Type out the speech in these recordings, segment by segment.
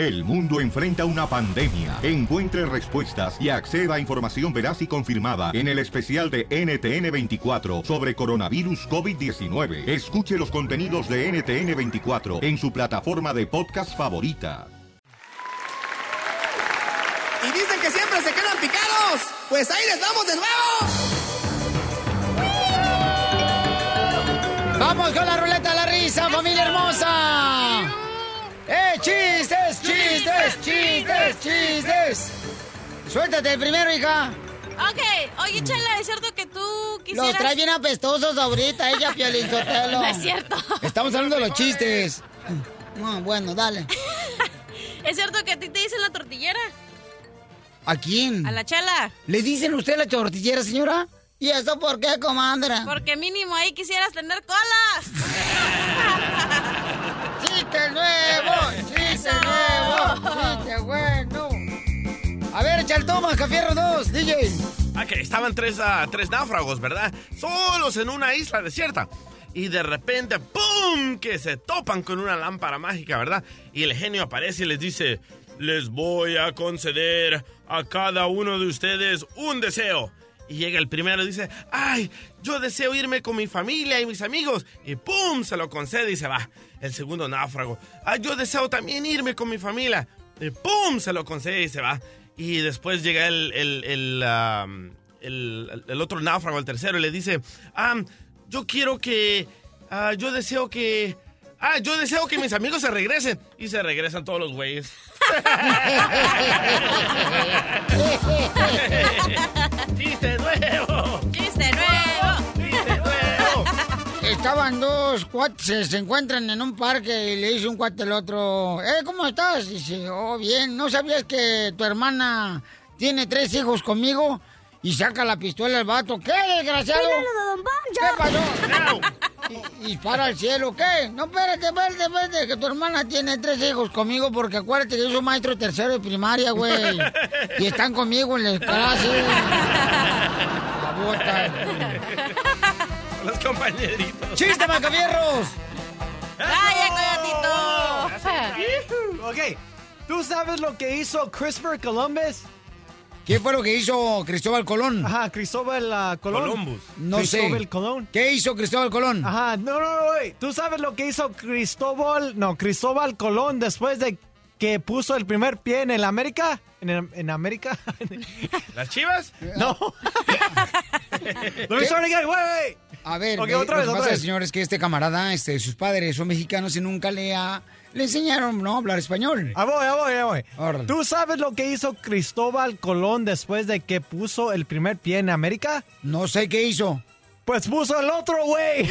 El mundo enfrenta una pandemia. Encuentre respuestas y acceda a información veraz y confirmada en el especial de NTN24 sobre coronavirus COVID-19. Escuche los contenidos de NTN24 en su plataforma de podcast favorita. Y dicen que siempre se quedan picados. Pues ahí les vamos de nuevo. Vamos con la ruleta de la risa, familia hermosa. Chistes, chistes! Suéltate primero, hija. Ok, oye, Chela, ¿es cierto que tú quisieras...? Los trae bien apestosos ahorita, ella, Piolín Sotelo. No es cierto. Estamos hablando de los chistes. No, bueno, dale. ¿Es cierto que a ti te dicen la tortillera? ¿A quién? A la Chela. ¿Le dicen usted la tortillera, señora? ¿Y eso por qué, comadre? Porque mínimo ahí quisieras tener colas. ¡Chiste nuevo! ¡Chiste nuevo! ¡Chiste bueno! A ver, echa el toma, Cafierro 2, DJ. Ah, que estaban tres, ah, tres náufragos, ¿verdad? Solos en una isla desierta. Y de repente, ¡pum! Que se topan con una lámpara mágica, ¿verdad? Y el genio aparece y les dice, les voy a conceder a cada uno de ustedes un deseo. Y llega el primero y dice, ay, yo deseo irme con mi familia y mis amigos. Y ¡pum! Se lo concede y se va. El segundo náufrago, ay, yo deseo también irme con mi familia. Y ¡pum! Se lo concede y se va. Y después llega el, el, el, um, el- el otro náufrago, el tercero, y le dice, ah, yo quiero que, ah, yo deseo que, ah, yo deseo que mis amigos se regresen. Y se regresan todos los güeyes. ¡Chiste nuevo! Estaban dos cuates, se encuentran en un parque y le dice un cuate al otro, eh, ¿cómo estás? Dice, oh, bien, ¿no sabías que tu hermana tiene tres hijos conmigo? Y saca la pistola el vato, ¿qué, desgraciado? ¿Qué pasó? Y, y para al cielo, ¿qué? No, espérate, espérate, espérate, que tu hermana tiene tres hijos conmigo porque acuérdate que yo soy maestro tercero de primaria, güey. Y están conmigo en la clase. La bota. Los compañeritos. ¡Chiste, macabierros! ¡Vaya, coyotito! Ok, ¿tú sabes lo que hizo Christopher Columbus? ¿Qué fue lo que hizo Cristóbal Colón? Ajá, Cristóbal ah, Colón. Columbus. No Cristóbal sé. Colón. ¿Qué hizo Cristóbal Colón? Ajá, no, no, no. ¿Tú sabes lo que hizo Cristóbal, no, Cristóbal Colón después de que puso el primer pie en el América? ¿En, el- en América? ¿Las chivas? no. Let me start again, wait, wait. A ver, Ok, ve, otra lo que otra pasa, vez. señor, es que este camarada, este, sus padres son mexicanos y nunca le, ha- le enseñaron no hablar español. Ah, voy, ah, voy, ah, voy. Órale. ¿Tú sabes lo que hizo Cristóbal Colón después de que puso el primer pie en América? No sé qué hizo. Pues puso el otro, güey.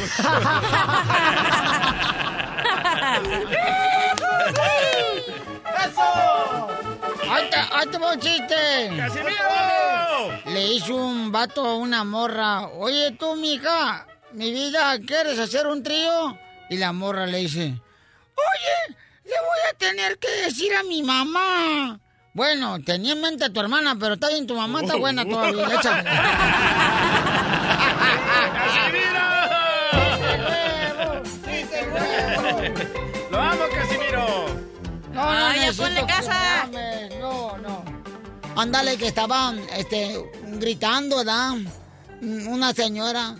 ¡Eso! ¡Ahí te, ahí te va un chiste! ¡Casimiro! Le hizo un vato a una morra. Oye, tú, mija, mi vida, ¿quieres hacer un trío? Y la morra le dice, oye, le voy a tener que decir a mi mamá. Bueno, tenía en mente a tu hermana, pero está bien, tu mamá está buena todavía. Échale. ¡Lo amo, Casimiro! No, no, Ay, ya ponle casa. Ándale, que estaba este, gritando, ¿verdad? Una señora.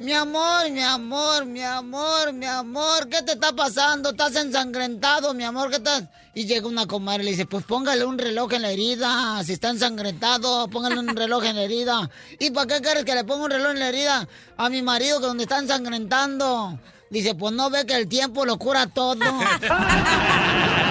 Mi amor, mi amor, mi amor, mi amor, ¿qué te está pasando? Estás ensangrentado, mi amor, ¿qué estás? Y llega una comadre y le dice, pues póngale un reloj en la herida, si está ensangrentado, póngale un reloj en la herida. ¿Y para qué quieres que le ponga un reloj en la herida a mi marido que donde está ensangrentando? Dice, pues no ve que el tiempo lo cura todo.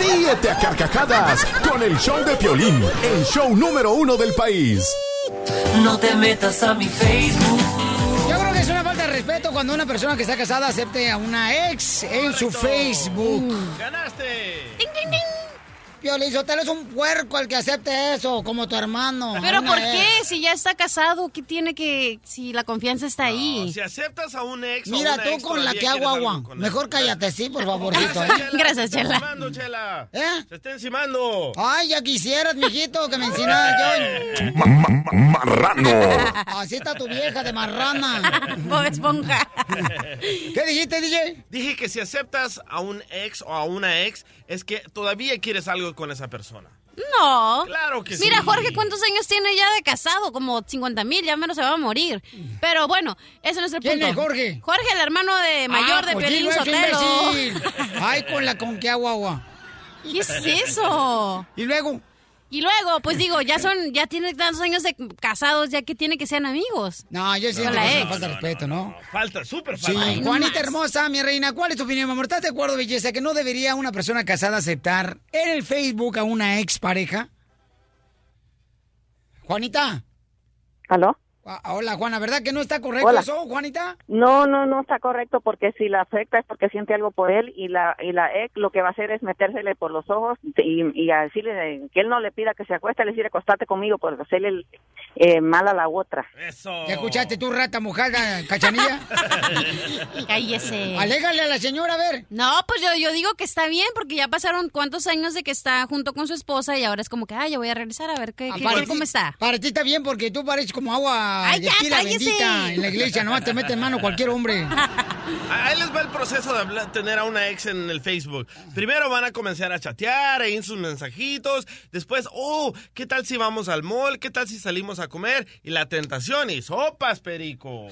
Ríete a carcajadas con el show de Piolín, el show número uno del país. No te metas a mi Facebook. Yo creo que es una falta de respeto cuando una persona que está casada acepte a una ex en su Facebook. ¡Ganaste! ¡Ting, ting, ting! Piolín Sotelo es un puerco el que acepte eso, como tu hermano. ¿Pero por ex. qué? Si ya está casado, ¿qué tiene que...? Si la confianza está ahí. Si aceptas a un ex o Mira, una tú ex, con la que hago agua. Mejor cállate, sí, por ¿eh? Gracias, Se está Chela. encimando, Chela. ¿Eh? Se está encimando. Ay, ya quisieras, mijito, que me enseñaras yo. Ma- ma- ma- marrano. Así está tu vieja de marrana. Bob Esponja. ¿Qué dijiste, DJ? Dije que si aceptas a un ex o a una ex, es que todavía quieres algo con esa persona. No. Claro que Mira, sí. Jorge, ¿cuántos años tiene ya de casado? Como 50 mil, ya menos se va a morir. Pero bueno, ese no es el ¿Quién punto. es Jorge? Jorge, el hermano de mayor Ah, de pues Piolín Sotelo. imbécil. Ay, con la con que hago agua. ¿Qué es eso? Y luego, Y luego, pues digo, ya son, ya tienen tantos años de casados, ya que tiene que sean amigos. no, yo siento Con que la es una ex. falta de respeto, ¿no? Falta, súper Sí, falta. Ay, no Juanita más. hermosa, mi reina, ¿cuál es tu opinión, amor? ¿Estás de acuerdo, belleza, que no debería una persona casada aceptar en el Facebook a una ex pareja? Juanita. ¿Aló? Ah, Hola, Juana, ¿verdad que no está correcto Hola. eso, Juanita? No, no, no está correcto porque si la afecta es porque siente algo por él y la y la ex lo que va a hacer es metérsele por los ojos y, y a decirle que él no le pida que se acueste, le decirle acostate conmigo por hacerle eh, mal a la otra. Eso. ¿Ya escuchaste tú, rata mojada, cachanilla? Cállese. Alégale a la señora, a ver. No, pues yo, yo digo que está bien, porque ya pasaron cuántos años de que está junto con su esposa y ahora es como que, ay, ya voy a regresar a ver qué, qué- Para ti- cómo está. Para ti está bien porque tú pareces como agua Ay, de ya, bendita en la iglesia. Nomás te mete en mano cualquier hombre. Ahí les va el proceso de hablar- tener a una ex en el Facebook. Primero van a comenzar a chatear ahí en sus mensajitos. Después, oh, ¿qué tal si vamos al mall? ¿Qué tal si salimos a comer? Y la tentación y sopas, perico.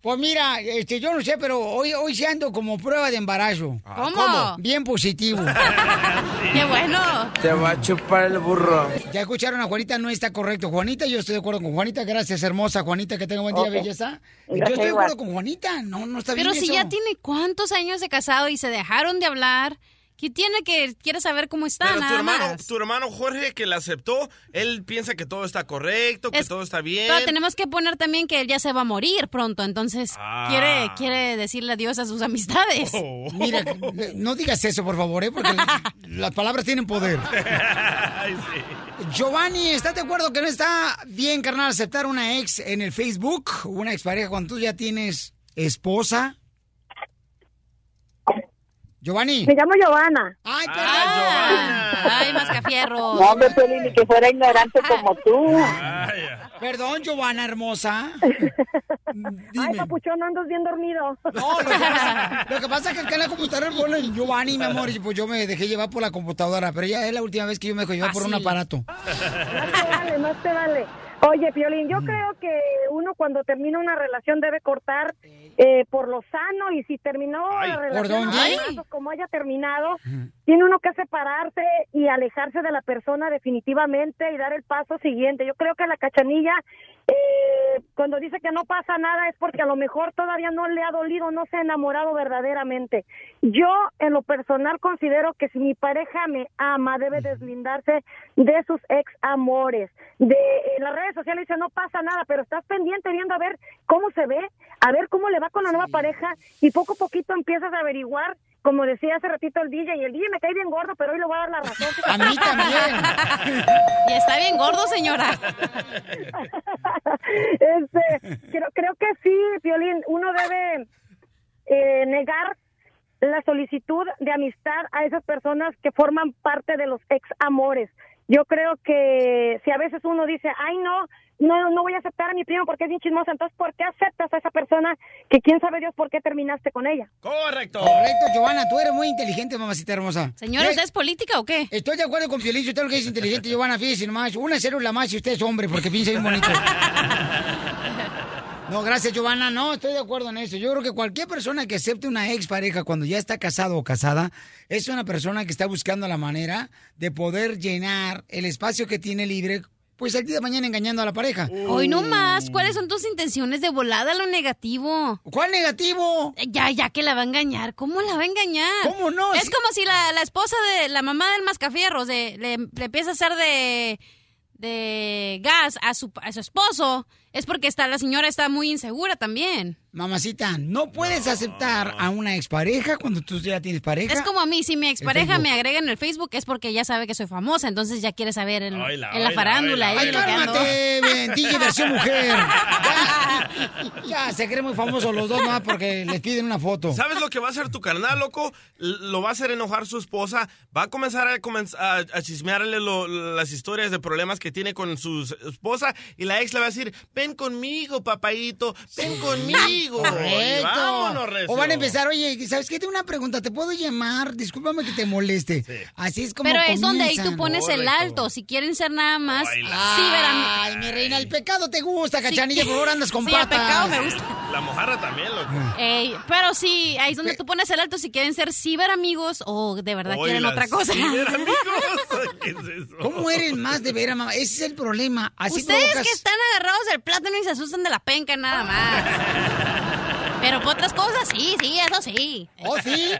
Pues mira, este, yo no sé, pero hoy, hoy se ando como prueba de embarazo. Ah, ¿Cómo? Bien positivo. Qué bueno. Te va a chupar el burro. Ya escucharon a Juanita, no está correcto. Juanita, yo estoy de acuerdo con Juanita. Gracias, hermosa Juanita, que tenga buen día, Ok. belleza. Yo Gracias, estoy de acuerdo con Juanita. No, no está bien Pero si eso. ya tiene cuántos años de casado y se dejaron de hablar, ¿qué tiene que, quiere saber cómo está? Pero tu nada hermano, más. tu hermano Jorge, que la aceptó, él piensa que todo está correcto, que Es- todo está bien. Pero tenemos que poner también que él ya se va a morir pronto, entonces Ah. quiere, quiere decirle adiós a sus amistades. Oh. Mira, no digas eso, por favor, ¿eh? porque las palabras tienen poder. Ay, sí. Giovanni, ¿estás de acuerdo que no está bien, carnal, aceptar una ex en el Facebook? Una expareja cuando tú ya tienes esposa. Giovanni. Me llamo Giovanna. Ay, perdón. Ah, Giovanna. Ay, mascafierro. No, hombre, Piolín, ni que fuera ignorante como tú. Perdón, Giovanna hermosa. Ay, Dime. papuchón, andas bien dormido. No, lo que, pasa, lo que pasa es que acá en la computadora ponen Giovanni, mi amor, y pues yo me dejé llevar por la computadora, pero ya es la última vez que yo me dejo llevar por un aparato. No te vale, no te vale. Oye, Piolín, yo creo que uno cuando termina una relación debe cortar eh, por lo sano y si terminó Ay, la ¿por relación como haya terminado, tiene uno que separarse y alejarse de la persona definitivamente y dar el paso siguiente. Yo creo que la cachanilla eh, cuando dice que no pasa nada es porque a lo mejor todavía no le ha dolido, no se ha enamorado verdaderamente. Yo, en lo personal, considero que si mi pareja me ama, debe deslindarse de sus ex amores. De en las redes sociales dice no pasa nada, pero estás pendiente viendo a ver cómo se ve, a ver cómo le va con la nueva pareja y poco a poquito empiezas a averiguar. Como decía hace ratito el DJ, y el DJ me cae bien gordo, pero hoy le voy a dar la razón. A mí también. Y está bien gordo, señora. este, creo, creo que sí, Violín, uno debe eh, negar la solicitud de amistad a esas personas que forman parte de los ex amores. Yo creo que si a veces uno dice, ay no, no, no voy a aceptar a mi primo porque es bien chismosa, entonces ¿por qué aceptas a esa persona que quién sabe Dios por qué terminaste con ella? Correcto. Correcto, Giovanna, tú eres muy inteligente, mamacita hermosa. Señora, ¿usted es política o qué? Estoy de acuerdo con Piolín, usted lo que es inteligente, Giovanna, fíjese nomás. Una célula más si usted es hombre, porque piensa bien bonito. No, gracias, Giovanna. No, estoy de acuerdo en eso. Yo creo que cualquier persona que acepte una expareja cuando ya está casado o casada es una persona que está buscando la manera de poder llenar el espacio que tiene libre, pues el día de mañana engañando a la pareja. Hoy no más. ¿Cuáles son tus intenciones de volada lo negativo? ¿Cuál negativo? Eh, Ya, ya que la va a engañar. ¿Cómo la va a engañar? ¿Cómo no? Es como si la, la esposa de la mamá del mascafierros de, le, le empieza a hacer de, de gas a su, a su esposo. Es porque está, la señora está muy insegura también. Mamacita, no puedes aceptar a una expareja cuando tú ya tienes pareja. Es como a mí, si mi expareja me agrega en el Facebook es porque ya sabe que soy famosa, entonces ya quiere saber en, Oila, en la oila, farándula. oila, ando. Cálmate, ven, DJ versión mujer. Ya, ya, se creen muy famosos los dos más porque les piden una foto. ¿Sabes lo que va a hacer tu carnal, loco? Lo va a hacer enojar su esposa. Va a comenzar a, comenz- a, a chismearle lo- las historias de problemas que tiene con su esposa. Y la ex le va a decir, ven conmigo, papayito, ven conmigo. Y Correcto. vámonos, recio. O van a empezar, oye, ¿sabes qué? Tengo una pregunta, ¿te puedo llamar? Discúlpame que te moleste. Así es como Pero es donde ahí tú pones el alto. Si quieren ser nada más Ay, mi reina, el pecado te gusta, cachanilla, por favor andas con sí, patas. el pecado me gusta. La mojarra también, loco. Ey, pero sí, ahí es donde tú pones el alto si quieren ser ciberamigos o de verdad quieren otra cosa. ciberamigos. ¿Qué es eso? ¿Cómo eres más de veras, mamá? Ese es el problema. Así Ustedes provocas- que están agarrados del plátano y se asustan de la penca nada más. Pero por otras cosas, sí, sí, eso sí. ¿Oh, sí?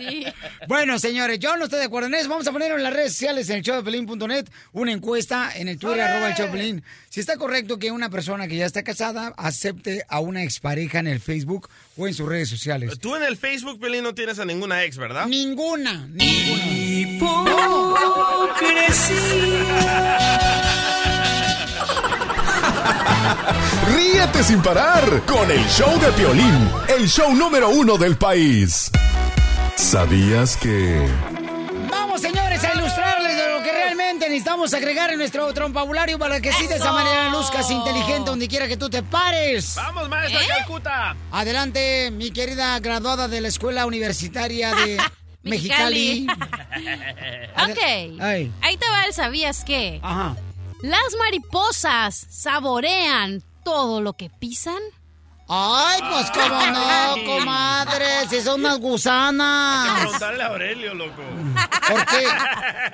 Sí. Bueno, señores, yo no estoy de acuerdo en eso. Vamos a poner en las redes sociales, en el showdepelín.net, una encuesta en el Twitter, arroba el showdepelín. Si está correcto que una persona que ya está casada acepte a una expareja en el Facebook o en sus redes sociales. Tú en el Facebook, Pelín, no tienes a ninguna ex, ¿verdad? Ninguna, ninguna. Ríete sin parar con el show de Piolín, el show número uno del país. ¿Sabías que... Vamos, señores, a ilustrarles de lo que realmente necesitamos agregar en nuestro trompabulario para que sí de esa manera luzcas inteligente donde quiera que tú te pares. ¡Vamos, maestra Calcuta! Adelante, mi querida graduada de la Escuela Universitaria de Mexicali. Ok. Ay. Ahí te va el sabías qué. Ajá. Las mariposas saborean todo lo que pisan. Ay, pues cómo no, comadre, si son unas Hay que gusanas. preguntarle a Aurelio, loco. Porque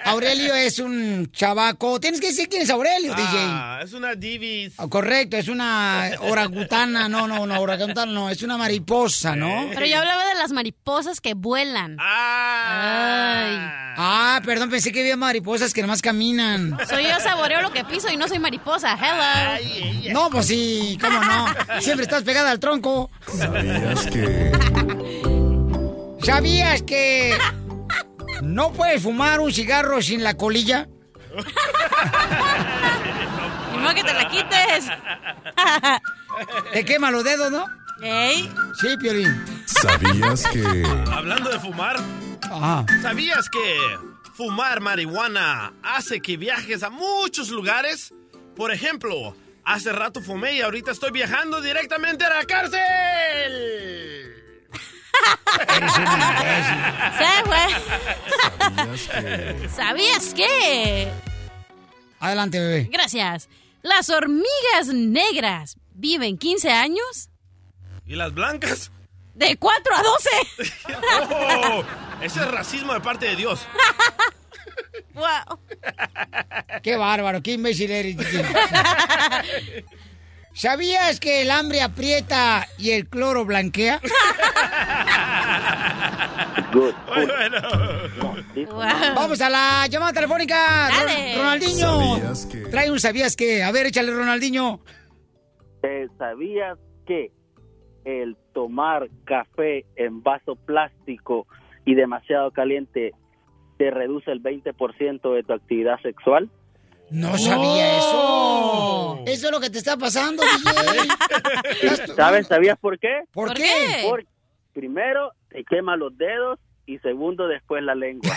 Aurelio es un chavaco. Tienes que decir quién es Aurelio, DJ. Ah, es una divis. Ah, Correcto, es una orangutana, no, no, no, orangutana no, es una mariposa, ¿no? Pero yo hablaba de las mariposas que vuelan. Ah. Ah, perdón, pensé que había mariposas que nomás caminan. Ay. Soy yo saboreo lo que piso y no soy mariposa. Hello. No, pues sí, cómo no. Siempre estás pegada al tronco. ¿Sabías que... ¿Sabías que no puedes fumar un cigarro sin la colilla? Ni modo que te la quites. Te quema los dedos, ¿no? ¿Ey? Sí, Piolín. ¿Sabías que... Hablando de fumar, Ajá. ¿sabías que fumar marihuana hace que viajes a muchos lugares? Por ejemplo, hace rato fumé y ahorita estoy viajando directamente a la cárcel. Eres un imbécil. Se fue. ¿Sabías que... ¿Sabías qué? Adelante, bebé. Gracias. Las hormigas negras viven 15 años ¿Y las blancas? de 4 a 12. Oh, ese es racismo de parte de Dios. wow. Qué bárbaro, qué imbécil eres. ¿Sabías que el hambre aprieta y el cloro blanquea? Good. Bueno. Vamos a la llamada telefónica. Dale. Ronaldinho. ¿Sabías que... Trae un sabías que. A ver, échale, Ronaldinho. Eh, ¿Sabías que el tomar café en vaso plástico y demasiado caliente te reduce el 20% de tu actividad sexual? No sabía eso. Eso es lo que te está pasando, DJ. ¿Sabes? ¿Sabías por qué? ¿Por, ¿Por qué? qué? Porque primero te quema los dedos y segundo después la lengua.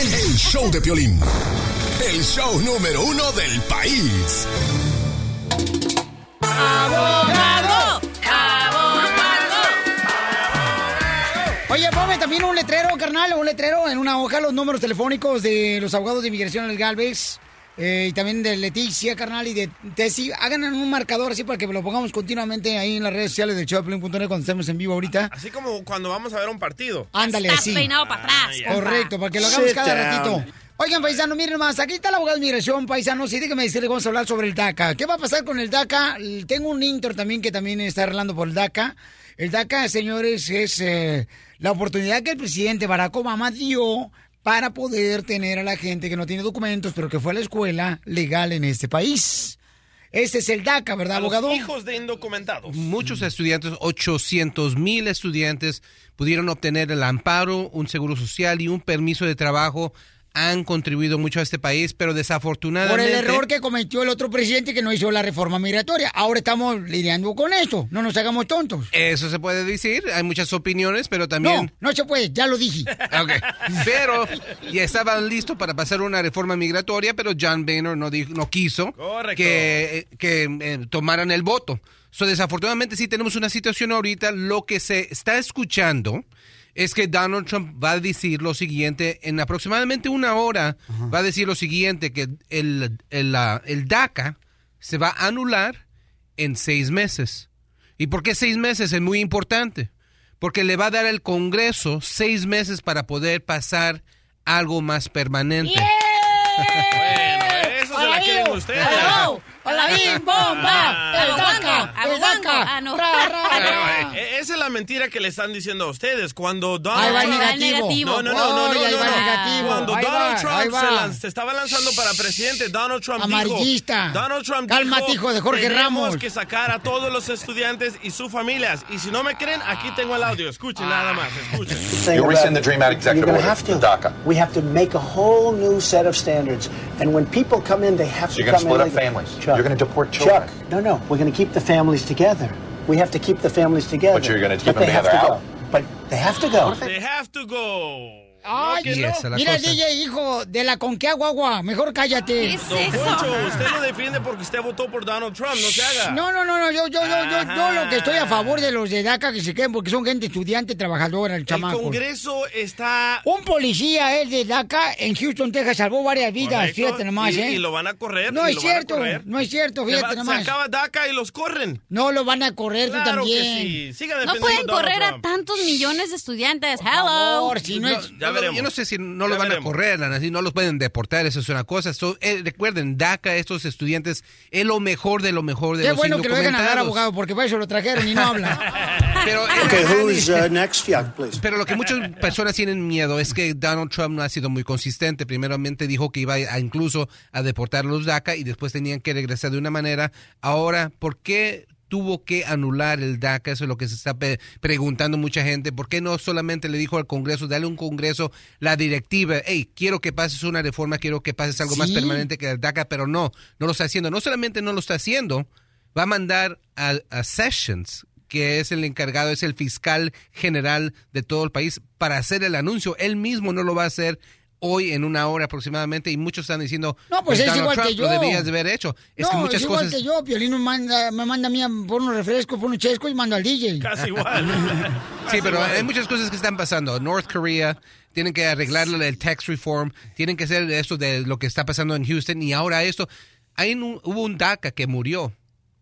El, el show de Piolín, el show número uno del país. ¡Abogado! Oye, ponme también un letrero, carnal, un letrero en una hoja, los números telefónicos de los abogados de inmigración del Galvez. eh, y también de Leticia, carnal, y de Tessy. Hagan un marcador así para que lo pongamos continuamente ahí en las redes sociales de Choplin.net cuando estemos en vivo ahorita. Así como cuando vamos a ver un partido. Ándale, Estás sí. peinado para atrás. compa. Correcto, para que lo hagamos Sit cada down. ratito. Oigan, paisano, miren más, aquí está el abogado de inmigración, paisano, sí, déjame decirle, vamos a hablar sobre el DACA. ¿Qué va a pasar con el DACA? Tengo un intro también que también está arreglando por el DACA. El DACA, señores, es eh, la oportunidad que el presidente Barack Obama dio para poder tener a la gente que no tiene documentos, pero que fue a la escuela legal en este país. Este es el DACA, ¿verdad, A los abogado? hijos de indocumentados. Muchos estudiantes, 800 mil estudiantes, pudieron obtener el amparo, un seguro social y un permiso de trabajo. Han contribuido mucho a este país, pero Por desafortunadamente... el error que cometió el otro presidente que no hizo la reforma migratoria. Ahora estamos lidiando con esto. No nos hagamos tontos. Eso se puede decir, hay muchas opiniones, pero también... No, no se puede, ya lo dije. Ok. Pero ya estaban listos para pasar una reforma migratoria, pero John Boehner no, dijo- no quiso Correcto. que, que eh, tomaran el voto. So, desafortunadamente sí tenemos una situación ahorita. Lo que se está escuchando es que Donald Trump va a decir lo siguiente, en aproximadamente una hora va a decir lo siguiente, que el, el, el DACA se va a anular en seis meses. ¿Y por qué seis meses? Es muy importante. Porque le va a dar al Congreso seis meses para poder pasar algo más permanente. Bueno, eso se la quieren ustedes. ¡Hola, bim, bomba! ¡El DACA! ¡El DACA! Ah. Eh, Esa es la mentira que le están diciendo a ustedes. Cuando Donald Ahí va el Trump- negativo. No, no, no, no, no, ahí va el no. negativo. Cuando Ahí Donald va, Trump se, estaba lanzando para presidente, Donald Trump Amarillista. dijo... Donald Trump Cálmate, dijo, hijo de Jorge tenemos Ramos. que sacar a todos los estudiantes y sus familias. Y si no me creen, aquí tengo el audio. Escuchen nada más, escuchen. You rescind the DREAM Act executive order, have to. DACA. We have to make a whole new set of standards. And when people come in, they have So to you're gonna come split in up families. Chuck, You're gonna deport children. Chuck, no, no. We're going to keep the families together. We have to keep the families together. But you're gonna keep But they them have together to out. go. But they have to go. They have to go. Ay, que no. es Mira, cosa. DJ, hijo de la conqueagua, mejor cállate. Don Poncho, usted lo defiende porque usted votó por Donald Trump, no se haga. No, no, no, no, yo, yo, yo, yo, yo lo que estoy a favor de los de DACA que se queden porque son gente estudiante, trabajadora, el El chamaco. Congreso está... Un policía, el de DACA, en Houston, Texas, salvó varias vidas, Correcto, fíjate nomás, y, ¿eh? y lo van a correr. No es a cierto, no es cierto, Se, fíjate va- se nomás. acaba DACA y los corren. No lo van a correr tú Claro que también. sí. Siga No pueden a correr a Trump. tantos millones de estudiantes. Por Hello. favor, si no No, es... Ya veremos. Yo no sé si no lo Ya van veremos. a correr, así no los pueden deportar, eso es una cosa. So, eh, recuerden, DACA, estos estudiantes, es lo mejor de lo mejor de Qué los bueno que lo dejan hablar, indocumentados. abogado, porque para eso lo trajeron y no habla. Pero, Okay, who's uh, next? Yeah, please. pero lo que muchas personas tienen miedo es que Donald Trump no ha sido muy consistente. Primeramente dijo que iba a incluso a deportar a los DACA y después tenían que regresar de una manera. Ahora, ¿por qué tuvo que anular el DACA? Eso es lo que se está preguntando mucha gente. ¿Por qué no solamente le dijo al Congreso, dale un Congreso la directiva, hey, quiero que pases una reforma, quiero que pases algo más permanente que el DACA, pero no, no lo está haciendo. No solamente no lo está haciendo, va a mandar a, a Sessions, que es el encargado, es el fiscal general de todo el país, para hacer el anuncio. Él mismo no lo va a hacer hoy en una hora aproximadamente y muchos están diciendo No, pues es Donald igual Trump que yo. lo debías de haber hecho es no, que muchas es igual cosas que yo, Piolín me manda, me manda a mí por unos refrescos, por unos chescos y mando al DJ. Casi igual. Sí, pero hay muchas cosas que están pasando. North Korea tienen que arreglarle el tax reform, tienen que hacer esto de lo que está pasando en Houston y ahora esto. Hay un- hubo un DACA que murió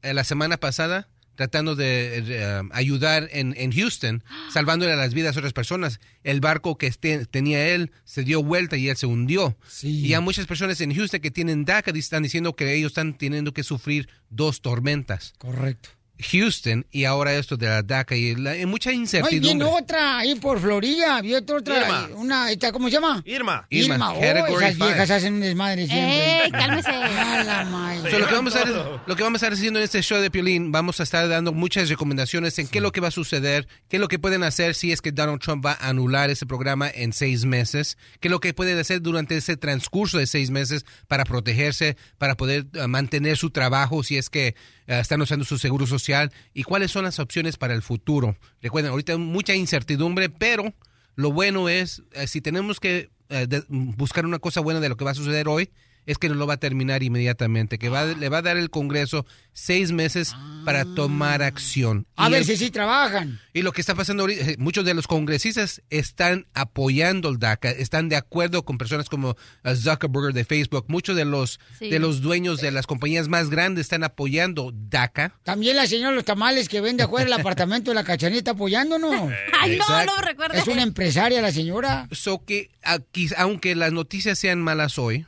eh, la semana pasada tratando de eh, ayudar en, en Houston, salvándole las vidas a otras personas. El barco que este- tenía él se dio vuelta y él se hundió. Y hay muchas personas en Houston que tienen DACA y están diciendo que ellos están teniendo que sufrir dos tormentas. Correcto. Houston y ahora esto de la DACA y, la- mucha incertidumbre. viene otra ahí por Florida, vi otra, otra Irma. una, esta, ¿cómo se llama? Irma. Irma, Irma, oh, esas five. viejas hacen un desmadre siempre. ¡Ey, cálmese! A la madre. So, lo, que vamos a hacer, lo que vamos a estar haciendo en este show de Piolín, vamos a estar dando muchas recomendaciones en qué es lo que va a suceder, qué es lo que pueden hacer si es que Donald Trump va a anular ese programa en seis meses, qué es lo que pueden hacer durante ese transcurso de seis meses para protegerse, para poder eh, mantener su trabajo si es que están usando su seguro social y cuáles son las opciones para el futuro. Recuerden, ahorita hay mucha incertidumbre, pero lo bueno es, eh, si tenemos que eh, buscar una cosa buena de lo que va a suceder hoy, es que no lo va a terminar inmediatamente, que va, le va a dar el Congreso seis meses para tomar acción. A Y ver el- si sí trabajan. y lo que está pasando ahorita, eh, muchos de los congresistas están apoyando el DACA, están de acuerdo con personas como uh, Zuckerberg de Facebook, muchos de los Sí. de los dueños de las compañías más grandes están apoyando DACA. También la señora Los Tamales que vende afuera el apartamento de la cachanita apoyándonos. Ay, no, no recuerdo. Es una empresaria la señora. So que aquí, aunque las noticias sean malas hoy,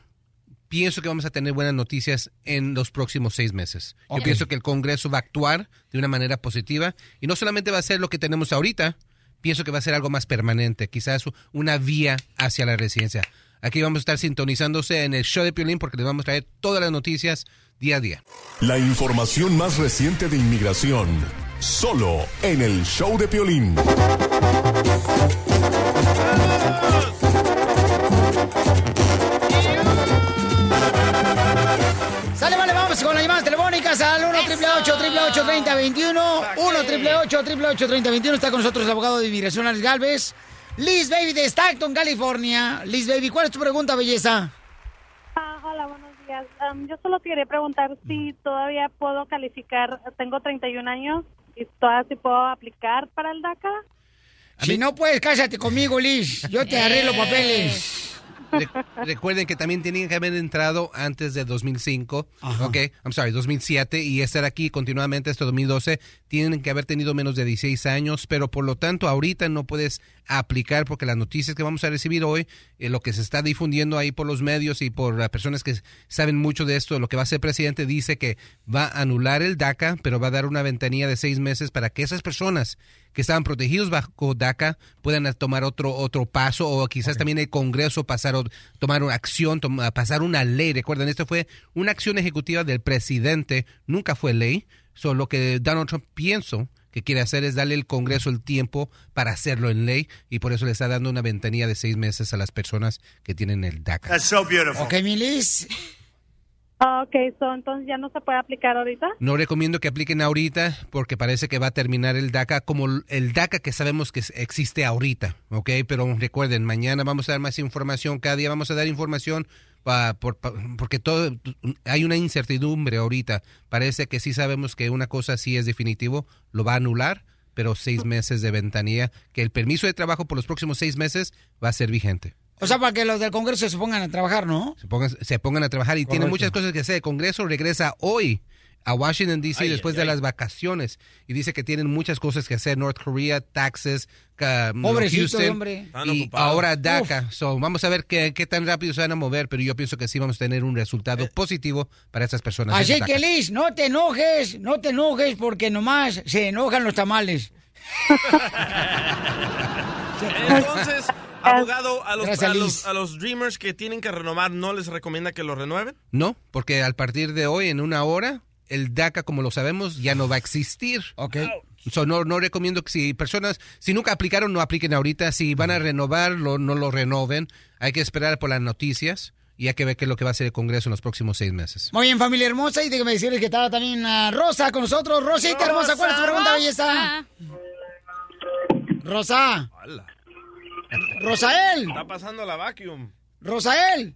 pienso que vamos a tener buenas noticias en los próximos seis meses. Yo pienso que el Congreso va a actuar de una manera positiva y no solamente va a ser lo que tenemos ahorita, pienso que va a ser algo más permanente, quizás una vía hacia la residencia. Aquí vamos a estar sintonizándose en el show de Piolín porque les vamos a traer todas las noticias día a día. La información más reciente de inmigración, solo en el show de Piolín. Sale, vale, vamos con las llamadas telefónicas al 1 888 3021 1 888 3021 Está con nosotros el abogado de inmigración, Alex Galvez. Liz Baby de Stockton, California. Liz Baby, ¿cuál es tu pregunta, belleza? Ah, hola, buenos días. Um, yo solo quería preguntar si todavía puedo calificar. Tengo 31 años y todavía sí puedo aplicar para el DACA. Si no puedes, cásate conmigo, Liz. Yo te arreglo papeles. Re- recuerden que también tenían que haber entrado antes de 2005, ok, I'm sorry, 2007 y estar aquí continuamente hasta 2012. Tienen que haber tenido menos de 16 años, pero por lo tanto ahorita no puedes aplicar porque las noticias que vamos a recibir hoy, eh, lo que se está difundiendo ahí por los medios y por las personas que saben mucho de esto, lo que va a ser presidente dice que va a anular el DACA, pero va a dar una ventanilla de seis meses para que esas personas que estaban protegidos bajo DACA puedan tomar otro otro paso o quizás también el Congreso pasar o tomar una acción, toma- pasar una ley. Recuerden, esto fue una acción ejecutiva del presidente, nunca fue ley. So, lo que Donald Trump pienso que quiere hacer es darle al Congreso el tiempo para hacerlo en ley y por eso le está dando una ventanilla de seis meses a las personas que tienen el DACA. Ok, mi Liz. Ah, ok, so, entonces ya no se puede aplicar ahorita. No recomiendo que apliquen ahorita porque parece que va a terminar el DACA como el DACA que sabemos que existe ahorita, ¿ok? Pero recuerden, mañana vamos a dar más información, cada día vamos a dar información porque todo hay una incertidumbre ahorita. Parece que sí sabemos que una cosa sí es definitivo, lo va a anular, pero seis meses de ventanilla, que el permiso de trabajo por los próximos seis meses va a ser vigente. O sea, para que los del Congreso se pongan a trabajar, ¿no? se pongan, se pongan a trabajar y tienen Correcto. muchas cosas que hacer. El Congreso regresa hoy a Washington, D.C. Después ay, de ay. las vacaciones y dice que tienen muchas cosas que hacer. North Korea, taxes, ca- Pobrecito, Houston hombre. Están y ocupados. ahora DACA. So, vamos a ver qué, qué tan rápido se van a mover, pero yo pienso que sí vamos a tener un resultado positivo para estas personas. Así que. Liz, no te enojes, no te enojes porque nomás se enojan los tamales. Entonces, abogado, a los, Gracias, a, los, a los Dreamers que tienen que renovar, ¿no les recomienda que lo renueven? No, porque al partir de hoy, en una hora, el DACA, como lo sabemos, ya no va a existir. Ok. So, no, no recomiendo que si personas, si nunca aplicaron, no apliquen ahorita. Si van a renovar, lo- no lo renoven. Hay que esperar por las noticias y hay que ver qué es lo que va a hacer el Congreso en los próximos seis meses. Muy bien, familia hermosa, y déjame decirles que estaba también ah, Rosa con nosotros. Rosita hermosa, ¿cuál es tu pregunta, belleza? Rosa. Hola. Rosael. Está pasando la vacuum. Rosael.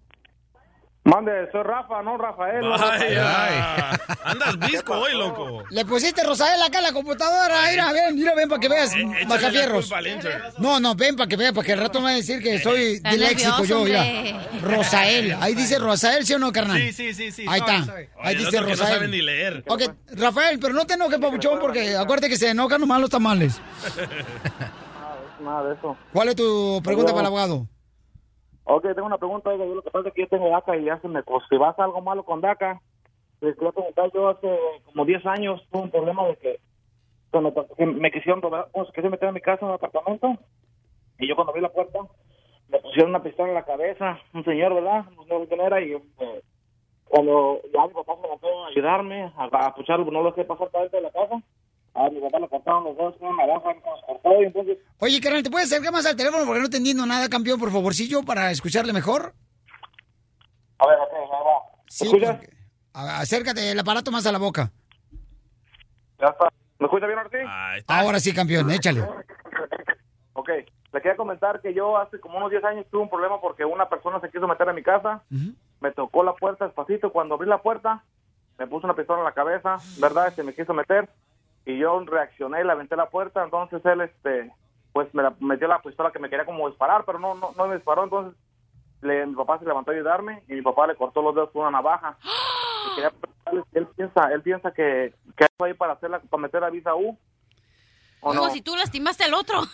Mande, soy Rafa, no Rafael. no Rafael. Vaya. Andas visco hoy, loco. Le pusiste Rosael acá en la computadora. Mira, ven, mira, ven para que veas. Eh, Inter. No, no, ven para que veas, porque al rato me va a decir que soy Está disléxico nervioso, yo, mira. Rosael. Ahí dice Rosael, ¿sí o no, carnal? Sí, sí, sí, sí. Ahí está. Ahí Oye, el dice que no Rosael. sabe ni leer. Ok, Rafael, pero no te enojes, papuchón, porque acuérdate que se enojan nomás los tamales. Nada de eso. ¿Cuál es tu pregunta para el abogado? Ok, tengo una pregunta. Oiga, yo lo que pasa es que yo tengo DACA y ya se me... pues, si pasa algo malo con DACA, les quería preguntar, yo hace como 10 años tuve un problema de que, cuando me quisieron robar, pues, quisieron meter en mi casa en un apartamento, y yo cuando abrí la puerta, me pusieron una pistola en la cabeza, un señor, ¿verdad? No sé quién era, y este, cuando ya mi papá se levantó a ayudarme, a, a pucharlo, no lo dejé pasar para dentro de la casa, los dos una cortó, y entonces Oye, carnal, ¿te puedes acercar más al teléfono porque no te entiendo nada, campeón, por favorcillo, para escucharle mejor? A ver, acércate el aparato más a la boca. Ya está. ¿Me escucha bien, Ortiz? Ahora sí, campeón, échale. Ok, le quería comentar que yo hace como unos 10 años tuve un problema porque una persona se quiso meter a mi casa, me tocó la puerta despacito, cuando abrí la puerta me puso una pistola en la cabeza, ¿verdad? Se me quiso meter y yo reaccioné y le aventé la puerta, entonces él, este, pues me la, metió la pistola que me quería como disparar, pero no, no, no me disparó, entonces le- mi papá se levantó a ayudarme y mi papá le cortó los dedos con una navaja. Y quería él piensa, él piensa que, que fue ahí para hacerla, para meter la visa U. ¿O Como no? si tú lastimaste al otro.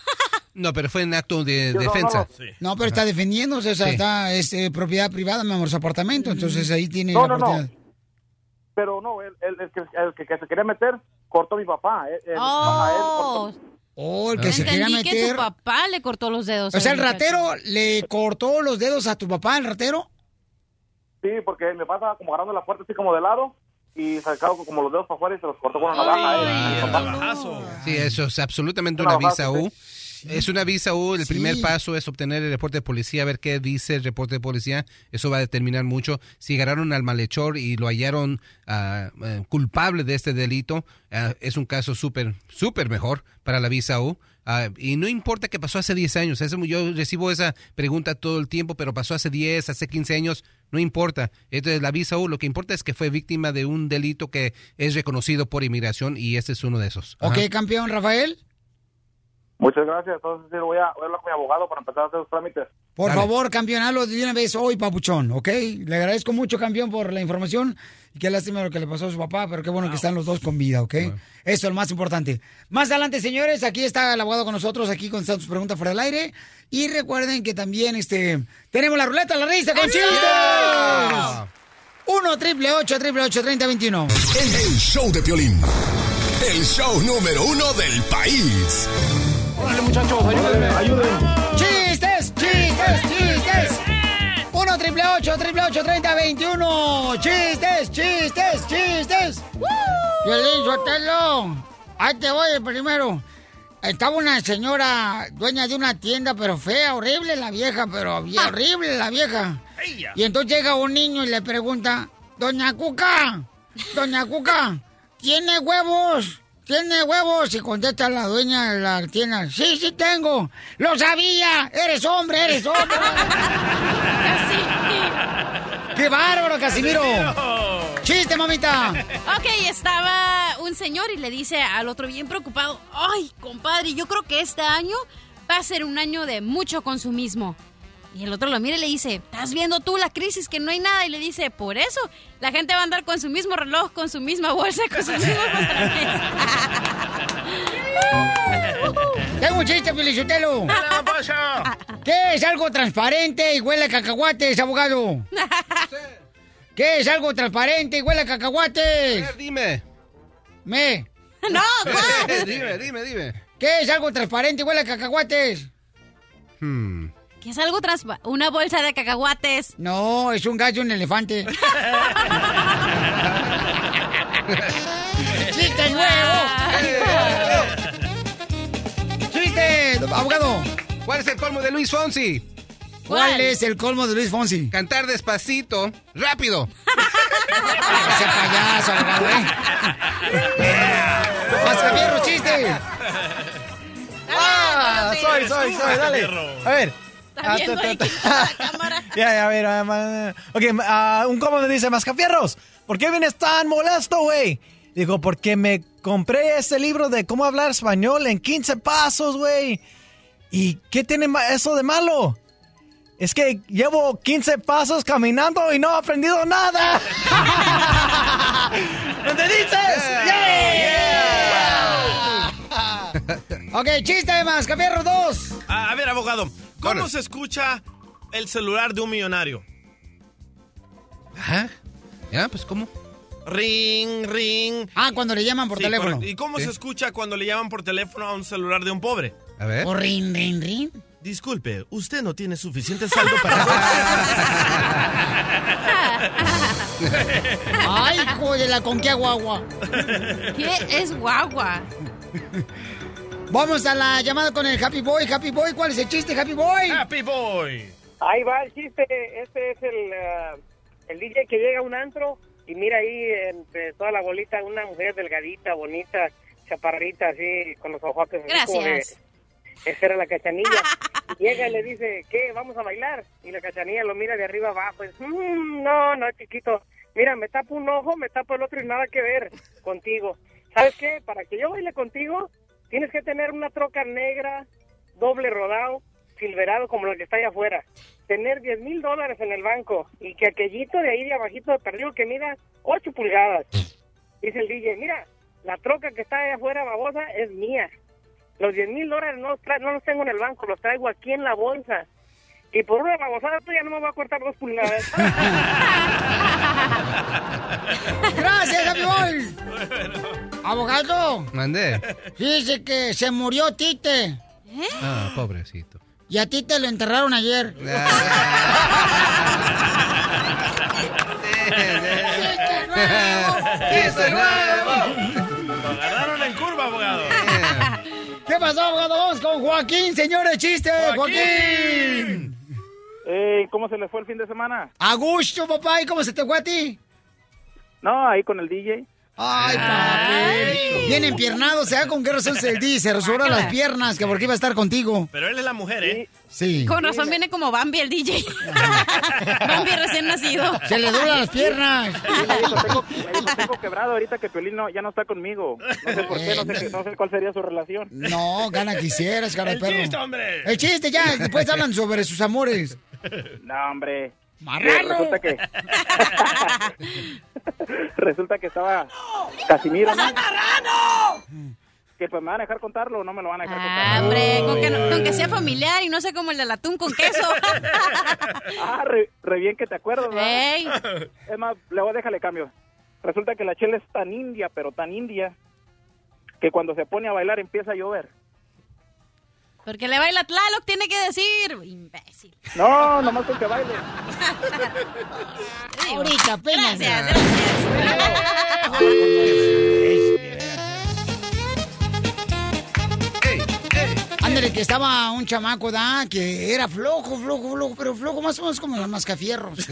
No, pero fue en acto de Yo no, defensa. no, No, pero está defendiéndose, o sea, Sí. está es, eh, propiedad privada, mi amor, su apartamento, entonces ahí tiene No, la no, no. Pero no, el, el- el que, el que- que se quería meter cortó a mi papá. Él- él- Oh. a él cortó- Oh, el que se Entendí quería que meter. tu papá le cortó los dedos. O sea, el ratero le cortó los dedos a tu papá, el ratero. Sí, porque me pasa como agarrando la puerta así como de lado y sacado como los dedos para afuera y se los cortó con una navaja. eh. Sí, eso es absolutamente Una una visa navaja, Es una visa U, el Sí. primer paso es obtener el reporte de policía, ver qué dice el reporte de policía, eso va a determinar mucho. Si agarraron al malhechor y lo hallaron eh, culpable de este delito, ah, es un caso súper, súper mejor para la visa U. Ah, y no importa que pasó hace 10 años, eso- yo recibo esa pregunta todo el tiempo, pero pasó hace 10, hace 15 años, no importa. Entonces, la visa U, lo que importa es que fue víctima de un delito que es reconocido por inmigración y este es uno de esos. Ok, campeón Rafael. Muchas gracias. Entonces voy, a, hablar con mi abogado para empezar a hacer los trámites. Por favor, campeón, hazlo de una vez hoy, papuchón, ¿ok? Le agradezco mucho, campeón, por la información. Y qué lástima lo que le pasó a su papá, pero qué bueno que están los dos con vida, ¿ok? Eso es lo más importante. Más adelante, señores, aquí está el abogado con nosotros, aquí con sus preguntas fuera del aire. Y recuerden que también este tenemos la ruleta, la risa con chistes. 1 triple 8 triple 8 30 21. El, el show de Piolín. El show número uno del país. Órale, muchachos, ayúdenme, ayúdenme. ¡Chistes, chistes, chistes! 1 triple 8 triple 8 30 21. ¡Chistes, chistes, chistes! Violín, Sotelo. Ahí te voy el primero. Estaba una señora dueña de una tienda, pero fea, horrible la vieja, pero bien horrible la vieja. Y entonces llega un niño y le pregunta, Doña Cuca, Doña Cuca, ¿tiene huevos? ¿Tiene huevos? Y contesta la dueña de la tienda, sí, sí tengo. Lo sabía, eres hombre, eres hombre. ¡Qué bárbaro, Casimiro! ¡Chiste, mamita! Ok, estaba un señor y le dice al otro bien preocupado, ay, compadre, yo creo que este año va a ser un año de mucho consumismo. Y el otro lo mira y le dice, ¿estás viendo tú la crisis que no hay nada? Y le dice, por eso, la gente va a andar con su mismo reloj, con su misma bolsa, con sus mismos. Tengo un chiste, Felicitelo. ¿Qué es algo transparente y huele a cacahuates, abogado? ¿Qué es algo transparente y huele a cacahuates? dime. Me. No, dime, dime, dime. ¿Qué es algo transparente y huele a cacahuates? Hmm. Que es algo transpa... Una bolsa de cacahuates. No, es un gallo, un elefante. ¡Chiste nuevo! ¡Chiste, abogado! ¿Cuál es el colmo de Luis Fonsi? ¿Cuál es el colmo de Luis Fonsi? Cantar despacito, rápido. Ese payaso, abogado, ¿eh? ¡Mascafierro, chiste! Ah, soy, soy, soy, dale. A ver. Está Ah, viendo ta, ta, ahí la cámara. Ya, ya, a ver. ma- Ok, ah, un me dice, Mascafierros, ¿por qué vienes tan molesto, güey? Digo, porque me compré este libro de cómo hablar español en 15 pasos, güey. ¿Y qué tiene eso de malo? Es que llevo 15 pasos caminando y no he aprendido nada. ¿Dónde dices? Ok, chiste de Mascafierro 2. A, a ver, abogado, ¿cómo se escucha el celular de un millonario? Ajá. Ya, pues, ¿cómo? Ring, ring. Ah, cuando le llaman por Sí, teléfono. correcto. ¿Y cómo Sí. se escucha cuando le llaman por teléfono a un celular de un pobre? A ver. O rin, rin, rin. Disculpe, usted no tiene suficiente saldo para... Ay, hijo de la conquia guagua. ¿Qué es guagua? Vamos a la llamada con el Happy Boy. Happy Boy, ¿cuál es el chiste, Happy Boy? Happy Boy. Ahí va el chiste. Este es el, ah, el DJ que llega a un antro y mira ahí entre toda la bolita una mujer delgadita, bonita, chaparrita, así, con los ojos de- Gracias. Esa era la cachanilla. Llega y le dice, ¿qué? ¿Vamos a bailar? Y la cachanilla lo mira de arriba abajo. Y dice, "Mm, no, no, chiquito. Mira, me tapo un ojo, me tapo el otro y nada que ver contigo. ¿Sabes qué? Para que yo baile contigo, tienes que tener una troca negra, doble rodado, silverado como la que está allá afuera. Tener 10 mil dólares en el banco y que aquellito de ahí de abajito de perdido que mida 8 pulgadas. Dice el DJ, mira, la troca que está allá afuera, babosa, es mía. Los 10 mil dólares no, los no los tengo en el banco, los traigo aquí en la bolsa. Y por una babosada tuya no me voy a cortar dos pulgadas. Gracias, Happy Boy. Abogado, Mandé. fíjese que se murió Tite. Ah, pobrecito. Y a ti te lo enterraron ayer. ¡Chiste nuevo! Lo agarraron en curva, abogado. ¿Qué pasó, abogado? Vamos con Joaquín, señores, chiste. Joaquín. Ey, ¿Cómo se le fue el fin de semana? A gusto, papá. ¿Y cómo se te fue a ti? No, ahí con el DJ. Ay, papi. Bien empiernado, ¿se da con qué razón se dice? Se resuelve las piernas, que porque iba a estar contigo. Pero él es la mujer, ¿eh? Sí. Con razón viene como Bambi el DJ. Bambi recién nacido. Se le doblan las piernas. Dijo, tengo, tengo quebrado ahorita que Piolín no- ya no está conmigo. No sé por qué, no sé, qué- no sé cuál sería su relación. No, gana quisieras, cara de El perro. chiste, hombre. El chiste, ya. Después hablan sobre sus amores. No, hombre. Marrano. Resulta que... Resulta que estaba Casimiro, ¿no? Que pues me van a dejar contarlo o no me lo van a dejar Ah, contar. hombre, con que, no- con que sea familiar y no sea como el del atún con queso. Ah, re, re bien que te acuerdas. Ey. Es más, luego déjale cambio. Resulta que la chela es tan india, pero tan india, que cuando se pone a bailar empieza a llover. Porque le baila Tlaloc, tiene que decir. Imbécil. No, nomás con que baile. Ahorita, apenas. Gracias, Ándale, que estaba un chamaco, ¿da? Que era flojo, flojo, flojo, pero flojo más o menos como los mascafierros.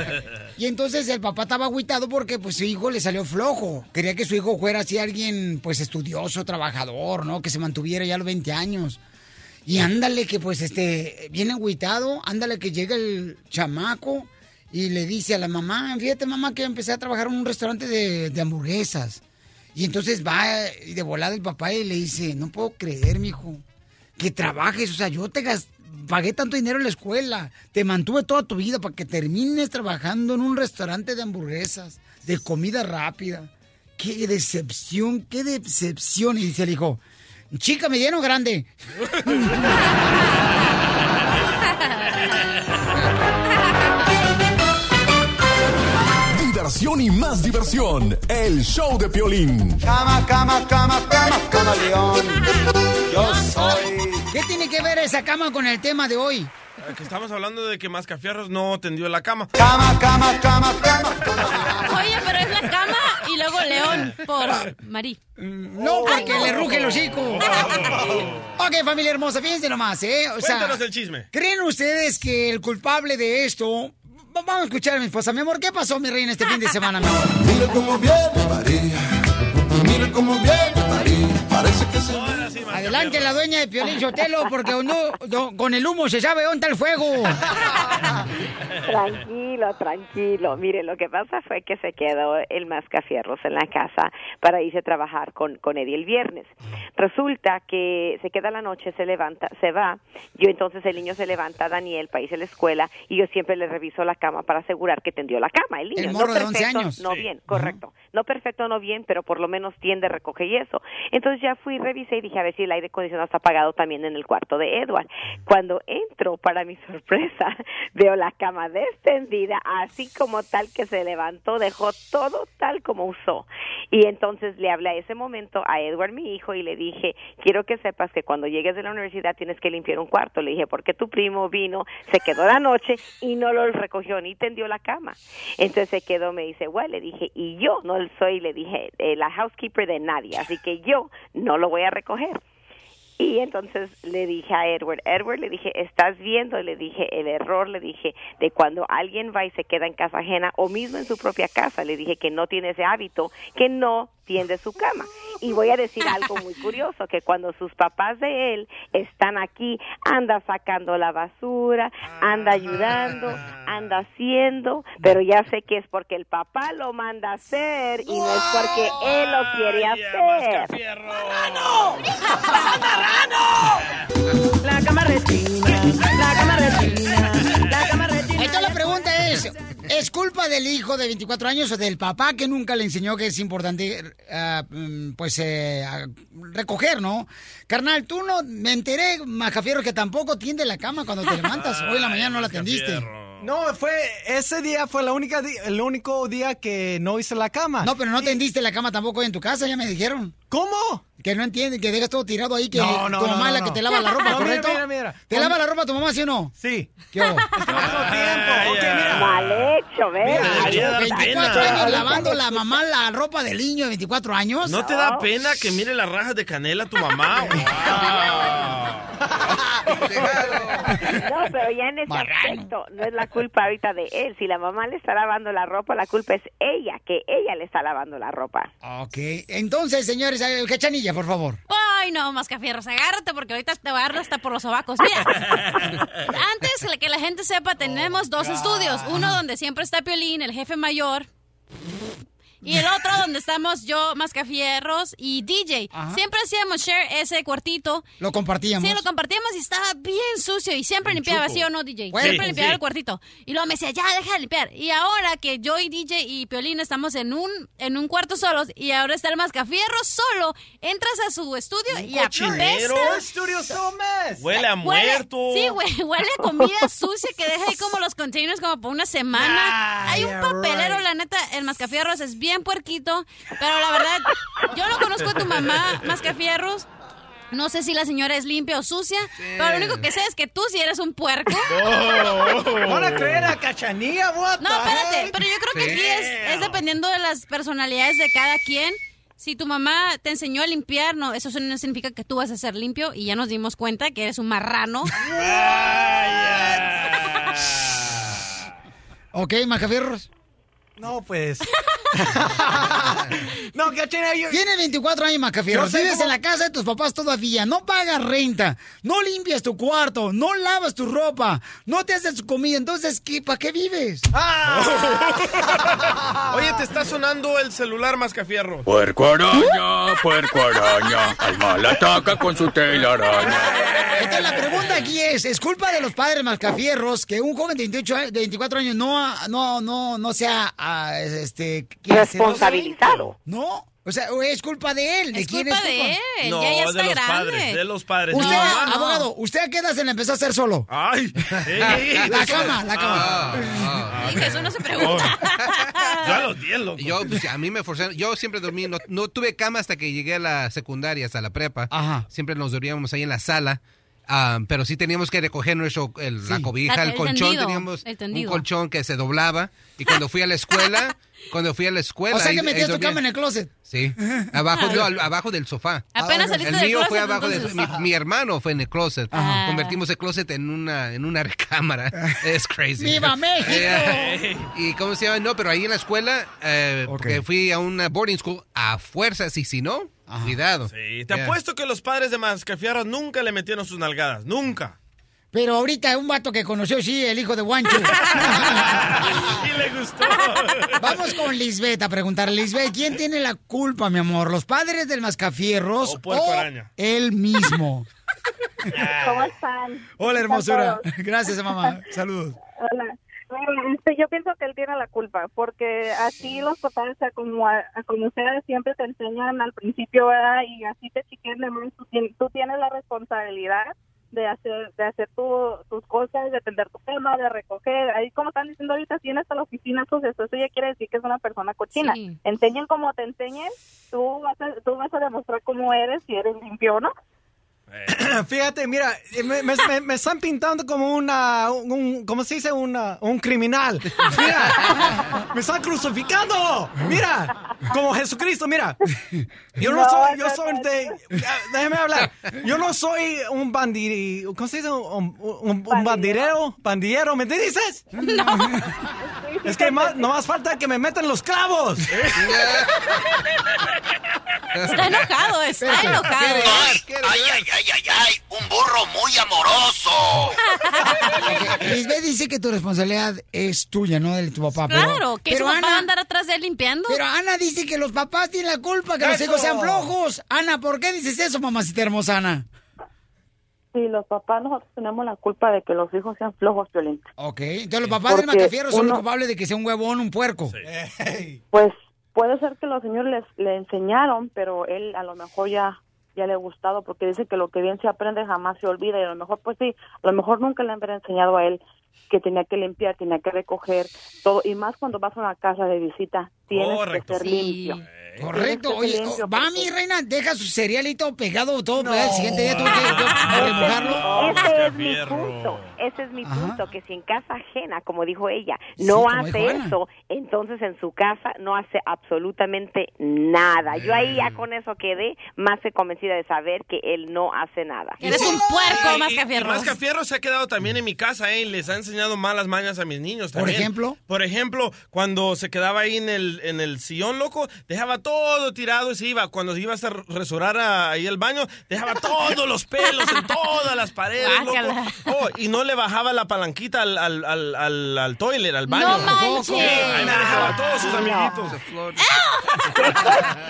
y entonces el papá estaba agüitado porque pues su hijo le salió flojo. Quería que su hijo fuera así alguien pues estudioso, trabajador, ¿no? Que se mantuviera ya a los 20 años. Y ándale que pues este, viene agüitado, ándale que llega el chamaco y le dice a la mamá, fíjate mamá que empecé a trabajar en un restaurante de, hamburguesas. Y entonces va y de volada el papá y le dice, no puedo creer, mijo, que trabajes, o sea, yo te gas- pagué tanto dinero en la escuela, te mantuve toda tu vida para que termines trabajando en un restaurante de hamburguesas, de comida rápida. Qué decepción, qué decepción. Y dice el hijo, chica, mediano o grande. Diversión y más diversión. El show de Piolín. Cama, cama, cama, cama, cama, león. Yo soy. ¿Qué tiene que ver esa cama con el tema de hoy? Eh, Que estamos hablando de que Mascafierros no tendió la cama. Cama, cama, cama, cama. Oye, pero es la cama y luego León por Marí. No, porque le ruge el hocico. ok, familia hermosa, fíjense nomás, ¿eh? O sea, Cuéntanos el chisme. ¿creen ustedes que el culpable de esto... Va- Vamos a escuchar a mi esposa. Mi amor, ¿qué pasó, mi reina, este fin de semana, mi amor? Mira cómo viene María, mira cómo viene parece que se... Adelante la dueña de Piolín Sotelo, porque no, no- con el humo se sabe dónde está el fuego. Tranquilo, tranquilo. Mire, lo que pasa fue que se quedó el mascafierros en la casa para irse a trabajar con, con Eddie el viernes. Resulta que se queda la noche, se levanta, se va. Yo entonces el niño se levanta, Daniel, para irse a la escuela, y yo siempre le reviso la cama para asegurar que tendió la cama. El niño, El no morro de 11 perfecto, años. No Sí. bien, correcto. No perfecto, no bien, pero por lo menos tiende, recoge y eso. Entonces ya fui, revisé y dije a ver si el aire acondicionado está apagado también en el cuarto de Edward. Cuando entro, para mi sorpresa, veo la cama extendida, así como tal que se levantó, dejó todo tal como usó. Y entonces le hablé a ese momento a Edward, mi hijo, y le dije, quiero que sepas que cuando llegues de la universidad tienes que limpiar un cuarto. Le dije, porque tu primo vino, se quedó la noche y no lo recogió ni tendió la cama. Entonces se quedó, me dice, bueno, le dije, y yo no soy, le dije, eh, la housekeeper de nadie, así que yo no lo voy a recoger. Y entonces le dije a Edward, Edward, le dije, estás viendo, le dije, el error, le dije, de cuando alguien va y se queda en casa ajena o mismo en su propia casa, le dije que no tiene ese hábito, que no tiende su cama. Y voy a decir algo muy curioso, que cuando sus papás de él están aquí, anda sacando la basura, anda ayudando, anda haciendo, pero ya sé que es porque el papá lo manda a hacer y no es porque él lo quiere hacer. La cama rechina, la cama rechina, es, ¿es culpa del hijo de 24 años o del papá que nunca le enseñó que es importante, ah, mm, pues, eh, recoger, no? Carnal, tú no, me enteré, Majafierro, que tampoco tiende la cama cuando te levantas. Hoy en la mañana no la tendiste. No, fue ese día fue la única el único día que no hice la cama. No, pero no tendiste la cama tampoco hoy en tu casa, ya me dijeron. ¿Cómo? Que no entienden, que dejas todo tirado ahí, que No, no, tu no, mamá es la no, que te lava la ropa, No, mira, ¿correcto? mira, mira. ¿Te lava la ropa tu mamá, sí o no? Sí. ¿Qué hubo? tiempo. Ok, mira. Mal hecho, ¿ves? Mira, Ahí está. 24 años lavando la mamá la ropa del niño de 24 años. ¿No te da pena que mire las rajas de canela tu mamá? No, pero ya en ese aspecto no es la culpa ahorita de él. Si la mamá le está lavando la ropa, la culpa es ella, que ella le está lavando la ropa. Ok, entonces, señores, cachanilla, por favor. Ay, no, Mascafierros, agárrate porque ahorita te va a dar hasta por los sobacos. Mira, antes de que la gente sepa, tenemos dos estudios. Uno donde siempre está Piolín, el jefe mayor. Y el otro donde estamos yo, Mascafierros y DJ. Ajá. Siempre hacíamos share ese cuartito. Lo compartíamos. Sí, lo compartíamos y estaba bien sucio y siempre limpiaba, chupo. ¿sí o no, DJ? Bueno, siempre sí, limpiaba sí. el cuartito. Y luego me decía, ya, deja de limpiar. Y ahora que yo y DJ y Piolín estamos en un, en un cuarto solos y ahora está el Mascafierro solo, entras a su estudio y cochinero. apesta. ¿Qué estudio somos? Huele a muerto. Sí, güey, huele a comida sucia que deja ahí como los containers como por una semana. Hay un yeah, papelero, right. la neta, el Mascafierros es bien puerquito, pero la verdad, yo no conozco a tu mamá, Mascafierros. No sé si la señora es limpia o sucia, pero lo único que sé es que tú sí eres un puerco. ¿Van a creer a Cachanilla, what No, espérate, heck? pero yo creo que aquí es, es dependiendo de las personalidades de cada quien. Si tu mamá te enseñó a limpiar, no, eso no significa que tú vas a ser limpio y ya nos dimos cuenta que eres un marrano. Ok, Macafierros. No, pues. no, Cachanilla, yo... Tienes 24 años, sé Vives cómo- en la casa de tus papás todavía. No pagas renta. No limpias tu cuarto. No lavas tu ropa. No te haces tu comida. Entonces, ¿qué, ¿para qué vives? Oye, te está sonando el celular, Mascafierro. Puerco araña, puerco araña, al mal ataca con su telaraña. Entonces, la pregunta aquí es, ¿es culpa de los padres mascafierros que un joven de 28, a- de 24 años no, no, no, no sea, ah, este... Responsabilizado. No, o sea, ¿o es culpa de él. ¿De Es quién culpa es de él, No, ya, ya de los grande. padres, de los padres. Usted, Mi mamá- abogado, ¿usted a qué edad se le empezó a hacer solo? Ay, La cama, la cama. Dije, eso no se pregunta. Yo a los 10, loco. Yo, pues, a mí me forzaron. Yo siempre dormí, no, no tuve cama hasta que llegué a la secundaria, hasta la prepa. Siempre nos dormíamos ahí en la sala. Ah, pero sí teníamos que recoger nuestro, el- la cobija, el, el colchón. tendido, teníamos el un colchón que se doblaba. Y cuando fui a la escuela, cuando fui a la escuela. O sea que metías tu cama en el closet. Sí, abajo, al- abajo del sofá. Apenas el saliste del mío fue abajo del entonces. mi, mi hermano fue en el closet. Ajá. Convertimos el closet en una en una recámara. Es crazy. ¡Viva México! Eh, y cómo se llama? No, pero ahí en la escuela eh, porque fui a una boarding school a fuerzas y si no, cuidado. Sí, te Yeah. apuesto que los padres de Mascafierro nunca le metieron sus nalgadas. Nunca. Pero ahorita un vato que conoció, sí, el hijo de Guancho. Y le gustó. Vamos con Lisbeth a preguntarle, Lisbeth, ¿quién tiene la culpa, mi amor? ¿Los padres del mascafierros O Araña. él mismo? ¿Cómo están? Hola, hermosura. Gracias, mamá. Saludos. Hola. Mira, este, yo pienso que él tiene la culpa, porque así los papás, o como, a, a como ustedes siempre te enseñan al principio, ¿verdad? Y así te chiquen de más, tú tienes la responsabilidad de hacer de hacer tu- tus cosas, de tender tu cama, de recoger. Ahí como están diciendo ahorita, tienes hasta la oficina sucia, eso ya quiere decir que es una persona cochina. Sí. Enseñen como te enseñen, tú vas, a, tú vas a demostrar cómo eres, si eres limpio o no. Fíjate, mira, me, me- me- me están pintando como una, un, ¿cómo se dice? Una, un criminal. Mira, me están crucificando. Mira, como Jesucristo, mira. Yo no No, soy, yo soy de, déjeme hablar. Yo no soy un bandiri, ¿cómo se dice? Un, un- un bandidero, bandillero, ¿me dices? No. Es que más, no más falta que me metan los clavos. Está enojado, está enojado. ¿quiere- Ay, ay, ay, ay, ay, un burro muy amoroso. Lisbeth dice que tu responsabilidad es tuya, no de tu papá. pero- Claro, que pero su papá va a andar atrás de él limpiando. pero Ana dice que los papás tienen la culpa, que los hijos sean flojos. Ana, ¿por qué dices eso, mamacita hermosa Ana? Sí, los papás nosotros tenemos la culpa de que los hijos sean flojos, Violín. Ok, entonces los papás del Porque Macafierro son los culpables de que sea un huevón, un puerco. Pues puede ser que los señores les, le enseñaron, pero él a lo mejor ya ya le ha gustado porque dice que lo que bien se aprende jamás se olvida y a lo mejor pues sí, a lo mejor nunca le han enseñado a él que tenía que limpiar, tenía que recoger todo, y más cuando vas a una casa de visita, tienes Correcto. que ser Sí. limpio. Correcto. Oye, limpio, va mi reina, deja su cerealito pegado todo, pero el siguiente día tuve que remojarlo. es, ese es mi punto, ese es mi punto, que si en casa ajena, como dijo ella, no hace eso, entonces en su casa no hace absolutamente nada. Yo ahí ya con eso quedé más que convencida de saber que él no hace nada. Eres un puerco. Y Mascafierro se ha quedado también en mi casa, ¿eh? y les ha enseñado malas mañas a mis niños ¿Por también. ejemplo? Por ejemplo, cuando se quedaba ahí en el, en el sillón, loco, dejaba todo tirado y se iba. Cuando se iba a a- ahí el baño, dejaba todos los pelos en todas las paredes, loco. Oh, y no le bajaba la palanquita al, al, al, al, al toilet, al baño. ¡No manches! Sí, ahí me dejaba a todos sus No. amiguitos.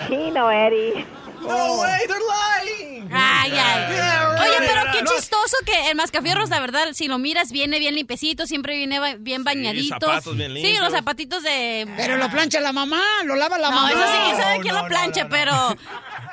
Chino, Eri. No way, they're lying. Ay, ay. Yeah, right. Oye, pero qué No, chistoso que el mascafierros, la verdad, si lo miras, viene bien limpiecito, siempre viene ba- bien bañadito. zapatos bien Sí, limpios. los zapatitos de... Pero lo plancha la mamá, lo lava la No, mamá. eso sí, quién sabe quién no, lo plancha, pero...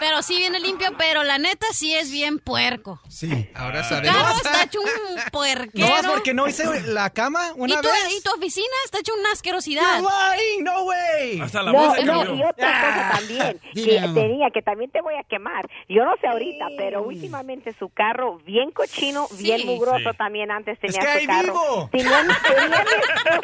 Pero sí viene limpio, pero la neta sí es bien puerco. Sí. Ahora Carlos sabemos. está hecho un No puerquero. más porque no hice la cama ¿Y una tu, vez. y tu oficina está hecho una asquerosidad. You're lying, no way. Hasta la No, voz se no, cambió. y otra cosa también, que tenía, que también te voy a quemar. Yo no sé ahorita, pero últimamente su carro bien cochino, bien Sí. mugroso Sí. también antes Es tenía que su ahí carro. vivo. Tenía, mi- tenía mi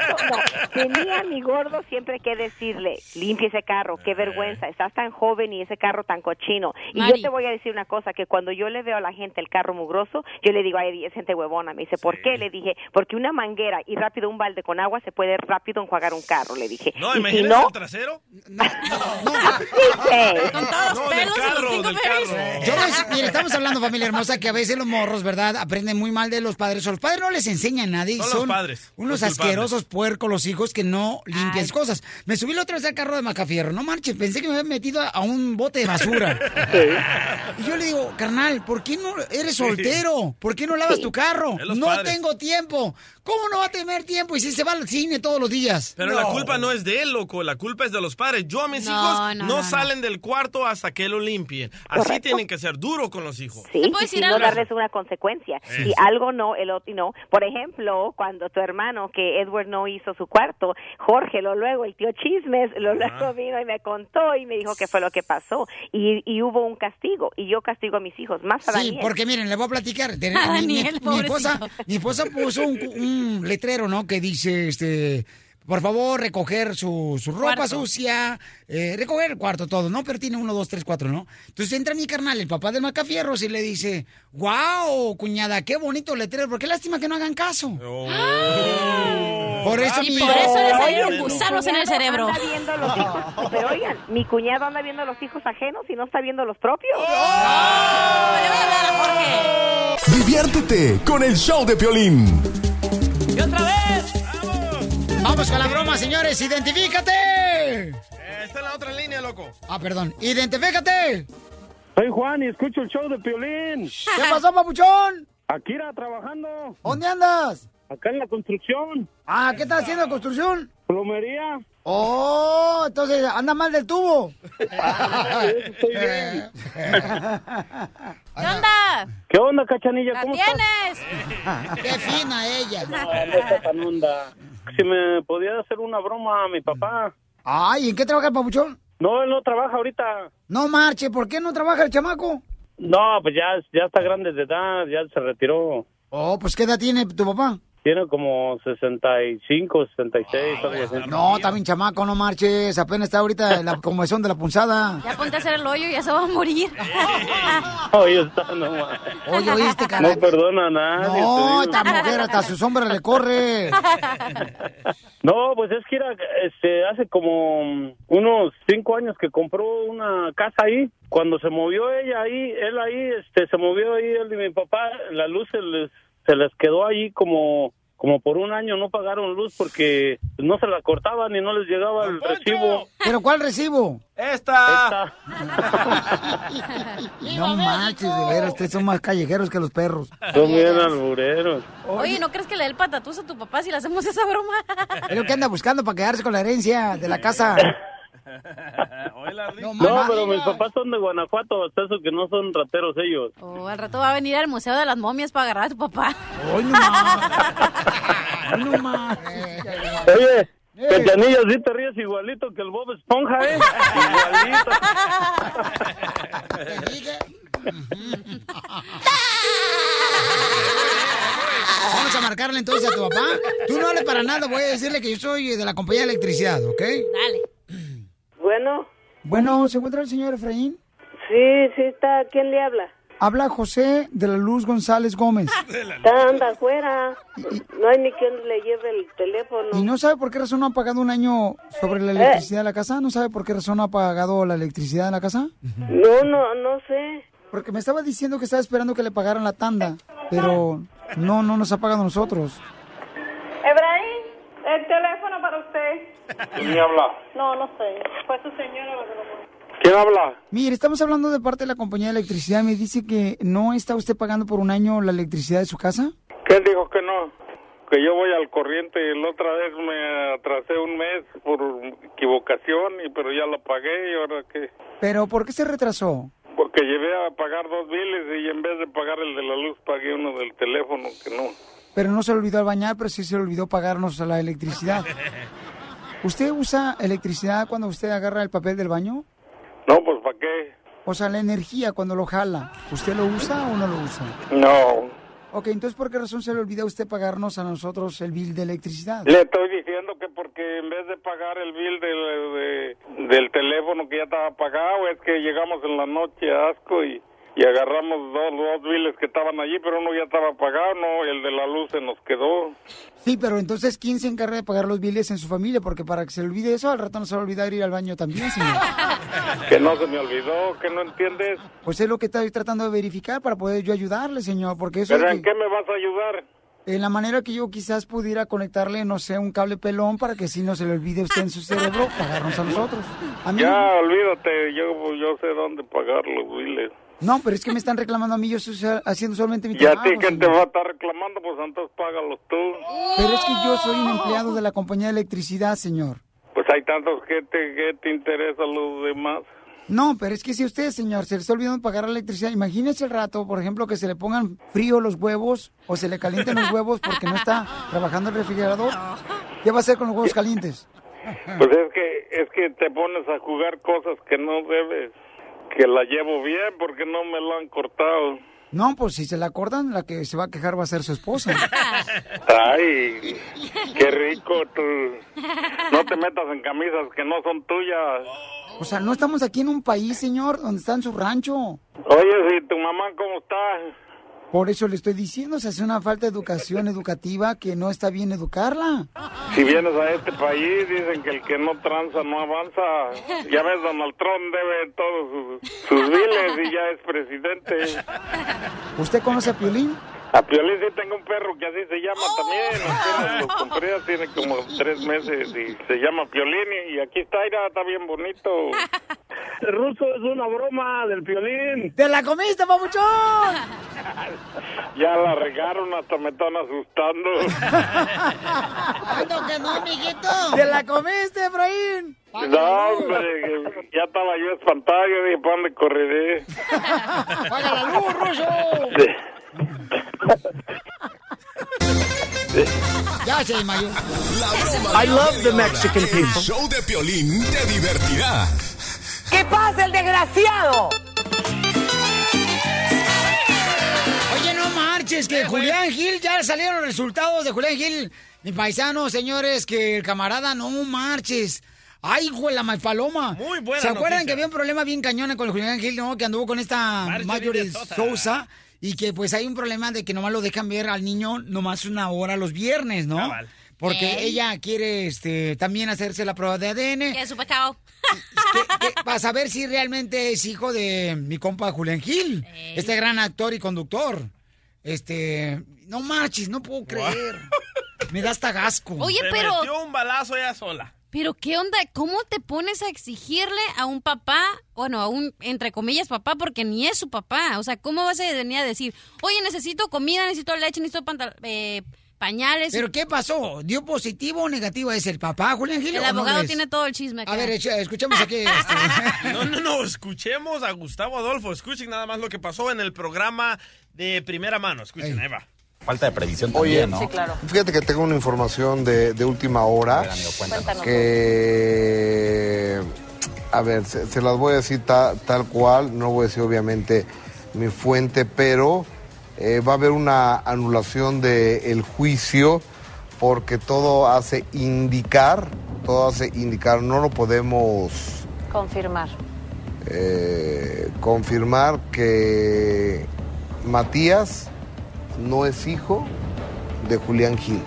esposo, no, tenía mi gordo siempre que decirle, limpia ese carro, qué vergüenza, estás tan joven y ese carro tan cochino. Y Mari. yo te voy a decir una cosa, que cuando yo le veo a la gente el carro mugroso, yo le digo, ay, es gente huevona. Me dice, ¿por qué? Le dije, porque una manguera y rápido un balde con agua se puede rápido enjuagar un carro, le dije. No, y si imagínate no, el trasero. dice, Con todos los No, del pelos y carro, los del carro. Yo les- mira, estamos hablando, familia hermosa, que a veces los morros, ¿verdad? Aprenden muy mal de los padres. O los padres no les enseñan nada y Son son, los padres, unos los asquerosos puercos los hijos que no limpian cosas. Me subí la otra vez al carro de Macafierro. No marches, pensé que me había metido a un bote de basura. Y yo le digo, carnal, ¿por qué no eres soltero? ¿Por qué no lavas tu carro? No padres. tengo tiempo. ¿Cómo no va a tener tiempo? Y si se va al cine todos los días. Pero la culpa no es de él, loco. La culpa es de los padres. Yo a mis No, hijos no, no, no, no. salen del cuarto hasta que lo limpien. Así tienen que ser duro con los hijos. Sí, ¿Te puedo y si no algo? darles una consecuencia. Si algo no, el otro no. Por ejemplo, cuando tu hermano, que Edward no hizo su cuarto, Jorge, lo luego, el tío Chismes, lo luego vino y me contó y me dijo qué fue lo que pasó. Y, y hubo un castigo. Y yo castigo a mis hijos, más a Sí, Daniel. porque miren, le voy a platicar. A mi, mi- Daniel, mi esposa, mi esposa puso un, un letrero, ¿no? Que dice, este, por favor, recoger su, su ropa Cuarto. sucia, eh, recoger el cuarto, todo, ¿no? Pero tiene uno, dos, tres, cuatro, ¿no? Entonces entra mi carnal, el papá del Macafierros, y le dice, wow, cuñada, qué bonito letrero, ¿por qué lástima que no hagan caso? Por eso Y mi... por eso le Oye, salieron gusanos en el cerebro. anda viendo los hijos. Pero oigan, mi cuñado anda viendo los hijos ajenos y no está viendo los propios. Le voy a hablar a Jorge. Diviértete con el show de Piolín. ¡Y otra vez! ¡Vamos con la broma, señores! ¡Identifícate! Eh, está en la otra línea, loco. Ah, perdón. ¡Identifícate! Soy Juan y escucho el show de Piolín. ¿Qué pasó, papuchón? Aquí era trabajando, ¿Dónde andas? Acá en la construcción, Ah, ¿qué estás haciendo construcción? plomería. Oh, entonces anda mal del tubo. Estoy bien. ¿Qué onda? ¿Qué onda, cachanilla? ¿La ¿Cómo estás? tienes? Qué fina ella. No, no está tan onda. Si me podía hacer una broma a mi papá. Ay, ¿en qué trabaja el papuchón? No, él no trabaja ahorita. No marche, ¿por qué no trabaja el chamaco? No, pues ya, ya está grande de edad, ya se retiró. Oh, pues ¿qué edad tiene tu papá? Tiene como 65, 66, algo. No, está bien chamaco, no marches. Apenas está ahorita en la convención de la punzada. Ya ponte a hacer el hoyo y ya se va a morir. Oye, está, no, ma- Oye, ¿oíste, no perdona a nadie. No, esta mujer hasta su sombra le corre. No, pues es que era, este, hace como unos cinco años que compró una casa ahí. Cuando se movió ella ahí, él ahí, este, se movió ahí, él y mi papá, la luz se les, se les quedó ahí como, como por un año, no pagaron luz porque no se la cortaban y no les llegaba el recibo. ¿Pero cuál recibo? Esta. No manches, de veras, ustedes son más callejeros que los perros. Son bien albureros. Oye, ¿no crees que le dé el patatús a tu papá si le hacemos esa broma? Lo que anda buscando para quedarse con la herencia de la casa. No, pero mis papás son de Guanajuato, hasta eso que no son rateros ellos. Oh, al rato va a venir al Museo de las Momias para agarrar a tu papá. Oye, Cachanilla, sí te ríes igualito que el Bob Esponja, ¿eh? igualito. Vamos a marcarle entonces a tu papá. Tú no hables para nada, voy a decirle que yo soy de la compañía de electricidad, ¿ok? Dale. Bueno, Bueno, ¿se encuentra el señor Efraín? sí, sí está. ¿Quién le habla? Habla José de la Luz González Gómez. Está, anda afuera. No hay ni quien le lleve el teléfono. ¿Y no sabe por qué razón no ha pagado un año sobre la electricidad de la casa? ¿No sabe por qué razón no ha pagado la electricidad de la casa? No, no, no sé. Porque me estaba diciendo que estaba esperando que le pagaran la tanda, pero no, no nos ha pagado a nosotros. Efraín, el teléfono para usted. ¿Quién me habla? No, no sé. Fue su señora la que lo. ¿Quién habla? Mire, estamos hablando de parte de la compañía de electricidad. Me dice que no está usted pagando por un año la electricidad de su casa. ¿Quién dijo que no? Que yo voy al corriente y la otra vez me atrasé un mes por equivocación, y pero ya lo pagué y ahora qué. Pero ¿por qué se retrasó? Porque llevé a pagar dos biles y en vez de pagar el de la luz pagué uno del teléfono que no. Pero no se le olvidó al bañar, pero sí se le olvidó pagarnos la electricidad. ¿Usted usa electricidad cuando usted agarra el papel del baño? No, pues ¿para qué? O sea, la energía cuando lo jala. ¿Usted lo usa o no lo usa? No. Ok, entonces ¿por qué razón se le olvidó a usted pagarnos a nosotros el bill de electricidad? Le estoy diciendo que porque en vez de pagar el bill del, de- del teléfono que ya estaba pagado, es que llegamos en la noche a Asco y, y agarramos dos, dos biles que estaban allí, pero uno ya estaba pagado, no, el de la luz se nos quedó. Sí, pero entonces ¿quién se encarga de pagar los biles en su familia? Porque para que se le olvide eso, al rato no se va a olvidar ir al baño también, señor. Que no se me olvidó, que no entiendes. Pues es lo que estoy tratando de verificar para poder yo ayudarle, señor, porque eso ¿Pero es en qué me vas a ayudar? en la manera que yo quizás pudiera conectarle, no sé, un cable pelón para que si no se le olvide usted en su cerebro, pagarnos a nosotros. A mí Ya, no- olvídate, yo, yo sé dónde pagar los biles. No, pero es que me están reclamando a mí, yo estoy haciendo solamente mi Y a trabajo. ti, ¿quién te va a estar reclamando? Pues entonces págalos tú. Pero es que yo soy un empleado de la compañía de electricidad, señor. Pues hay tantos que te, que te interesa a los demás. No, pero es que si usted, señor, se le está olvidando pagar la electricidad, imagínese el rato, por ejemplo, que se le pongan frío los huevos o se le calienten los huevos porque no está trabajando el refrigerador. ¿Qué va a hacer con los huevos calientes? Pues es que es que te pones a jugar cosas que no debes. Que la llevo bien porque no me lo han cortado. No, pues si se la cortan, la que se va a quejar va a ser su esposa. Ay, qué rico tú. No te metas en camisas que no son tuyas. O sea, no estamos aquí en un país, señor, donde está en su rancho. Oye, si tu mamá cómo está? Por eso le estoy diciendo, se hace una falta de educación educativa que no está bien educarla. Si vienes a este país, dicen que el que no tranza no avanza. Ya ves, Donald Trump debe todos sus, sus biles y ya es presidente. ¿Usted conoce a Piolín? A Piolín sí tengo un perro que así se llama también. Apenas lo compré, tiene como tres meses y se llama Piolín. Y aquí está, mira, está bien bonito. El ruso es una broma del Piolín. ¡Te la comiste, papuchón! Ya la regaron, hasta me están asustando. ¿Cuándo que no, mijito? ¡Te la comiste, Efraín! No, hombre, que ya estaba yo espantado, yo dije, ¿para dónde correré? ¡Paga la luz, ruso! Ya se desmayó. I love the Mexican people. El show de Piolín te divertirá. ¿Qué pasa, el desgraciado? Oye, no marches, que Julián Gil, ya salieron los resultados de Julián Gil. Mi paisano, señores, que el camarada no marches. Ay, hijo de la malpaloma. Muy buena ¿Se acuerdan noticia. que había un problema bien cañón con el Julián Gil, no? Que anduvo con esta Marjorie. Sousa. Y que pues hay un problema de que nomás lo dejan ver al niño nomás una hora los viernes, ¿no? Cabal. Porque ella quiere este, también hacerse la prueba de ADN. ¿Qué es su pecado? Para saber si realmente es hijo de mi compa Julián Gil, este gran actor y conductor. Este, no marches, no puedo creer. Me da hasta gasco. Oye, Se pero- metió un balazo ella sola. Pero qué onda, ¿cómo te pones a exigirle a un papá, bueno, a un, entre comillas, papá, porque ni es su papá? O sea, ¿cómo vas a venir a decir, oye, necesito comida, necesito leche, necesito pantal- eh, pañales. ¿Pero qué pasó? ¿Dio positivo o negativo? ¿Es el papá, Julián Gil? El no abogado tiene todo el chisme acá. A ver, escuchemos aquí. este. No, no, no, escuchemos a Gustavo Adolfo. Escuchen nada más lo que pasó en el programa de primera mano. Escuchen, ahí va. Falta de previsión Oye, también, ¿no? Sí, claro. fíjate que tengo una información de, de última hora Cuéntanos. que, a ver, se, se las voy a decir ta- tal cual, no voy a decir obviamente mi fuente, pero eh, va a haber una anulación del juicio porque todo hace indicar, todo hace indicar, no lo podemos Confirmar. eh, confirmar que Matías no es hijo de Julián Gil.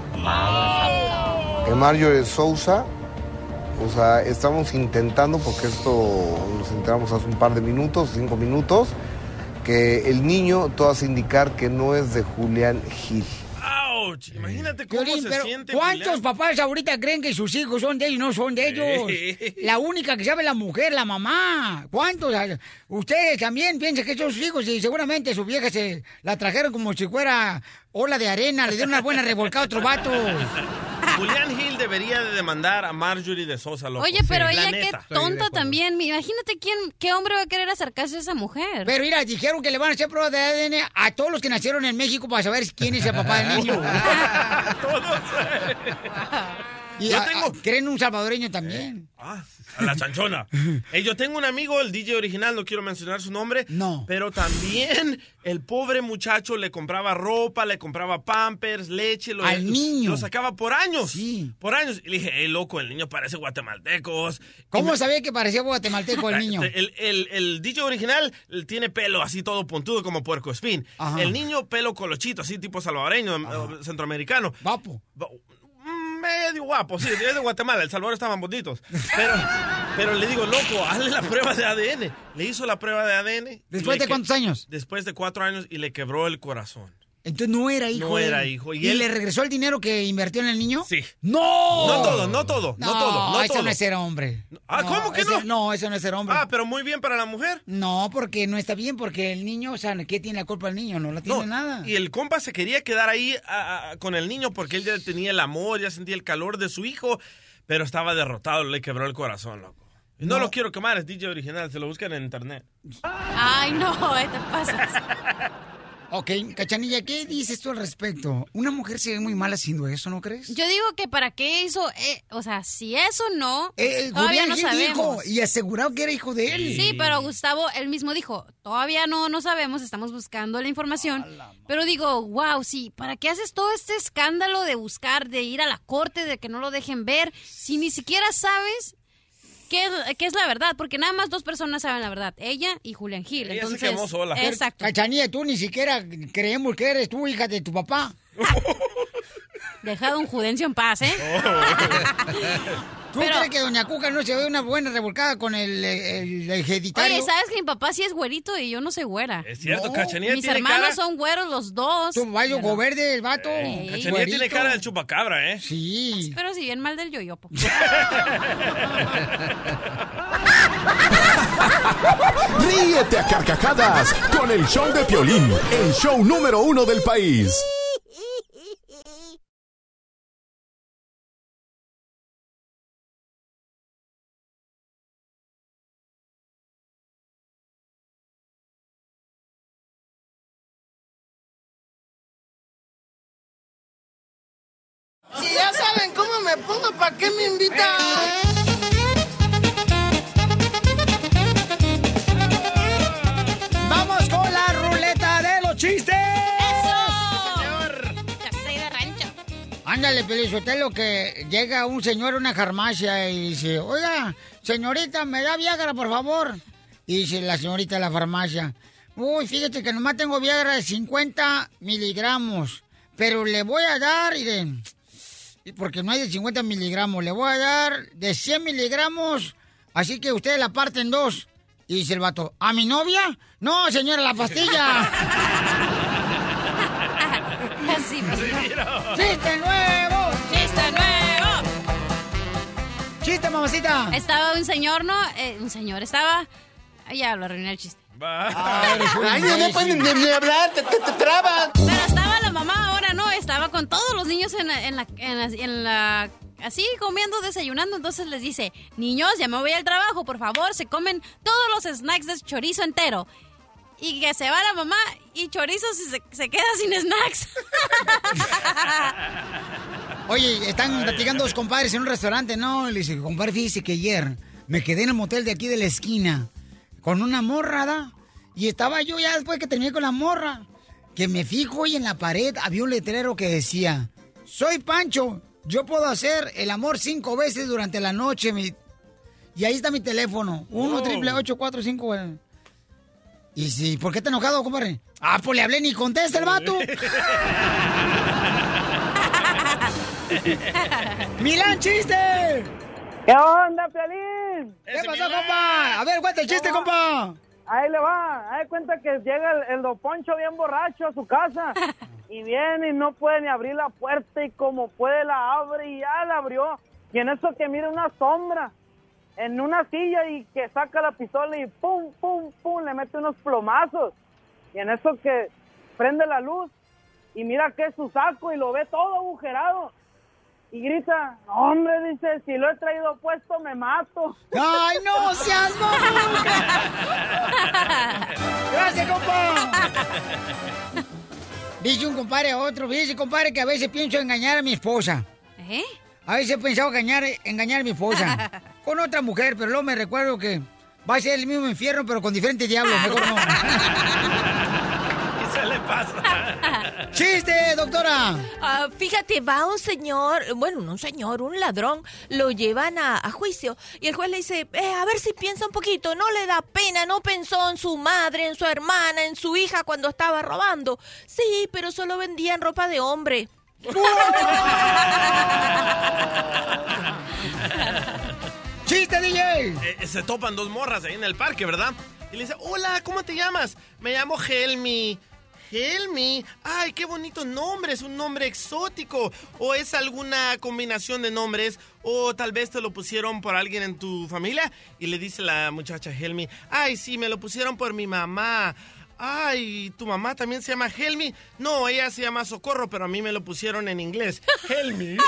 Que Mario Sousa, o sea, estamos intentando, porque esto nos enteramos hace un par de minutos, cinco minutos, que el niño todo hace indicar que no es de Julián Gil. ¡Auch! Imagínate cómo se siente. ¿cuántos Julián. papás ahorita creen que sus hijos son de ellos y no son de ellos? La única que sabe es la mujer, la mamá. ¿Cuántos? Ustedes también piensan que son sus hijos y seguramente su vieja se la trajeron como si fuera ola de arena, le dieron una buena revolcada a otro vato. Julián Gil debería de demandar a Marjorie de Sosa, loco. Oye, pero Sí, la ella qué tonta también. Imagínate quién, qué hombre va a querer acercarse a esa mujer. Pero mira, dijeron que le van a hacer pruebas de ADN a todos los que nacieron en México para saber quién es el papá del niño. Y Yo a- tengo- a- creen un salvadoreño también. Ah, a la chanchona. Eh, yo tengo un amigo, el DJ original, no quiero mencionar su nombre. No. Pero también el pobre muchacho le compraba ropa, le compraba pampers, leche. Lo, Al niño. Lo sacaba por años. Sí. Por años. Y le dije, hey, loco, el niño parece guatemaltecos. ¿Cómo me- sabía que parecía guatemalteco el niño? El, el, el DJ original tiene pelo así todo puntudo como puerco espín. Ajá. El niño pelo colochito, así tipo salvadoreño, eh, centroamericano. Guapo. Medio guapo, sí, es de Guatemala, El Salvador estaban bonitos. Pero, pero le digo, loco, hazle la prueba de ADN. Le hizo la prueba de ADN. ¿Después de cuántos años? Después de cuatro años y le quebró el corazón. Entonces no era hijo. No de él. era hijo. ¿Y, ¿Y él? le regresó el dinero que invirtió en el niño? Sí. ¡No! No todo, no todo, no, todo, no eso todo. no es ser hombre. Ah, ¿cómo que ese- no? No, eso no es ser hombre. Ah, pero muy bien para la mujer. No, porque no está bien, porque el niño, o sea, ¿qué tiene la culpa el niño? No la tiene No, nada. Y el compa se quería quedar ahí a- a- con el niño porque él ya tenía el amor, ya sentía el calor de su hijo, pero estaba derrotado, le quebró el corazón, loco. Y no, No. lo quiero quemar, es DJ original, se lo buscan en internet. Ay, no, eh, te pasas. Ok, Cachanilla, ¿qué dices tú al respecto? Una mujer se ve muy mal haciendo eso, ¿no crees? Yo digo que para qué hizo, eh, o sea, si eso no, Eh, todavía no sabemos. dijo y aseguró que era hijo de él. Sí, pero Gustavo él mismo dijo, todavía no, no sabemos, estamos buscando la información. Pero digo, wow, sí, ¿para qué haces todo este escándalo de buscar, de ir a la corte, de que no lo dejen ver, si ni siquiera sabes qué es, qué es la verdad? Porque nada más dos personas saben la verdad, ella y Julián Gil. Ella se Entonces, quemó sola. Exacto. Cachanilla, tú ni siquiera creemos que eres tú, hija de tu papá. Deja a don Judencio en paz, ¿eh? ¿Tú crees que Doña Cuca no se ve una buena revolcada con el, el, el hereditario? Oye, ¿sabes que mi papá sí es güerito y yo no soy güera? Es cierto, Cachanilla Mis tiene hermanos cara- son güeros los dos. Tu bayo Pero- verde el vato. Cachanilla tiene cara de chupacabra, ¿eh? Sí. Pero si bien mal del yoyopo. Ríete a carcajadas con el show de Piolín, el show número uno del país. Si ya saben cómo me pongo, ¿para qué me invitan? Ándale, Pelizotelo, que llega un señor a una farmacia y dice, oiga, señorita, ¿me da Viagra, por favor? Y dice la señorita de la farmacia, uy, fíjate que nomás tengo Viagra de 50 miligramos, pero le voy a dar, miren, porque no hay de 50 miligramos, le voy a dar de 100 miligramos, así que ustedes la parten en dos. Y dice el vato, ¿a mi novia? No, señora, la pastilla. Así, ¡Chiste nuevo! ¡Chiste nuevo! ¡Chiste, mamacita! Estaba un señor, ¿no? Eh, un señor, estaba... Ya, lo arruiné el chiste. Ay, no me pueden ni, ni hablar, te, te, te trabas. Pero estaba la mamá ahora no, estaba con todos los niños en la, en la, en la- en la- así comiendo, desayunando, entonces les dice, niños, ya me voy al trabajo, por favor, se comen todos los snacks de chorizo entero. Y que se va la mamá y chorizo se, se queda sin snacks. Oye, están platicando dos compadres en un restaurante, ¿no? Le dice, compadre, fíjese que ayer me quedé en el motel de aquí de la esquina con una morra, ¿da? Y estaba yo ya después que terminé con la morra, que me fijo y en la pared había un letrero que decía, soy Pancho, yo puedo hacer el amor cinco veces durante la noche. mi-". Y ahí está mi teléfono, 1 Wow. triple 845 ¿Y si, por qué te enojado, compadre? Ah, pues le hablé ni contesta el vato. ¡Milán, chiste! ¿Qué onda, Piolín? ¿Qué pasó, compa? A ver, cuenta el chiste, compa. Ahí le va. Ahí cuenta que llega el, el don Poncho bien borracho a su casa. Y viene y no puede ni abrir la puerta. Y como puede la abre y ya la abrió. Y en eso que mira una sombra en una silla y que saca la pistola y pum, pum, pum, le mete unos plomazos. Y en eso que prende la luz y mira que es su saco y lo ve todo agujerado. Y grita, hombre, dice, si lo he traído puesto me mato. ¡Ay, no seas! ¡Gracias, compa! Dice un compadre a otro, dice compadre que a veces pienso engañar a mi esposa. ¿Eh? A veces he pensado engañar, engañar a mi esposa con otra mujer, pero luego me recuerdo que va a ser el mismo infierno, pero con diferentes diablos. Mejor no. ¿Qué se le pasa? ¡Chiste, doctora! Ah, fíjate, va un señor, bueno, no un señor, un ladrón, lo llevan a, a juicio y el juez le dice, "Eh, a ver si piensa un poquito, no le da pena, no pensó en su madre, en su hermana, en su hija cuando estaba robando. Sí, pero solo vendían ropa de hombre. ¡Chiste, DJ! Eh, se topan dos morras ahí en el parque, ¿verdad? Y le dice, hola, ¿cómo te llamas? Me llamo Helmi. Helmi, ay, qué bonito nombre, es un nombre exótico. O es alguna combinación de nombres, o tal vez te lo pusieron por alguien en tu familia. Y le dice la muchacha Helmi, ay, sí, me lo pusieron por mi mamá. Ay, ¿tu mamá también se llama Helmi? No, ella se llama Socorro, pero a mí me lo pusieron en inglés. Helmi.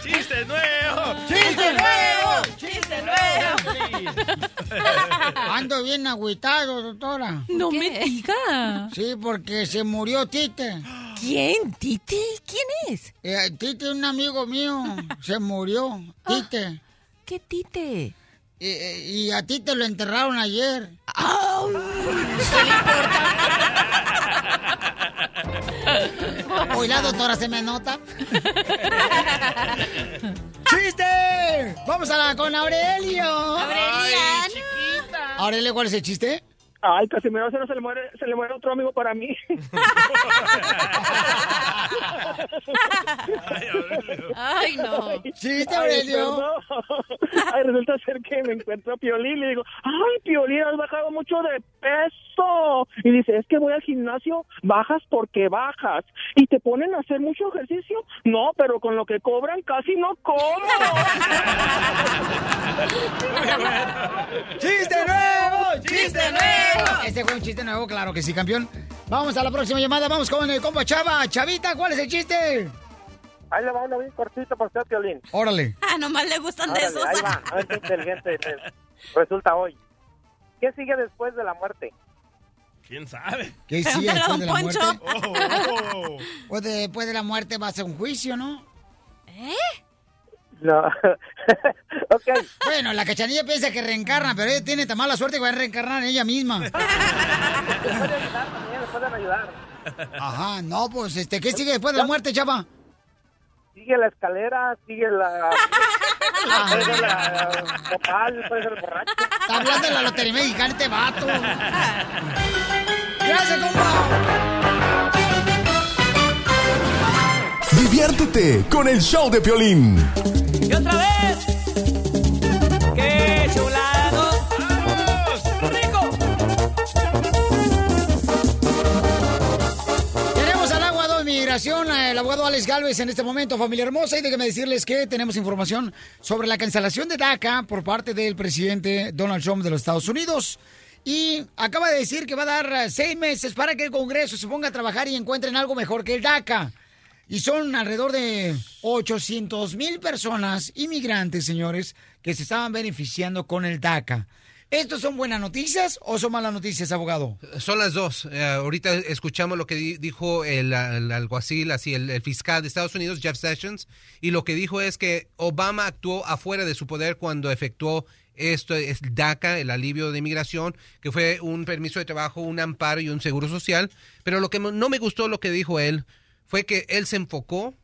¡Chiste nuevo! ¡Chiste nuevo! ¡Chiste nuevo! Ando bien agüitado, doctora. No me diga. Sí, porque se murió Tite. ¿Quién? ¿Tite? ¿Quién es? Eh, Tite, un amigo mío, se murió. Tite. ¿Qué Tite? Y, y a ti te lo enterraron ayer. Hoy la doctora se me nota. ¡Chiste! Vamos a la con Aurelio. Aurelian. Aurelio, ¿cuál es el chiste? Ay, Casimiro, se, no se, le muere, se le muere otro amigo para mí. Ay, no. ¿Chiste, Aurelio? Ay, resulta ser que me encuentro a Piolín y le digo, ay, Piolín, has bajado mucho de peso. Y dice, es que voy al gimnasio, bajas porque bajas. ¿Y te ponen a hacer mucho ejercicio? No, pero con lo que cobran casi no como. ¡Chiste nuevo! ¡Chiste nuevo! Este fue un chiste nuevo, claro que sí, campeón. Vamos a la próxima llamada. Vamos con el compa Chava. Chavita, ¿cuál es el chiste? Ahí le va uno bien cortito para usted, Piolín. Órale. Ah, nomás le gustan de Órale, esos. Ahí va, a ver qué inteligente es. resulta hoy. ¿Qué sigue después de la muerte? ¿Quién sabe? ¿Qué sigue después de la muerte? Oh, oh. Pues después de la muerte va a ser un juicio, ¿no? ¿Eh? No. ok. Bueno, la cachanilla piensa que reencarna, pero ella tiene tan mala suerte que va a reencarnar en ella misma. Le pueden ayudar también, pueden ayudar. Ajá, no, pues, este, ¿qué sigue después de la muerte, chava? Sigue la escalera, sigue la... El borracho. Está hablando de la lotería mexicana este vato. Gracias, compa. Diviértete con el show de Piolín. ¡Y otra vez! ¡Qué chulado! ¡Rico! Tenemos al agua de migración, el abogado Alex Galvez en este momento, familia hermosa, y déjenme decirles que tenemos información sobre la cancelación de DACA por parte del presidente Donald Trump de los Estados Unidos. Y acaba de decir que va a dar eh, seis meses para que el Congreso se ponga a trabajar y encuentren algo mejor que el DACA. Y son alrededor de 800 mil personas, inmigrantes, señores, que se estaban beneficiando con el DACA. ¿Estos son buenas noticias o son malas noticias, abogado? Son las dos. Eh, ahorita escuchamos lo que di- dijo el, alguacil, así el, el fiscal de Estados Unidos, Jeff Sessions, y lo que dijo es que Obama actuó afuera de su poder cuando efectuó esto es DACA, el alivio de inmigración, que fue un permiso de trabajo, un amparo y un seguro social. Pero lo que no me gustó lo que dijo él fue que él se enfocó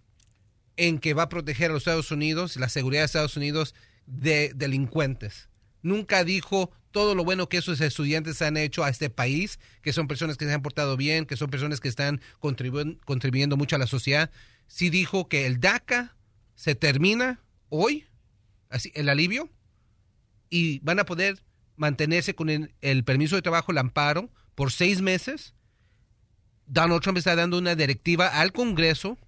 en que va a proteger a los Estados Unidos, la seguridad de Estados Unidos de delincuentes. Nunca dijo todo lo bueno que esos estudiantes han hecho a este país, que son personas que se han portado bien, que son personas que están contribu- contribuyendo mucho a la sociedad. Sí dijo que el DACA se termina hoy, así el alivio, y van a poder mantenerse con el permiso de trabajo, el amparo, por seis meses. Donald Trump está dando una directiva al Congreso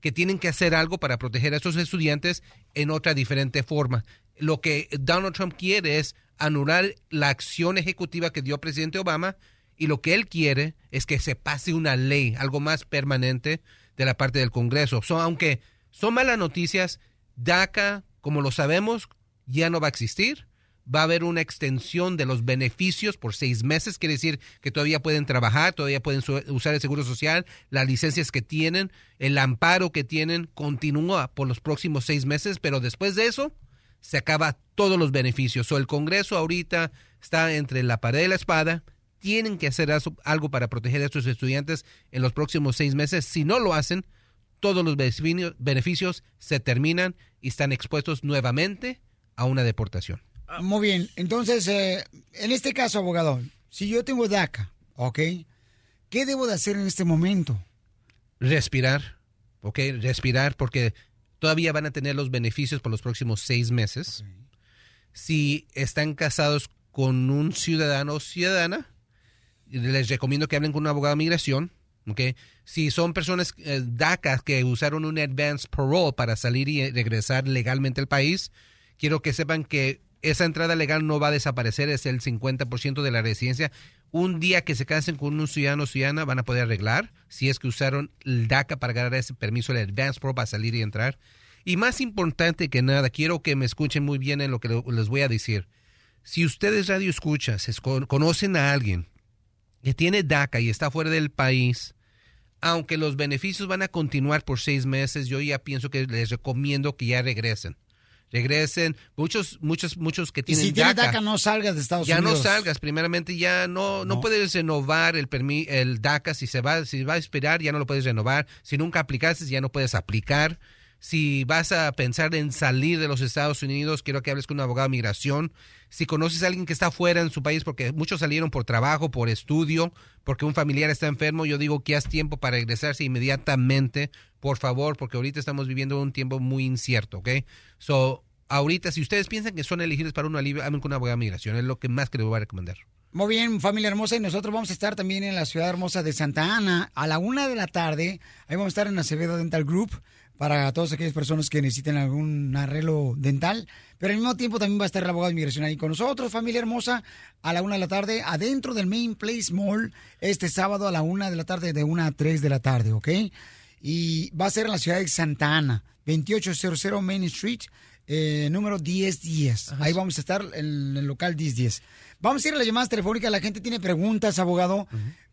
que tienen que hacer algo para proteger a estos estudiantes en otra diferente forma. Lo que Donald Trump quiere es anular la acción ejecutiva que dio el presidente Obama y lo que él quiere es que se pase una ley, algo más permanente de la parte del Congreso. So, aunque son malas noticias, DACA, como lo sabemos, ya no va a existir. Va a haber una extensión de los beneficios por seis meses, quiere decir que todavía pueden trabajar, todavía pueden usar el seguro social, las licencias que tienen, el amparo que tienen continúa por los próximos seis meses, pero después de eso se acaba todos los beneficios. O el Congreso ahorita está entre la pared y la espada, tienen que hacer algo para proteger a estos estudiantes en los próximos seis meses. Si no lo hacen, todos los beneficio- beneficios se terminan y están expuestos nuevamente a una deportación. Muy bien, entonces, eh, en este caso, abogado, si yo tengo DACA, ¿ok? ¿Qué debo de hacer en este momento? Respirar, ¿ok? Respirar porque todavía van a tener los beneficios por los próximos seis meses. Si están casados con un ciudadano o ciudadana, les recomiendo que hablen con un abogado de migración. ¿ok? Si son personas eh, DACA que usaron un advance parole para salir y regresar legalmente al país, quiero que sepan que esa entrada legal no va a desaparecer, es el 50% de la residencia. Un día que se casen con un ciudadano o ciudadana van a poder arreglar si es que usaron el DACA para ganar ese permiso, el advance parole para salir y entrar. Y más importante que nada, quiero que me escuchen muy bien en lo que les voy a decir. Si ustedes radio escuchas, es- con- conocen a alguien que tiene DACA y está fuera del país, aunque los beneficios van a continuar por seis meses, yo ya pienso que les recomiendo que ya regresen. Regresen. Muchos, muchos, muchos que Y tienen si tienes DACA, DACA, no salgas de Estados ya Unidos. no salgas, primeramente ya no, no, puedes renovar el permi el DACA, si se va, si va a expirar ya no lo puedes renovar, si nunca aplicaste ya no puedes aplicar. Si vas a pensar en salir de los Estados Unidos, quiero que hables con un abogado de migración. Si conoces a alguien que está fuera en su país, porque muchos salieron por trabajo, por estudio, porque un familiar está enfermo, yo digo que haz tiempo para regresarse inmediatamente, por favor, porque ahorita estamos viviendo un tiempo muy incierto, ¿ok? So, ahorita, si ustedes piensan que son elegibles para un alivio, hablen con un abogado de migración, es lo que más que les voy a recomendar. Muy bien, familia hermosa, y nosotros vamos a estar también en la ciudad hermosa de Santa Ana a la una de la tarde. Ahí vamos a estar en Acevedo Dental Group para todas aquellas personas que necesiten algún arreglo dental. Pero al mismo tiempo también va a estar el abogado de inmigración ahí con nosotros, familia hermosa, a la una de la tarde, adentro del Main Place Mall, este sábado a la una de la tarde, de una a tres de la tarde, ¿ok? Y va a ser en la ciudad de Santa Ana, 2800 Main Street, eh, número 1010. Ahí vamos a estar en el local 1010. Vamos a ir a las llamadas telefónicas. La gente tiene preguntas, abogado.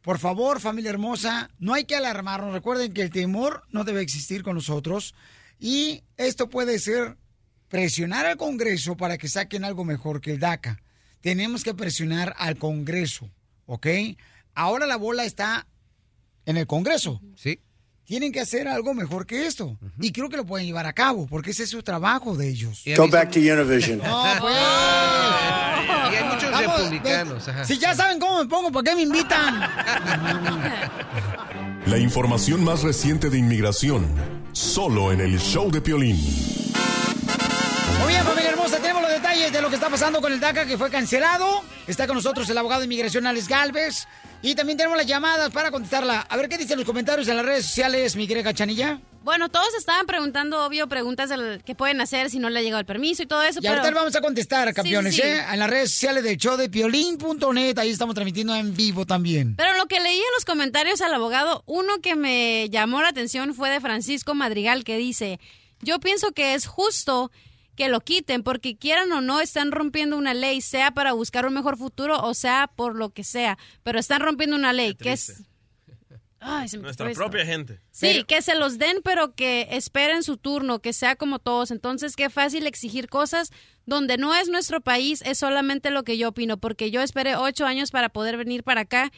Por favor, familia hermosa, no hay que alarmarnos. Recuerden que el temor no debe existir con nosotros. Y esto puede ser presionar al Congreso para que saquen algo mejor que el DACA. Tenemos que presionar al Congreso, ¿ok? Ahora la bola está en el Congreso. Sí. Tienen que hacer algo mejor que esto. Y creo que lo pueden llevar a cabo, porque ese es su trabajo de ellos. Go back to Univision. No, pues. Vamos, republicanos. ajá. Si ya saben cómo me pongo, ¿por qué me invitan? La información más reciente de inmigración, solo en el show de Piolín. Muy bien, familia hermosa, tenemos los detalles de lo que está pasando con el DACA que fue cancelado. Está con nosotros el abogado de inmigración Alex Galvez. Y también tenemos las llamadas para contestarla. A ver qué dicen los comentarios en las redes sociales, mi querida Cachanilla. Bueno, todos estaban preguntando, obvio, preguntas del que pueden hacer si no le ha llegado el permiso y todo eso. Y pero... ahorita vamos a contestar, campeones, Sí, sí, sí. ¿eh? En las redes sociales del show de piolín.net, ahí estamos transmitiendo en vivo también. Pero lo que leí en los comentarios al abogado, uno que me llamó la atención fue de Francisco Madrigal que dice, yo pienso que es justo que lo quiten porque quieran o no están rompiendo una ley, sea para buscar un mejor futuro o sea por lo que sea, pero están rompiendo una ley que es... Ay, se me Nuestra propia gente. Sí, que se los den, pero que esperen su turno, que sea como todos. Entonces, qué fácil exigir cosas donde no es nuestro país, es solamente lo que yo opino, porque yo esperé ocho años para poder venir para acá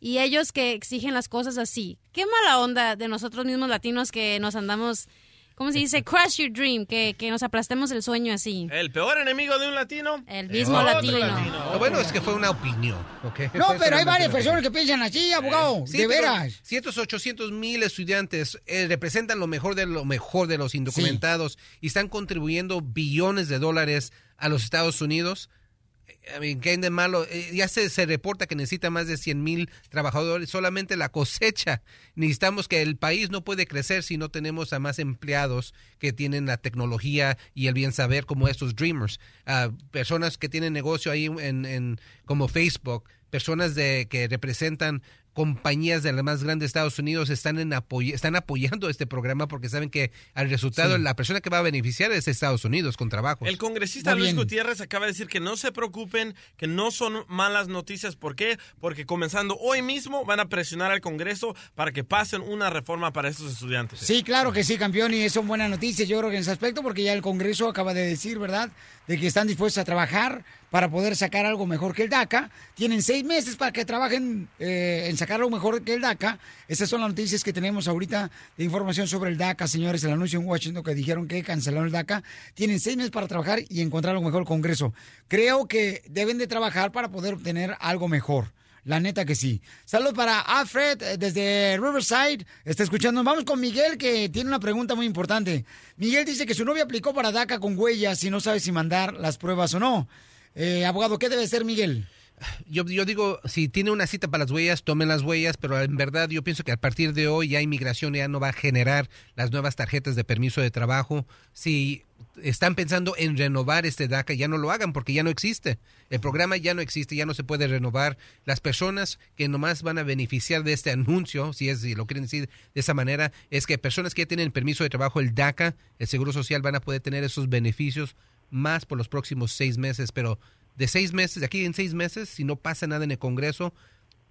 y ellos que exigen las cosas así. Qué mala onda de nosotros mismos latinos que nos andamos, ¿cómo se dice? Crush your dream, que, que nos aplastemos el sueño así. El peor enemigo de un latino. El mismo latino. Lo bueno es que fue una opinión, ¿ok? No, pero hay varias personas que piensan así, abogado, Sí, de veras. Cientos, 800 mil estudiantes eh, representan lo mejor de lo mejor de los indocumentados y están contribuyendo billones de dólares a los Estados Unidos. I mean, ¿qué hay de malo? Eh, ya se, se reporta que necesita más de 100 mil trabajadores, solamente la cosecha. Necesitamos que el país no puede crecer si no tenemos a más empleados que tienen la tecnología y el bien saber como estos dreamers. Ah, personas que tienen negocio ahí en, en- como Facebook, personas de que representan compañías de las más grandes de Estados Unidos están en apoy- están apoyando este programa porque saben que al resultado Sí. la persona que va a beneficiar es Estados Unidos con trabajos. El congresista Luis. Gutiérrez acaba de decir que no se preocupen, que no son malas noticias. ¿Por qué? Porque comenzando hoy mismo van a presionar al Congreso para que pasen una reforma para estos estudiantes. Sí, claro que sí, campeón, y son buenas noticias, yo creo que en ese aspecto, porque ya el Congreso acaba de decir, ¿verdad?, de que están dispuestos a trabajar para poder sacar algo mejor que el DACA. Tienen seis meses para que trabajen eh, en sacar algo mejor que el DACA. Esas son las noticias que tenemos ahorita de información sobre el DACA, señores, el anuncio en Washington que dijeron que cancelaron el DACA. Tienen seis meses para trabajar y encontrar algo mejor Congreso. Creo que deben de trabajar para poder obtener algo mejor. La neta que sí. Saludos para Alfred eh, desde Riverside. Está escuchando. Vamos con Miguel que tiene una pregunta muy importante. Miguel dice que su novia aplicó para DACA con huellas y no sabe si mandar las pruebas o no. Eh, abogado, ¿qué debe ser Miguel? Yo, digo, si tiene una cita para las huellas, tomen las huellas, pero en verdad yo pienso que a partir de hoy ya inmigración ya no va a generar las nuevas tarjetas de permiso de trabajo. Si están pensando en renovar este DACA, ya no lo hagan porque ya no existe. El programa ya no existe, ya no se puede renovar. Las personas que nomás van a beneficiar de este anuncio, si es si lo quieren decir de esa manera, es que personas que ya tienen permiso de trabajo, el DACA, el Seguro Social, van a poder tener esos beneficios más por los próximos seis meses, pero de seis meses, de aquí en seis meses, si no pasa nada en el Congreso,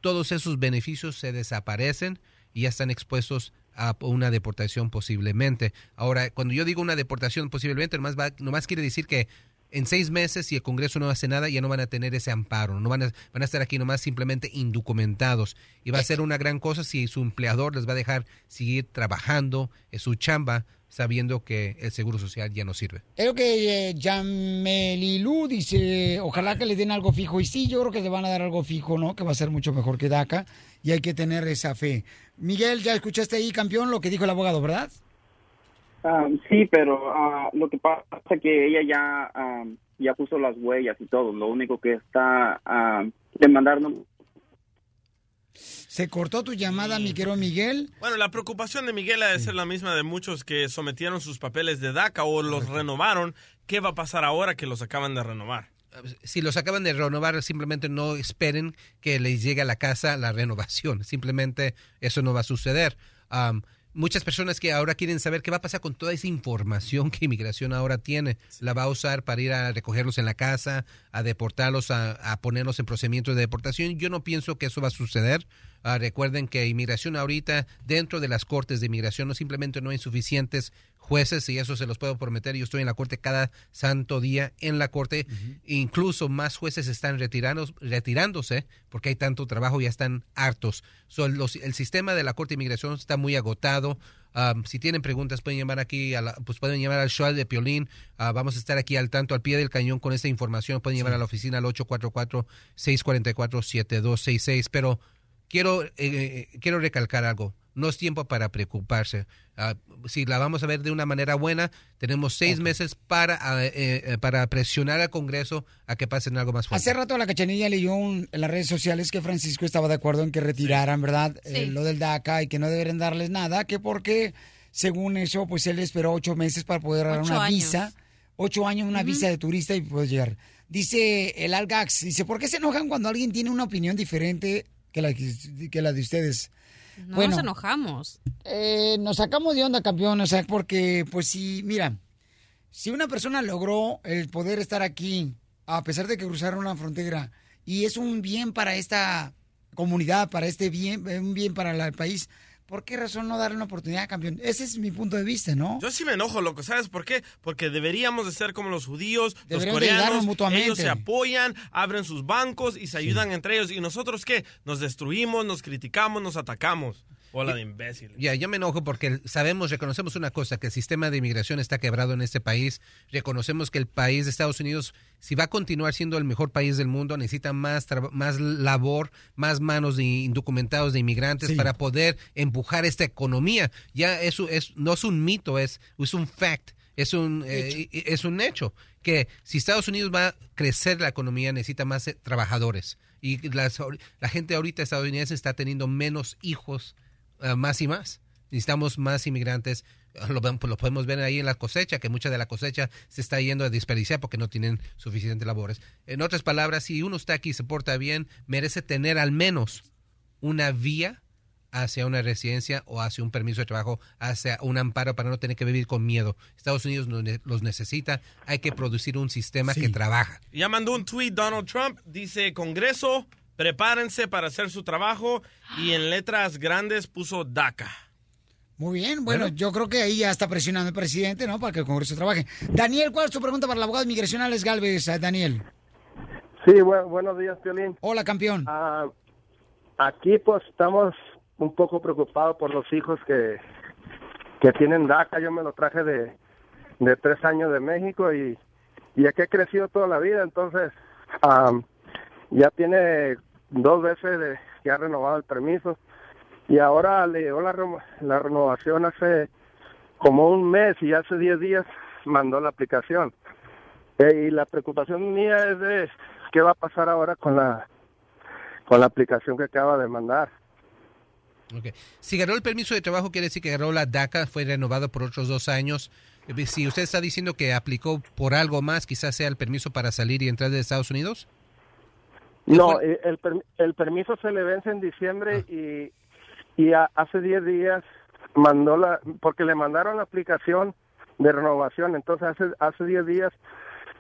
todos esos beneficios se desaparecen y ya están expuestos a una deportación posiblemente. Ahora, cuando yo digo una deportación posiblemente, nomás, va, nomás quiere decir que en seis meses, si el Congreso no hace nada, ya no van a tener ese amparo, no van a, van a estar aquí nomás simplemente indocumentados. Y va a ser una gran cosa si su empleador les va a dejar seguir trabajando en su chamba sabiendo que el Seguro Social ya no sirve. Lo que eh, Yamelilu dice, ojalá que le den algo fijo. Y sí, yo creo que le van a dar algo fijo, ¿no? Que va a ser mucho mejor que DACA. Y hay que tener esa fe. Miguel, ya escuchaste ahí, campeón, lo que dijo el abogado, ¿verdad? Sí, pero ah, lo que pasa es que ella ya ya puso las huellas y todo. Lo único que está demandando. Se cortó tu llamada, mi querido Miguel. Bueno, la preocupación de Miguel ha de ser la misma de muchos que sometieron sus papeles de DACA o los renovaron. ¿Qué va a pasar ahora que los acaban de renovar? si los acaban de renovar, simplemente no esperen que les llegue a la casa la renovación. Simplemente eso no va a suceder. Muchas personas que ahora quieren saber qué va a pasar con toda esa información que inmigración ahora tiene. La va a usar para ir a recogerlos en la casa, a deportarlos, a, a ponerlos en procedimientos de deportación. Yo no pienso que eso va a suceder. Ah, recuerden que inmigración ahorita, dentro de las cortes de inmigración, no simplemente no hay suficientes jueces, y eso se los puedo prometer. Yo estoy en la corte cada santo día en la corte. Incluso más jueces están retirando, retirándose porque hay tanto trabajo, ya están hartos. So, los- el sistema de la corte de inmigración está muy agotado. Um, si tienen preguntas pueden llamar aquí, a la- pues pueden llamar al show de Piolín. Ah, vamos a estar aquí al tanto, al pie del cañón con esta información. Pueden llamar a la oficina al 844-644-7266. Pero quiero, eh, eh, quiero recalcar algo. No es tiempo para preocuparse. Ah, si la vamos a ver de una manera buena, tenemos seis meses para, ah, eh, eh, para presionar al Congreso a que pasen algo más fuerte. Hace rato la cachanilla leyó un- en las redes sociales que Francisco estaba de acuerdo en que retiraran, ¿verdad? Eh, lo del DACA y que no deberían darles nada, que porque según eso, pues él esperó ocho meses para poder Ocho una años. visa. Ocho años, una visa de turista y poder llegar. Dice el Algax, dice, ¿por qué se enojan cuando alguien tiene una opinión diferente que la, que, de ustedes? No nos enojamos. Eh, nos sacamos de onda, campeón, o sea, porque, pues sí, mira, si una persona logró el poder estar aquí, a pesar de que cruzaron la frontera, y es un bien para esta comunidad, para este bien, un bien para la- el país, ¿por qué razón no darle una oportunidad, campeón? Ese es mi punto de vista, ¿no? Yo sí me enojo, loco. ¿Sabes por qué? Porque deberíamos de ser como los judíos, los Deberían coreanos. mutuamente. Ellos se apoyan, abren sus bancos y se ayudan entre ellos. ¿Y nosotros qué? Nos destruimos, nos criticamos, nos atacamos. Hola de imbéciles. Ya, yo me enojo porque sabemos, reconocemos una cosa, que el sistema de inmigración está quebrado en este país. Reconocemos que el país de Estados Unidos, si va a continuar siendo el mejor país del mundo, necesita más, traba- más labor, más manos de indocumentados, de inmigrantes para poder empujar esta economía. Ya eso es, no es un mito, es, es un fact. Es un, eh, es un hecho que si Estados Unidos va a crecer la economía necesita más eh, trabajadores y las- la gente ahorita estadounidense está teniendo menos hijos eh, más y más. Necesitamos más inmigrantes. Lo, ven- lo podemos ver ahí en la cosecha, que mucha de la cosecha se está yendo a desperdiciar porque no tienen suficientes labores. En otras palabras, si uno está aquí y se porta bien, merece tener al menos una vía hacia una residencia o hacia un permiso de trabajo, hacia un amparo para no tener que vivir con miedo. Estados Unidos los necesita. Hay que producir un sistema que trabaja. Ya mandó un tweet Donald Trump. Dice, Congreso, prepárense para hacer su trabajo. Y en letras grandes puso DACA. Muy bien, bueno, yo creo que ahí ya está presionando el presidente, ¿no? Para que el Congreso trabaje. Daniel, ¿cuál es tu pregunta para el abogado de inmigración Alex Galvez, eh, Daniel? Sí, bu- buenos días, Piolín. Hola, campeón. Ah, aquí pues estamos un poco preocupados por los hijos que, que tienen DACA. Yo me lo traje de, de tres años de México y, y aquí he crecido toda la vida. Entonces, am, ya tiene dos veces de, que ha renovado el permiso. Y ahora le llegó la, la renovación hace como un mes y hace 10 días mandó la aplicación. Eh, y la preocupación mía es de qué va a pasar ahora con la con la aplicación que acaba de mandar. Si ganó el permiso de trabajo, quiere decir que ganó la DACA, fue renovado por otros dos años. Eh, Si usted está diciendo que aplicó por algo más, quizás sea el permiso para salir y entrar de Estados Unidos. No, eh, el, per- el permiso se le vence en diciembre y, y a- hace 10 días mandó la, porque le mandaron la aplicación de renovación, entonces hace, hace 10 días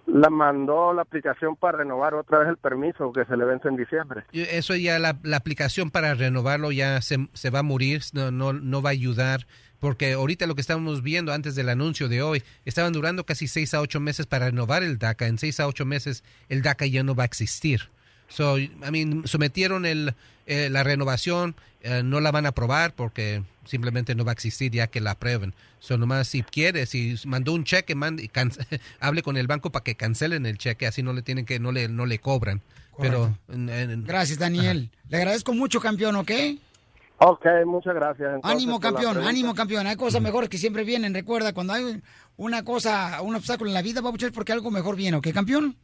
la mandó la aplicación para renovar otra vez el permiso que se le vence en diciembre. Y Eso ya, la, la aplicación para renovarlo ya se, se va a morir, no, no, no va a ayudar, porque ahorita lo que estábamos viendo antes del anuncio de hoy, estaban durando casi seis a ocho meses para renovar el DACA. En seis a ocho meses el DACA ya no va a existir. So, I mean, sometieron el, eh, la renovación, eh, no la van a aprobar porque simplemente no va a existir ya que la aprueben. So, nomás si quiere, si mandó un cheque, mande, hable con el banco para que cancelen el cheque, así no le tienen que, no le, no le cobran. Pero, en- en- Gracias, Daniel. Le agradezco mucho, campeón, ¿ok? Ok, muchas gracias. Entonces, ánimo, campeón, ánimo, campeón. Hay cosas mejores que siempre vienen. Recuerda, cuando hay una cosa, un obstáculo en la vida, va a luchar porque algo mejor viene, ¿ok, campeón?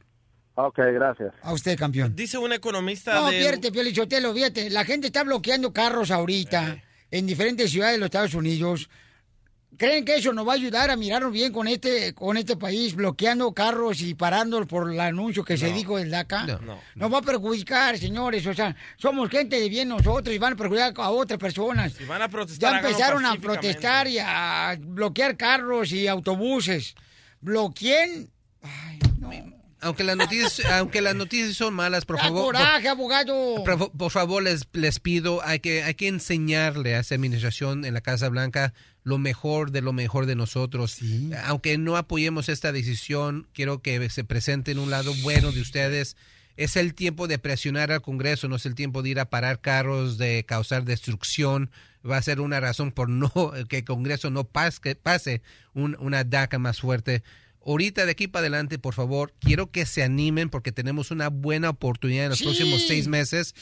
Ok, gracias. A usted, campeón. Dice un economista No, de... pierde, Piolichotelo, fíjate, la gente está bloqueando carros ahorita en diferentes ciudades de los Estados Unidos. ¿Creen que eso nos va a ayudar a mirarnos bien con este con este país, bloqueando carros y parándolos por el anuncio que se dijo del DACA? No, no. Nos va a perjudicar, señores. O sea, somos gente de bien nosotros y van a perjudicar a otras personas. Si van a protestar, Ya empezaron a protestar y a bloquear carros y autobuses. Bloqueen. Aunque las noticias, aunque las noticias son malas, por Da favor, coraje, abogado. por, favor les, les pido, hay que, hay que enseñarle a esa administración en la Casa Blanca lo mejor de lo mejor de nosotros. Aunque no apoyemos esta decisión, quiero que se presenten un lado bueno de ustedes. Es el tiempo de presionar al Congreso, no es el tiempo de ir a parar carros, de causar destrucción. Va a ser una razón por no que el Congreso no pase, pase un- una DACA más fuerte. Ahorita de aquí para adelante, por favor, quiero que se animen porque tenemos una buena oportunidad en los Sí. próximos seis meses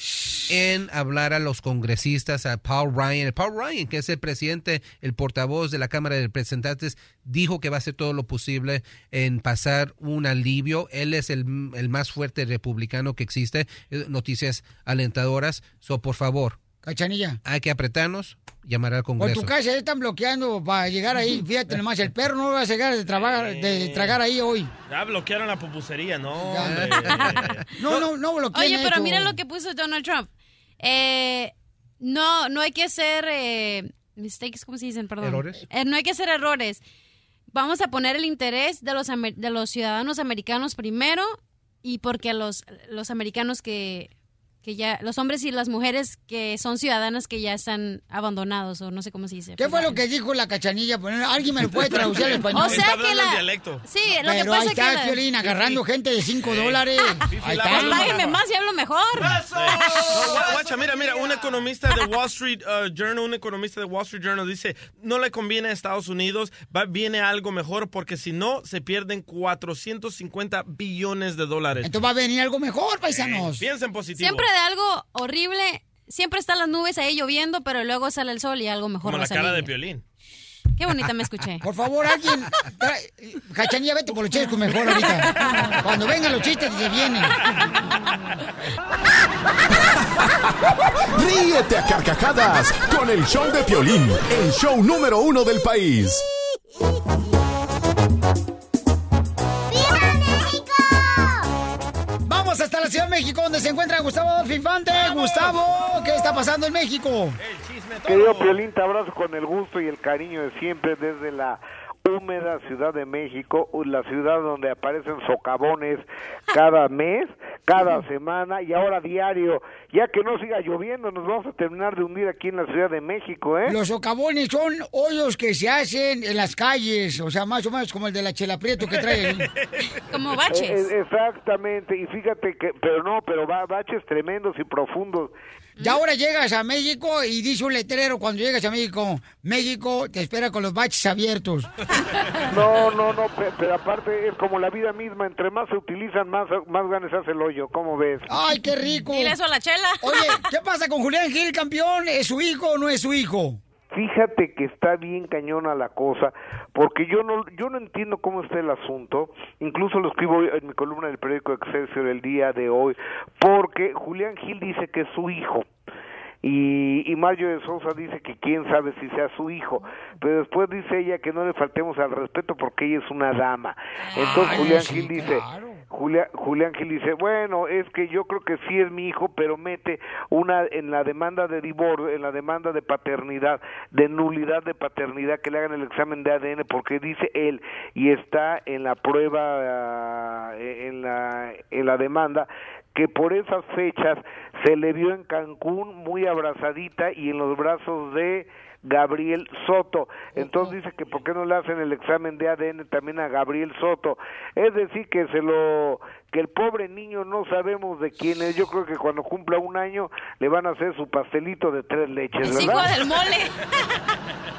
en hablar a los congresistas, a Paul Ryan. Paul Ryan, que es el presidente, el portavoz de la Cámara de Representantes, dijo que va a hacer todo lo posible en pasar un alivio. Él es el, el más fuerte republicano que existe. Eh, Noticias alentadoras. So, por favor, Cachanilla. Hay que apretarnos, llamar al Congreso. tu casa ya están bloqueando para llegar ahí. Fíjate nomás, el perro no va a llegar de, trabajar, de tragar ahí hoy. Ya bloquearon la pupusería, no, hombre. No, no, no bloqueen Oye, pero mira lo que puso Donald Trump. Eh, no, no hay que hacer eh, mistakes, ¿cómo se dicen? Perdón. ¿Errores? Eh, no hay que hacer errores. Vamos a poner el interés de los, amer- de los ciudadanos americanos primero y porque los, los americanos que, que ya, los hombres y las mujeres que son ciudadanas que ya están abandonados o no sé cómo se dice. ¿Qué fue lo que dijo la cachanilla? ¿Alguien me lo puede traducir al español? O sea Está que la- dialecto. Sí, lo que Pero pasa ahí es que está, la- Piolín, agarrando gente de 5 dólares. Ahí está. Pues páguenme más y hablo mejor. No, guacha, mira, mira, un economista de Wall Street uh, Journal, un economista de Wall Street Journal dice, no le conviene a Estados Unidos, va, viene algo mejor porque si no, se pierden 450 billones de dólares. Entonces va a venir algo mejor, paisanos. Piensen positivo. Siempre de algo horrible, siempre están las nubes ahí lloviendo, pero luego sale el sol y algo mejor Como va la cara de Piolín. Qué bonita me escuché. Por favor, alguien. Cachanilla, vete por los chistes mejor ahorita. Cuando vengan los chistes, se vienen. Ríete a carcajadas con el show de Piolín, el show número uno del país. Vamos hasta la Ciudad de México, donde se encuentra Gustavo Infante. Gustavo, ¿qué está pasando en México? Querido Piolín, te abrazo con el gusto y el cariño de siempre desde la húmeda Ciudad de México, la ciudad donde aparecen socavones cada mes, cada semana y ahora diario. Ya que no siga lloviendo, nos vamos a terminar de hundir aquí en la Ciudad de México, ¿eh? Los socavones son hoyos que se hacen en las calles, o sea, más o menos como el de la Chela Prieto que trae. Como Eh, eh, exactamente, y fíjate que, pero no, pero va, baches tremendos y profundos. Y ahora llegas a México y dice un letrero cuando llegas a México, México te espera con los baches abiertos. No, no, no, pe- pero aparte es como la vida misma, entre más se utilizan, más, más ganas hace el hoyo, ¿cómo ves? Ay, qué rico. Dile eso a la chela. Oye, ¿qué pasa con Julián Gil, campeón? ¿Es su hijo o no es su hijo? Fíjate que está bien cañona la cosa, porque yo no, yo no entiendo cómo está el asunto, incluso lo escribo en mi columna del periódico Excelsior el día de hoy, porque Julián Gil dice que es su hijo. Y, y Mario de Sousa dice que quién sabe si sea su hijo, pero después dice ella que no le faltemos al respeto porque ella es una dama. Entonces Ay, Julián sí, Gil dice, Julián Gil dice, bueno, es que yo creo que sí es mi hijo, pero mete una en la demanda de divorcio, en la demanda de paternidad, de nulidad de paternidad, que le hagan el examen de ADN, porque dice él, y está en la prueba, ah, en la, en la demanda, que por esas fechas se le vio en Cancún muy abrazadita y en los brazos de Gabriel Soto. Entonces dice que por qué no le hacen el examen de ADN también a Gabriel Soto. Es decir, que se lo que el pobre niño no sabemos de quién es. Yo creo que cuando cumpla un año le van a hacer su pastelito de tres leches, Es hijo ¿verdad? del mole.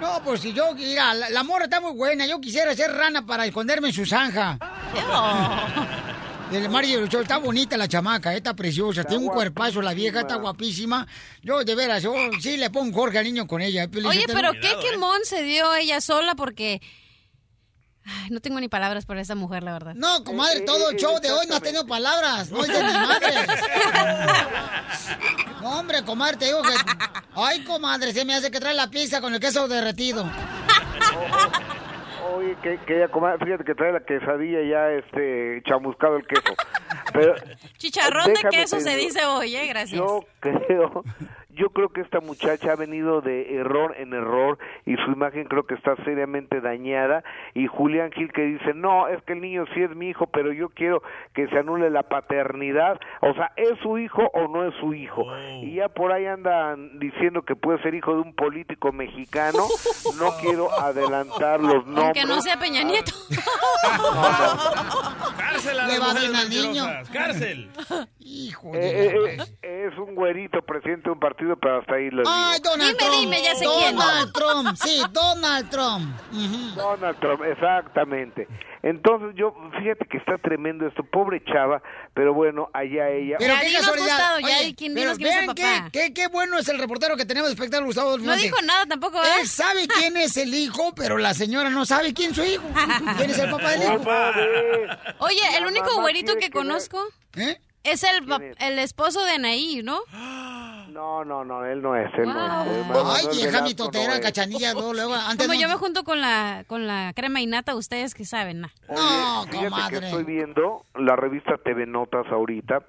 No, pues si yo, mira, la, la morra está muy buena. Yo quisiera ser rana para esconderme en su zanja. Del Mario Luchón, está bonita la chamaca, eh, está preciosa, tiene un cuerpazo, la vieja está guapísima. Yo, de veras, yo sí le pongo Jorge al niño con ella. eh, Oye, pero qué quemón se dio ella sola porque... Ay, no tengo ni palabras para esa mujer, la verdad. No, comadre, todo el show de hoy no ha tenido palabras, no es de mi madre. No, hombre, comadre, te digo que... Ay, comadre, se me hace que trae la pizza con el queso derretido. Oye, que, que ella coma- fíjate que trae la quesadilla ya este chamuscado el queso. Pero Chicharrón de queso se dice hoy, ¿eh? Gracias. Yo creo, yo creo que esta muchacha ha venido de error en error y su imagen creo que está seriamente dañada y Julián Gil que dice, no, es que el niño sí es mi hijo, pero yo quiero que se anule la paternidad, o sea, ¿es su hijo o no es su hijo? Y ya por ahí andan diciendo que puede ser hijo de un político mexicano, no quiero adelantar los nombres. Aunque no sea Peña Nieto. Cárcel a Le va bien al niño. Cárcel. Hijo Eh, eh, eh, es un güerito presidente de un partido, pero hasta ahí. Ay, Donald Dime, Trump. dime, ya sé quién. Donald Trump, sí, Donald Trump. Donald Trump, exactamente. Entonces yo, fíjate que está tremendo esto, pobre chava, pero bueno, allá ella. Pero qué casualidad. Oye, pero es vean papá. qué, qué, qué bueno es el reportero que tenemos de espectáculo, Gustavo Adolfo No dijo nada tampoco, ¿eh? Él sabe quién es el hijo, pero la señora no sabe quién es su hijo. ¿Quién es el papá del hijo? Oye, el único güerito que conozco ¿Eh? es el, pap- el esposo de Anaí, ¿no? No, no, no, él no es, él no es. Ay, vieja no es. cachanilla, luego, luego, antes Como no- yo me junto con la, con la crema y nata, ustedes que saben, nah. Oye, fíjate que estoy viendo la revista TV Notas ahorita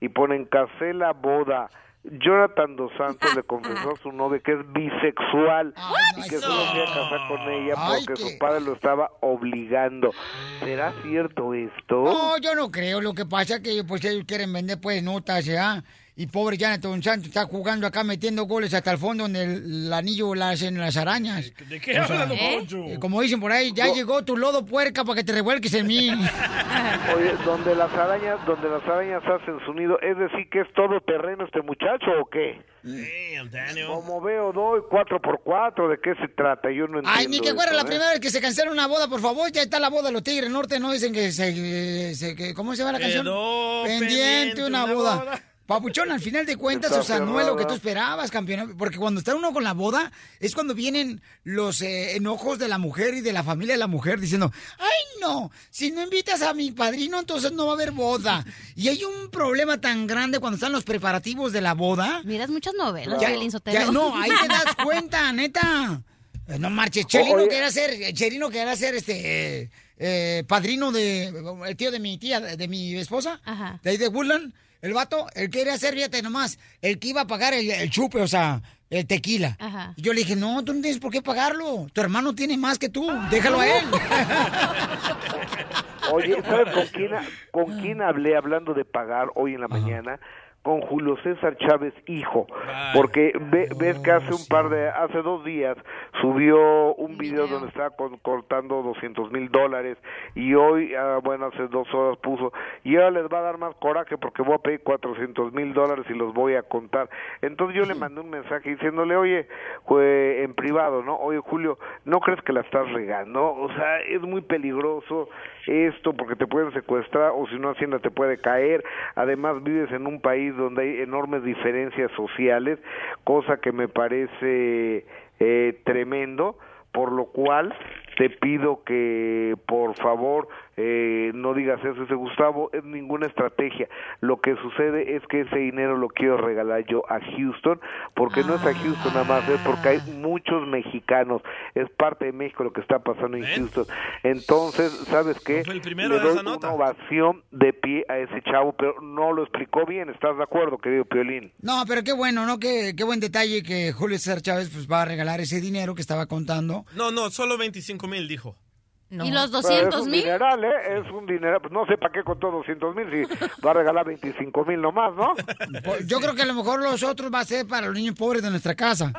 y ponen Casela Boda. Jonathan Dos Santos le confesó a su novia que es bisexual y que solo se iba a casar con ella Ay, porque qué- su padre lo estaba obligando. ¿Será cierto esto? No, yo no creo. Lo que pasa es que pues ellos quieren vender pues notas, ¿ya? Y pobre Jonathan Santos está jugando acá metiendo goles hasta el fondo donde el, el anillo la hacen las arañas. ¿De qué habla, don Poncho? eh, Como dicen por ahí, ya No. llegó tu lodo puerca para que te revuelques en mí. Oye, donde las arañas, donde las arañas hacen su nido, es decir que es todo terreno este muchacho o qué? Damn. Como veo, doy cuatro por cuatro, ¿de qué se trata? Yo no entiendo. Ay, ni que fuera la ¿eh? primera vez que se cancela una boda, por favor. Ya está la boda de los Tigres Norte, ¿no? Dicen que se... se- que- ¿Cómo se llama la canción? Quedó pendiente pendiente una una boda. boda. Papuchón, al final de cuentas, o sea, no es lo que tú esperabas, campeón. Porque cuando está uno con la boda, es cuando vienen los eh, enojos de la mujer y de la familia de la mujer diciendo, ay no, si no invitas a mi padrino, entonces no va a haber boda. Y hay un problema tan grande cuando están los preparativos de la boda. Miras muchas novelas, Ya- ya, no, ahí te das cuenta, neta. Eh, No marches, Chelino Oye. quería ser, eh, Chelino quería ser este eh, eh, padrino de el tío de mi tía, de mi esposa, Ajá. de ahí de Woodland, el vato, él quería ser, fíjate nomás, el que iba a pagar el, el chupe, o sea, el tequila. Ajá. Y yo le dije, no, tú no tienes por qué pagarlo, tu hermano tiene más que tú, déjalo a él. Oye, ¿sabes con quién, con quién hablé hablando de pagar hoy en la mañana? Con Julio César Chávez, hijo. Porque ve- ves que hace un par de, hace dos días subió un video donde estaba con- cortando 200 mil dólares y hoy, ah, bueno, hace dos horas puso, y ahora les va a dar más coraje porque voy a pedir 400 mil dólares y los voy a contar. Entonces yo le mandé un mensaje diciéndole, oye, en privado, ¿no? Oye, Julio, ¿no crees que la estás regando? O sea, es muy peligroso esto porque te pueden secuestrar o si no Hacienda te puede caer. Además vives en un país donde hay enormes diferencias sociales, cosa que me parece eh, tremendo, por lo cual te pido que por favor eh, no digas eso, ese Gustavo, es ninguna estrategia. Lo que sucede es que ese dinero lo quiero regalar yo a Houston, porque no es a Houston nada más, es porque hay muchos mexicanos, es parte de México lo que está pasando en Houston. Entonces, ¿sabes qué? fue el primero Le de doy esa nota. una ovación de pie a ese chavo, pero no lo explicó bien, ¿estás de acuerdo, querido Piolín? No, pero qué bueno, ¿no? Qué, qué buen detalle que Julio César Chávez pues, va a regalar ese dinero que estaba contando. No, no, solo 25 mil dijo. ¿Y los Pero 200 es un mil? dineral, ¿eh? Es un dineral. Pues no sé para qué contó 200 mil si va a regalar 25 mil nomás, ¿no? Pues, yo creo que a lo mejor los otros va a ser para los niños pobres de nuestra casa.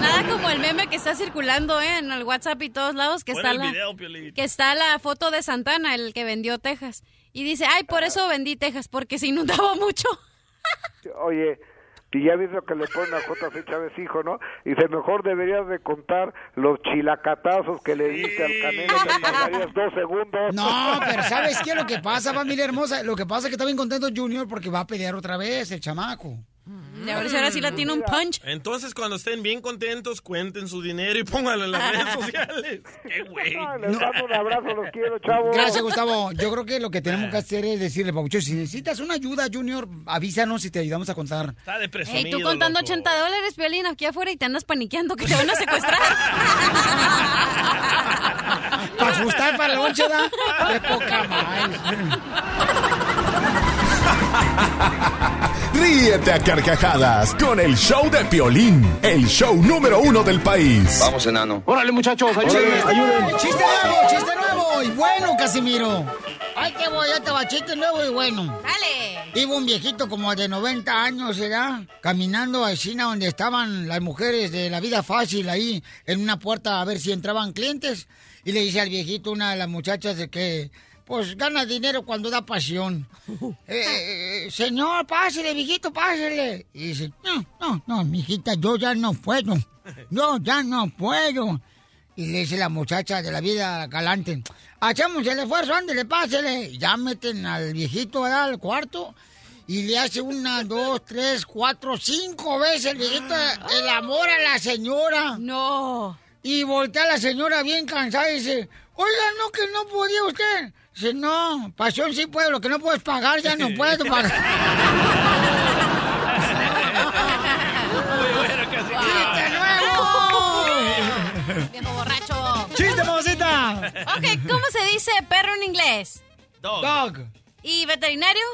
Nada como el meme que está circulando ¿eh? en el WhatsApp y todos lados, que está, el la, video, que está la foto de Santana, el que vendió Texas. Y dice, ay, por eso vendí Texas, porque se inundaba mucho. Oye, y ya ves lo que le ponen a JC Chávez hijo, ¿no? Dice, mejor deberías de contar los chilacatazos que le diste al Canelo, te tardarías dos segundos. No, pero ¿sabes qué lo que pasa, familia hermosa? Lo que pasa es que está bien contento Junior porque va a pelear otra vez el chamaco. Y a ver si ahora sí la tiene un punch. Entonces, cuando estén bien contentos, cuenten su dinero y pónganlo en las redes sociales. ¡Qué güey! Les mando un abrazo, los quiero, chavos. Gracias, Gustavo. Yo creo que lo que tenemos que hacer es decirle, Pabucho, si necesitas una ayuda, Junior, avísanos y te ayudamos a contar. Está de Ey, presumido, tú contando loco. 80 dólares, Piolín, aquí afuera y te andas paniqueando que te van a secuestrar. Para ajustar para la lonche, ¿da? Qué poca madre. Ríete a carcajadas con el show de Piolín, el show número uno del país. Vamos, enano. Órale, muchachos, ayúdenme, ayúdenme. ¡Chiste nuevo, chiste nuevo! Y bueno, Casimiro. Ahí te voy, ya te va, chiste nuevo y bueno. Dale. Iba un viejito como de 90 años, ¿verdad? Caminando a esquina donde estaban las mujeres de la vida fácil ahí, en una puerta a ver si entraban clientes. Y le dice al viejito, una de las muchachas, de que, pues, gana dinero cuando da pasión. Eh, eh, señor, pásele, viejito, pásele. Y dice, no, no, no, mijita, yo ya no puedo. Yo ya no puedo. Y le dice la muchacha de la vida galante, hacemos el esfuerzo, ándele, pásele. Ya meten al viejito ¿verdad? al cuarto y le hace una, dos, tres, cuatro, cinco veces el viejito el amor a la señora. No. Y voltea la señora bien cansada y dice, oiga, no, que no podía usted. Dice, no, pasión sí puedo, lo que no puedes pagar ya no puedo pagar. nuevo! Viejo borracho. ¡Chiste, mamacita! Ok, ¿cómo se dice perro en inglés? Dog. Dog. ¿Y veterinario?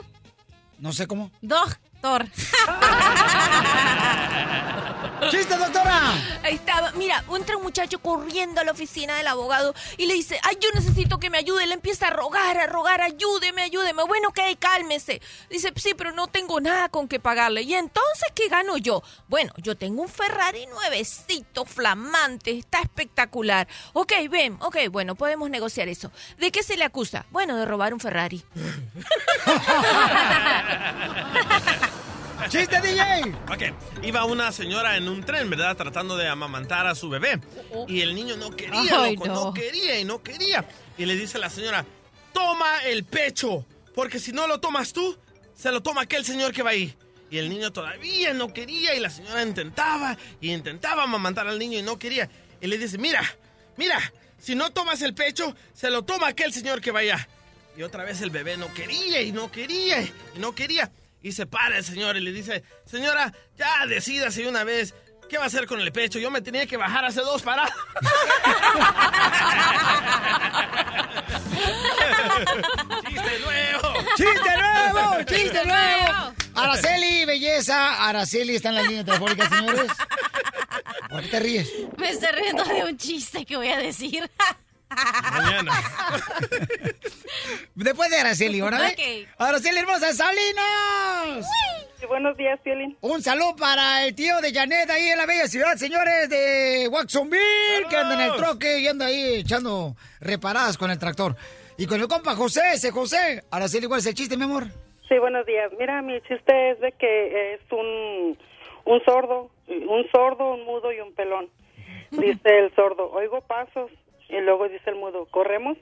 No sé cómo. Doctor. ¡Chiste, doctora! Ahí estaba. Mira, entra un muchacho corriendo a la oficina del abogado y le dice, ay, yo necesito que me ayude. Le empieza a rogar, a rogar, ayúdeme, ayúdeme. Bueno, ok, cálmese. Dice, sí, pero no tengo nada con que pagarle. ¿Y entonces qué gano yo? Bueno, yo tengo un Ferrari nuevecito, flamante, está espectacular. Ok, ven, ok, bueno, podemos negociar eso. ¿De qué se le acusa? Bueno, de robar un Ferrari. ¡Chiste, DJ! Ok, iba una señora en un tren, ¿verdad? Tratando de amamantar a su bebé. Y el niño no quería, Ay, loco, no. no quería y no quería. Y le dice a la señora, toma el pecho, porque si no lo tomas tú, se lo toma aquel señor que va ahí. Y el niño todavía no quería y la señora intentaba y intentaba amamantar al niño y no quería. Y le dice, mira, mira, si no tomas el pecho, se lo toma aquel señor que va allá. Y otra vez el bebé no quería y no quería y no quería. Y se para el señor y le dice, señora, ya decídase una vez, ¿qué va a hacer con el pecho? Yo me tenía que bajar hace dos paradas. ¡Chiste nuevo! ¡Chiste nuevo! ¡Chiste nuevo! Araceli, belleza. Araceli está en la línea telefónica, señores. ¿Por qué te ríes? Me estoy riendo de un chiste que voy a decir. Mañana. Después de Araceli. Ok. Araceli hermosa, Salinas. buenos días, Piolín. Un saludo para el tío de Janet ahí en la bella ciudad, señores, de Watsonville, que anda en el troque y anda ahí echando reparadas con el tractor. Y con el compa José, ese José. Araceli, ¿cuál es el chiste, mi amor? Sí, buenos días. Mira, mi chiste es de que es un, un sordo, un sordo, un mudo y un pelón. Dice el sordo, oigo pasos. Y luego dice el mudo, ¿corremos?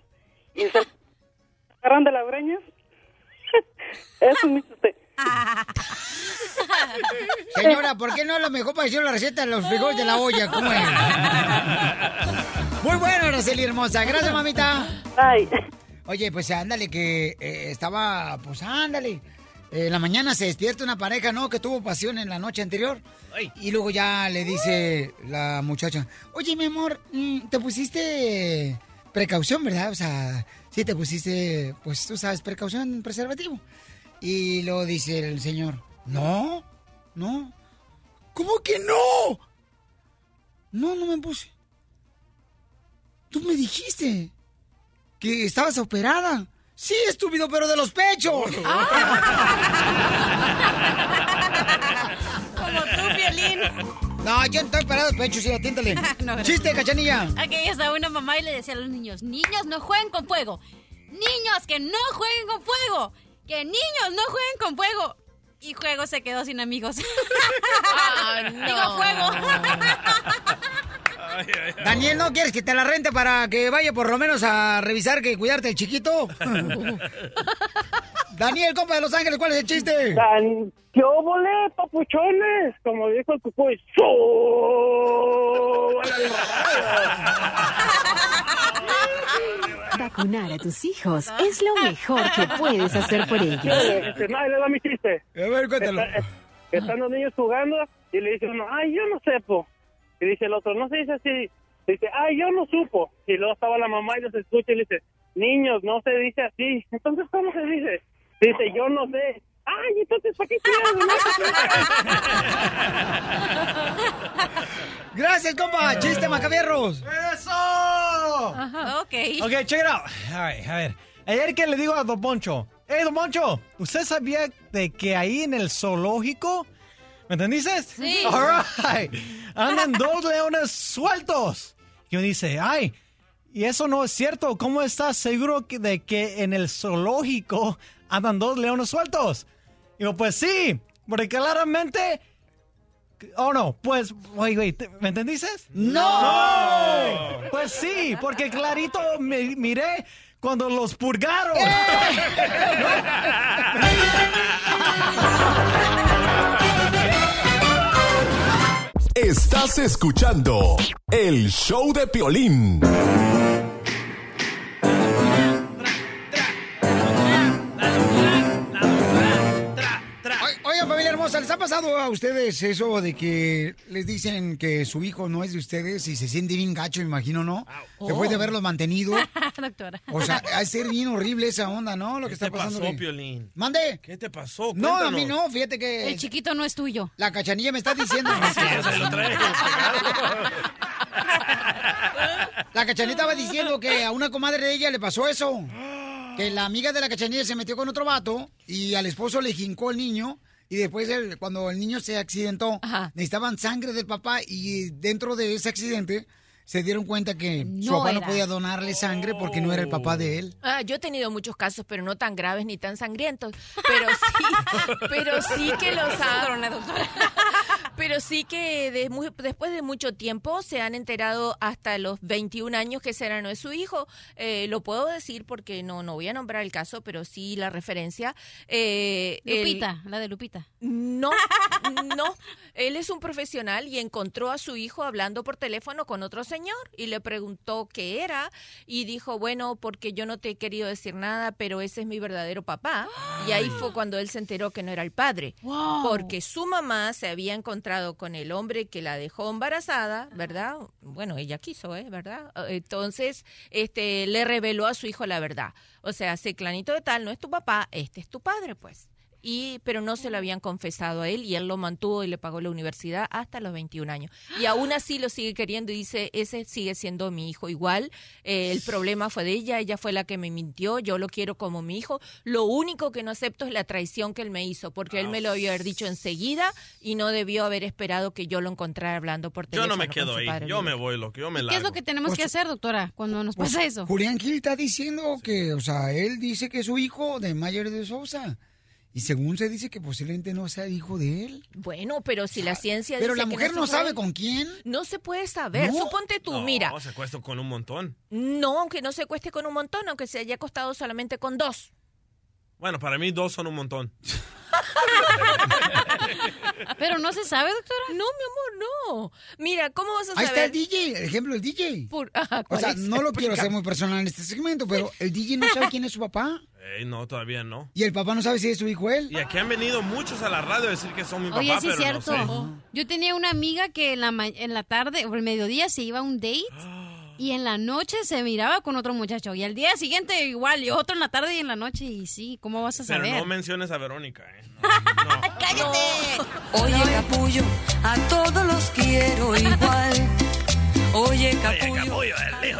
Y dice, ¿agarran de las greñas? Eso es mi chiste. Señora, ¿por qué no lo mejor para decir la receta de los frijoles de la olla? ¿Cómo es? Muy bueno, Araceli hermosa. Gracias, mamita. Ay. Oye, pues ándale, que eh, estaba, pues ándale. Eh, en la mañana se despierta una pareja, ¿no? Que tuvo pasión en la noche anterior. Y luego ya le dice la muchacha, oye, mi amor, mm, te pusiste precaución, ¿verdad? O sea, sí te pusiste, pues tú sabes, precaución, preservativo. Y luego dice el señor, no, no. ¿Cómo que no? No, no me puse. Tú me dijiste que estabas operada. Sí, estúpido, pero de los pechos. Como tú, Violín. No, yo no estoy operado de pechos, sí, atíntale. No. Chiste, cachanilla. Aquí estaba una mamá y le decía a los niños, niños no jueguen con fuego. Niños que no jueguen con fuego. Que niños no jueguen con fuego. Y Juego se quedó sin amigos. Digo fuego. Daniel, ¿no quieres que te la rente para que vaya por lo menos a revisar que cuidarte el chiquito? Daniel, compa de Los Ángeles, ¿cuál es el chiste? ¿Qué óvole, papuchones? Como dijo el cucuy. Vacunar a tus hijos es lo mejor que puedes hacer por ellos. Este, no, ahí le da mi chiste. A ver, cuéntalo. Está- están los niños jugando y le dice uno, ay, yo no sepo. Y dice el otro, no se dice así. Dice, ay, yo no supo. Y luego estaba la mamá y los escucha y le dice, niños, no se dice así. Entonces, ¿cómo se dice? Dice, yo no sé. Ay, entonces, ¿para qué Gracias, compa. Chiste, macabierros. ¡Eso! Ok. Ok, check it out. A ver, a ver. Ayer que le digo a Don Poncho, hey, Don Poncho, ¿usted sabía de que ahí en el zoológico, ¿me entendiste? Sí. All right. Andan dos leones sueltos. Y uno dice, ay, y eso no es cierto. ¿Cómo estás seguro de que en el zoológico andan dos leones sueltos? Digo, pues sí, porque claramente... Oh, no, pues, wait, wait, ¿me entendiste? ¡No! Pues sí, porque clarito me miré cuando los purgaron. Estás escuchando el show de Piolín. Sea, ¿les ha pasado a ustedes eso de que les dicen que su hijo no es de ustedes y se siente bien gacho, me imagino, ¿no? Después de Oh. haberlos mantenido. Doctora. O sea, ha de ser bien horrible esa onda, ¿no? Lo que ¿Qué está te pasando. pasó, Piolín? ¿Mande? ¿Qué te pasó? No, a Cuéntanos. mí no, fíjate que... El chiquito no es tuyo. La cachanilla me está diciendo... Sí, eso lo trae La cachanita va diciendo que a una comadre de ella le pasó eso. Que la amiga de la cachanilla se metió con otro vato y al esposo le jincó el niño. Y después, el- cuando el niño se accidentó, necesitaban sangre del papá y dentro de ese accidente se dieron cuenta que su papá no podía donarle sangre porque no era el papá de él. Ah, yo he tenido muchos casos, pero no tan graves ni tan sangrientos. Pero sí, pero sí que los ha... Pero sí que de muy- después de mucho tiempo se han enterado hasta los 21 años que Sera no es su hijo. Eh, lo puedo decir porque no, no voy a nombrar el caso, pero sí la referencia. Eh, el- Lupita, la de Lupita. no, no. Él es un profesional y encontró a su hijo hablando por teléfono con otro señor y le preguntó qué era y dijo, bueno, porque yo no te he querido decir nada, pero ese es mi verdadero papá. Y ahí fue cuando él se enteró que no era el padre. Porque su mamá se había encontrado con el hombre que la dejó embarazada, ¿verdad? Bueno, ella quiso, ¿eh? ¿Verdad? Entonces, este, le reveló a su hijo la verdad. O sea, ese clanito de tal no es tu papá, este es tu padre, pues y pero no se lo habían confesado a él y él lo mantuvo y le pagó la universidad hasta los 21 años. Y aún así lo sigue queriendo y dice, ese sigue siendo mi hijo igual, eh, el problema fue de ella, ella fue la que me mintió, yo lo quiero como mi hijo, lo único que no acepto es la traición que él me hizo, porque él me lo debió haber dicho enseguida y no debió haber esperado que yo lo encontrara hablando por Yo teléfono. no me quedo ahí. Yo me voy, loco. Yo me ¿Qué es lo que tenemos que hacer, doctora, cuando nos Pues, pasa eso? Julián Gil está diciendo que, o sea, él dice que es su hijo de Mayer de Sousa. Y según se dice que posiblemente no sea hijo de él. Bueno, pero si la ciencia Pero dice la que mujer no sabe con quién. No se puede saber. No. Suponte tú, No, mira, se acuesta con un montón. No, aunque no se cueste con un montón, aunque se haya costado solamente con dos. Bueno, para mí dos son un montón. Pero no se sabe, doctora. No, mi amor, no. Mira, ¿cómo vas a Ahí saber? está el DJ, el ejemplo del DJ. Por- ajá, O ¿cuál sea, no lo quiero hacer muy personal en este segmento, pero el DJ no sabe quién es su papá. No, todavía no. Y el papá no sabe si es su hijo él. Y aquí han venido muchos a la radio a decir que son mi papá, Oye, sí es pero cierto. no sé. Yo tenía una amiga que en la, ma- en la tarde o el mediodía se iba a un date y en la noche se miraba con otro muchacho. Y al día siguiente igual, y otro en la tarde y en la noche. Y sí, ¿cómo vas a Pero saber? no menciones a Verónica, ¿eh? ¡Cállate! Oye, capullo, a todos los quiero igual. Oye, capullo.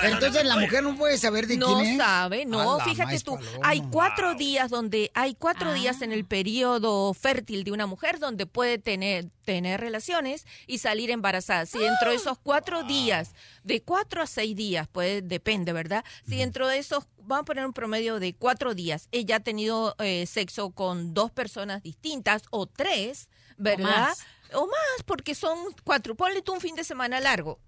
Entonces la mujer no puede saber de no quién es. sabe, no, fíjate tú, paloma. hay cuatro días donde, hay cuatro días en el periodo fértil de una mujer donde puede tener, tener relaciones y salir embarazada. Si dentro de esos cuatro días, de cuatro a seis días, pues depende, ¿verdad? Si dentro de esos, vamos a poner un promedio de cuatro días, ella ha tenido eh, sexo con dos personas distintas o tres, ¿verdad? más. O más, porque son cuatro, ponle tú un fin de semana largo.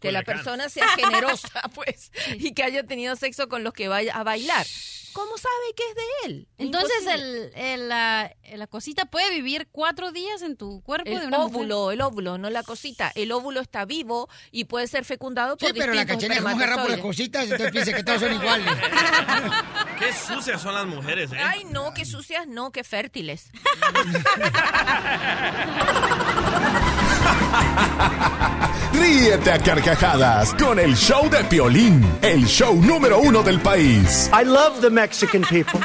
Que la persona sea generosa, pues, y que haya tenido sexo con los que vaya a bailar. ¿Cómo sabe que es de él? Entonces, el, el, la, la cosita puede vivir cuatro días en tu cuerpo de el una mujer? óvulo, el óvulo, no la cosita. El óvulo está vivo y puede ser fecundado por Sí, pero la cachanilla como agarra por las cositas, entonces piensa que todos son iguales. Qué sucias son las mujeres, ¿eh? Ay, no, qué sucias, no, qué fértiles. Ríete a carcajadas con el show de Piolín, el show número uno del país. I love the Mexican people.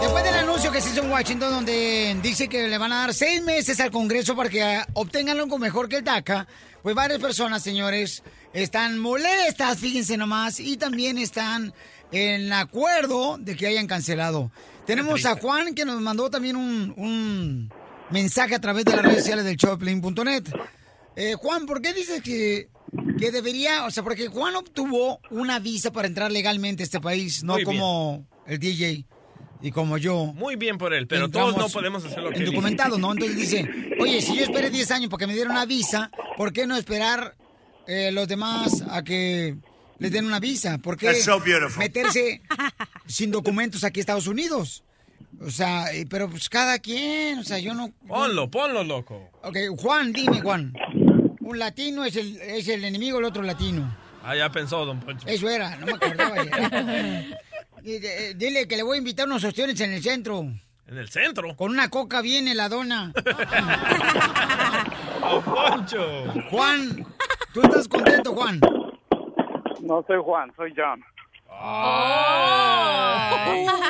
Después del anuncio que se hizo en Washington, donde dice que le van a dar seis meses al Congreso para que ah, obtengan algo mejor que el DACA, pues varias personas, señores, están molestas, fíjense nomás, y también están en acuerdo de que hayan cancelado. Tenemos a Juan que nos mandó también un, un mensaje a través de las redes sociales del showplane.net. Eh, Juan, ¿por qué dices que, que debería, o sea, porque Juan obtuvo una visa para entrar legalmente a este país, no como el DJ y como yo. Muy bien por él, pero todos no podemos hacer lo que. Indocumentado, ¿no? Entonces dice, oye, si yo esperé 10 años porque me dieron una visa, ¿por qué no esperar eh, los demás a que les den una visa? ¿Por qué so meterse sin documentos aquí a Estados Unidos? O sea, pero pues cada quien, o sea, yo no... Ponlo, ponlo, loco. Ok, Juan, dime, Juan. Un latino es el, es el enemigo del otro latino. Ah, ya pensó, don Poncho. Eso era, no me acordaba ya. Eh, Dile que le voy a invitar unos ostiones en el centro. ¿En el centro? Con una coca bien heladona. Poncho. Juan, ¿tú estás contento, Juan? No soy Juan, soy John.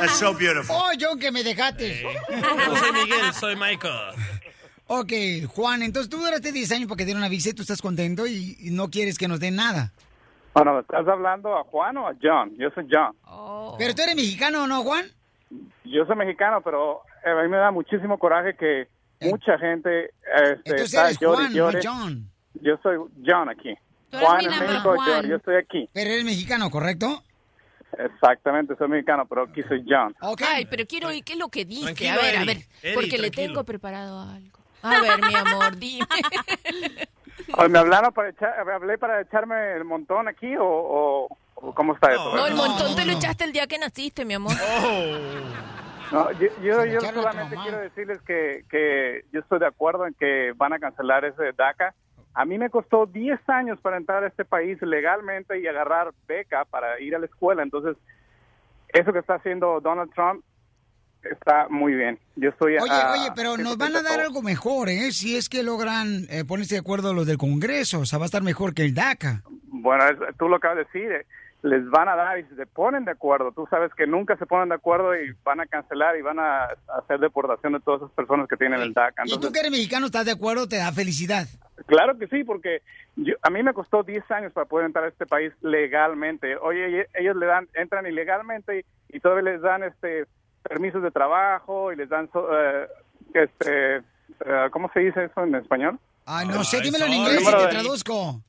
That's so beautiful. Oh, John, que me dejaste. No soy Miguel, soy Michael. Ok, Juan, entonces tú duraste 10 años para que te una visa y tú estás contento y, y no quieres que nos den nada. Bueno, ¿estás hablando a Juan o a John? Yo soy John. Pero tú eres mexicano, ¿no, Juan? Yo soy mexicano, pero eh, a mí me da muchísimo coraje que mucha gente este, Entonces está eres Juan, no llore. John. Yo soy John aquí. Tú eres Juan mi en México, Juan. John, yo estoy aquí. Pero eres mexicano, ¿correcto? Exactamente, soy mexicano, pero aquí soy John. Ay, pero quiero oír qué es lo que dice. Tranquilo, a ver, a ver, Eddie, porque le tengo preparado algo. A ver, mi amor, dime. Oye, ¿Me hablaron para echar, hablé para echarme el montón aquí o, o- o cómo está eso? No, el montón te lo echaste el día que naciste, mi amor. No, yo, yo, yo solamente quiero decirles que, que yo estoy de acuerdo en que van a cancelar ese DACA. A mí me costó 10 años para entrar a este país legalmente y agarrar beca para ir a la escuela. Entonces, eso que está haciendo Donald Trump está muy bien. Yo estoy Oye, a- oye, pero nos van a dar algo mejor, ¿eh? Si es que logran eh, ponerse de acuerdo los del Congreso, o sea, va a estar mejor que el DACA. Bueno, es- tú lo acabas de decir, eh, les van a dar y si se ponen de acuerdo, tú sabes que nunca se ponen de acuerdo y van a cancelar y van a hacer deportación de todas esas personas que tienen el DACA. Y tú que eres mexicano, ¿estás de acuerdo? Te da felicidad. Claro que sí, porque yo- a mí me costó 10 años para poder entrar a este país legalmente. Oye, ellos le dan, entran ilegalmente y, y todavía les dan este permisos de trabajo y les dan, so- eh, este, eh, ¿cómo se dice eso en español? Ay, no sé, dímelo en inglés y te de- traduzco.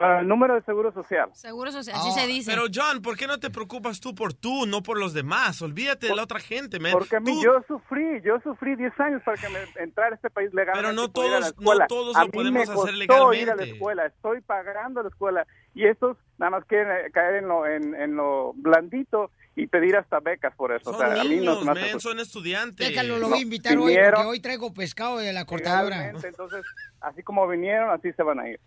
Para el número de seguro social. Seguro social, Ah, así se dice. Pero John, ¿por qué no te preocupas tú por tú, no por los demás? Olvídate de la otra gente, man. Porque a mí Tú- yo sufrí, yo sufrí 10 años para que me entrara a este país legalmente. Pero no todos- no todos a lo mí podemos me hacer costó ir a la legalmente. escuela, estoy pagando la escuela y estos nada más quieren eh, caer en lo, en, en lo blandito y pedir hasta becas por eso. Son o sea, a mí no niños, man, justo. son estudiantes. Déjalo, lo No, voy a invitar hoy vinieron- porque hoy traigo pescado de la cortadora. Legalmente, entonces, así como vinieron, así se van a ir.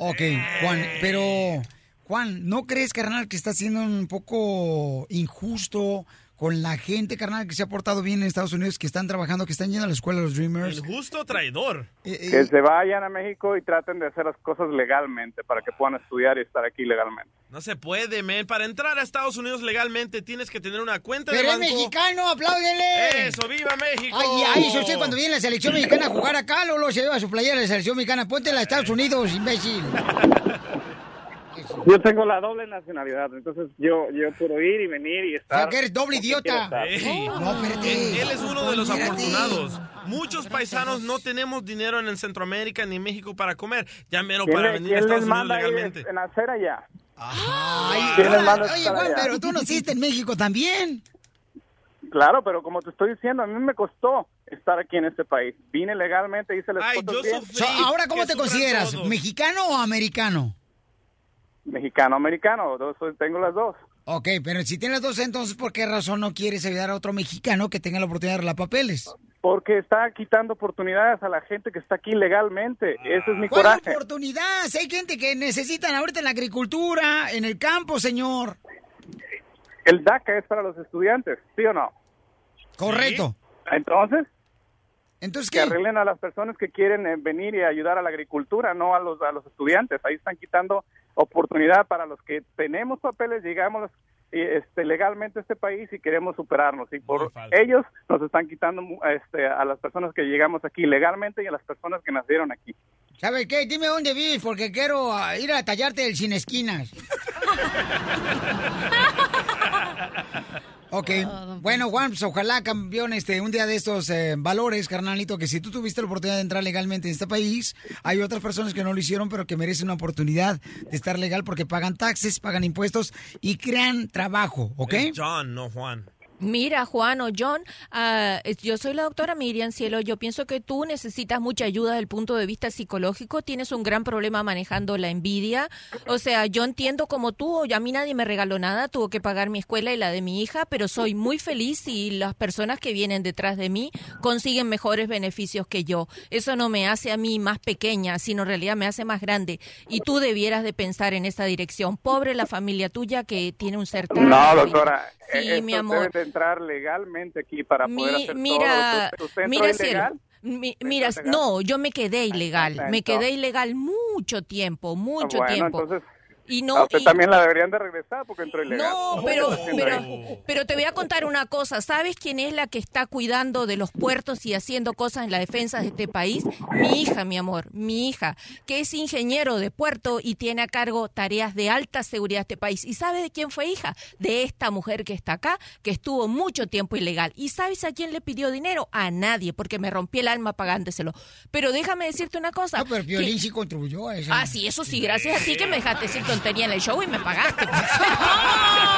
Ok, Juan, pero Juan, ¿no crees, carnal, que está siendo un poco injusto con la gente, carnal, que se ha portado bien en Estados Unidos, que están trabajando, que están yendo a la escuela los Dreamers? El justo traidor. Eh, Que se vayan a México y traten de hacer las cosas legalmente para que puedan estudiar y estar aquí legalmente. No se puede, man. Para entrar a Estados Unidos legalmente tienes que tener una cuenta Pero de es banco. mexicano, apláudele. Eso, viva México. Ay, ay, eso usted cuando viene la selección mexicana a jugar acá, Lolo se lleva su playera de la selección mexicana. Ponte la de Estados Unidos, imbécil. Yo tengo la doble nacionalidad, entonces yo yo puedo ir y venir y O estar. sea, que eres doble idiota. No, espérate. él, es uno de los afortunados. Muchos paisanos no tenemos dinero en el Centroamérica ni en México para comer. Ya mero ¿Quién, para venir a Estados Unidos manda a ir legalmente. en hacer allá? Ay, ¿Quién les manda a oye, estar Juan, allá? pero tú naciste en México también. Claro, pero como te estoy diciendo, a mí me costó estar aquí en este país. Vine legalmente, hice las cosas bien. So, ahora, ¿cómo te consideras? ¿Mexicano o americano? Mexicano, americano, dos- soy- tengo las dos. Ok, pero si tienes dos, entonces, ¿por qué razón no quieres ayudar a otro mexicano que tenga la oportunidad de arreglar papeles? Porque está quitando oportunidades a la gente que está aquí legalmente. Ese es mi ¿Cuál coraje. oportunidad? Si hay gente que necesitan ahorita en la agricultura, en el campo, señor. El DACA es para los estudiantes, ¿sí o no? Correcto. Entonces, Entonces, que arreglen a las personas que quieren eh, venir y ayudar a la agricultura, no a los a los estudiantes. Ahí están quitando oportunidad para los que tenemos papeles, llegamos eh, este, legalmente a este país y queremos superarnos. Y por ellos nos están quitando mu- este, a las personas que llegamos aquí legalmente y a las personas que nacieron aquí. ¿Sabes qué? Dime dónde vives porque quiero ah, ir a tallarte el sin esquinas. Ok, bueno Juan, pues ojalá campeón este, un día de estos eh, valores, carnalito, que si tú tuviste la oportunidad de entrar legalmente en este país, hay otras personas que no lo hicieron, pero que merecen una oportunidad de estar legal porque pagan taxes, pagan impuestos y crean trabajo, ¿ok? Es John, no Juan. Mira, Juan o John, es- yo soy la doctora Miriam Cielo. Yo pienso que tú necesitas mucha ayuda desde el punto de vista psicológico. Tienes un gran problema manejando la envidia. O sea, yo entiendo como tú, a mí nadie me regaló nada. Tuvo que pagar mi escuela y la de mi hija, pero soy muy feliz si las personas que vienen detrás de mí consiguen mejores beneficios que yo. Eso no me hace a mí más pequeña, sino en realidad me hace más grande. Y tú debieras de pensar en esa dirección. Pobre la familia tuya que tiene un ser tan No, doctora. Sí, eh, mi amor. Entrar legalmente aquí para poder Mi- hacer mira, todo. ¿Usted, usted mira, ilegal? mi- mira, no, yo me quedé ilegal, me quedé ilegal mucho tiempo, mucho Ah, bueno, tiempo. entonces, y a no, usted y- también la deberían de regresar porque entró ilegal. no, pero, pero, pero te voy a contar una cosa. ¿Sabes quién es la que está cuidando de los puertos y haciendo cosas en la defensa de este país? Mi hija, mi amor, mi hija, que es ingeniero de puerto y tiene a cargo tareas de alta seguridad de este país. ¿Y sabes de quién fue hija? De esta mujer que está acá, que estuvo mucho tiempo ilegal. ¿Y sabes a quién le pidió dinero? A nadie, porque me rompí el alma pagándoselo. Pero déjame decirte una cosa. No, pero Piolín que- sí contribuyó a eso. Ah, sí, eso sí, gracias a ti que me dejaste decir tontería en el show y me pagaste.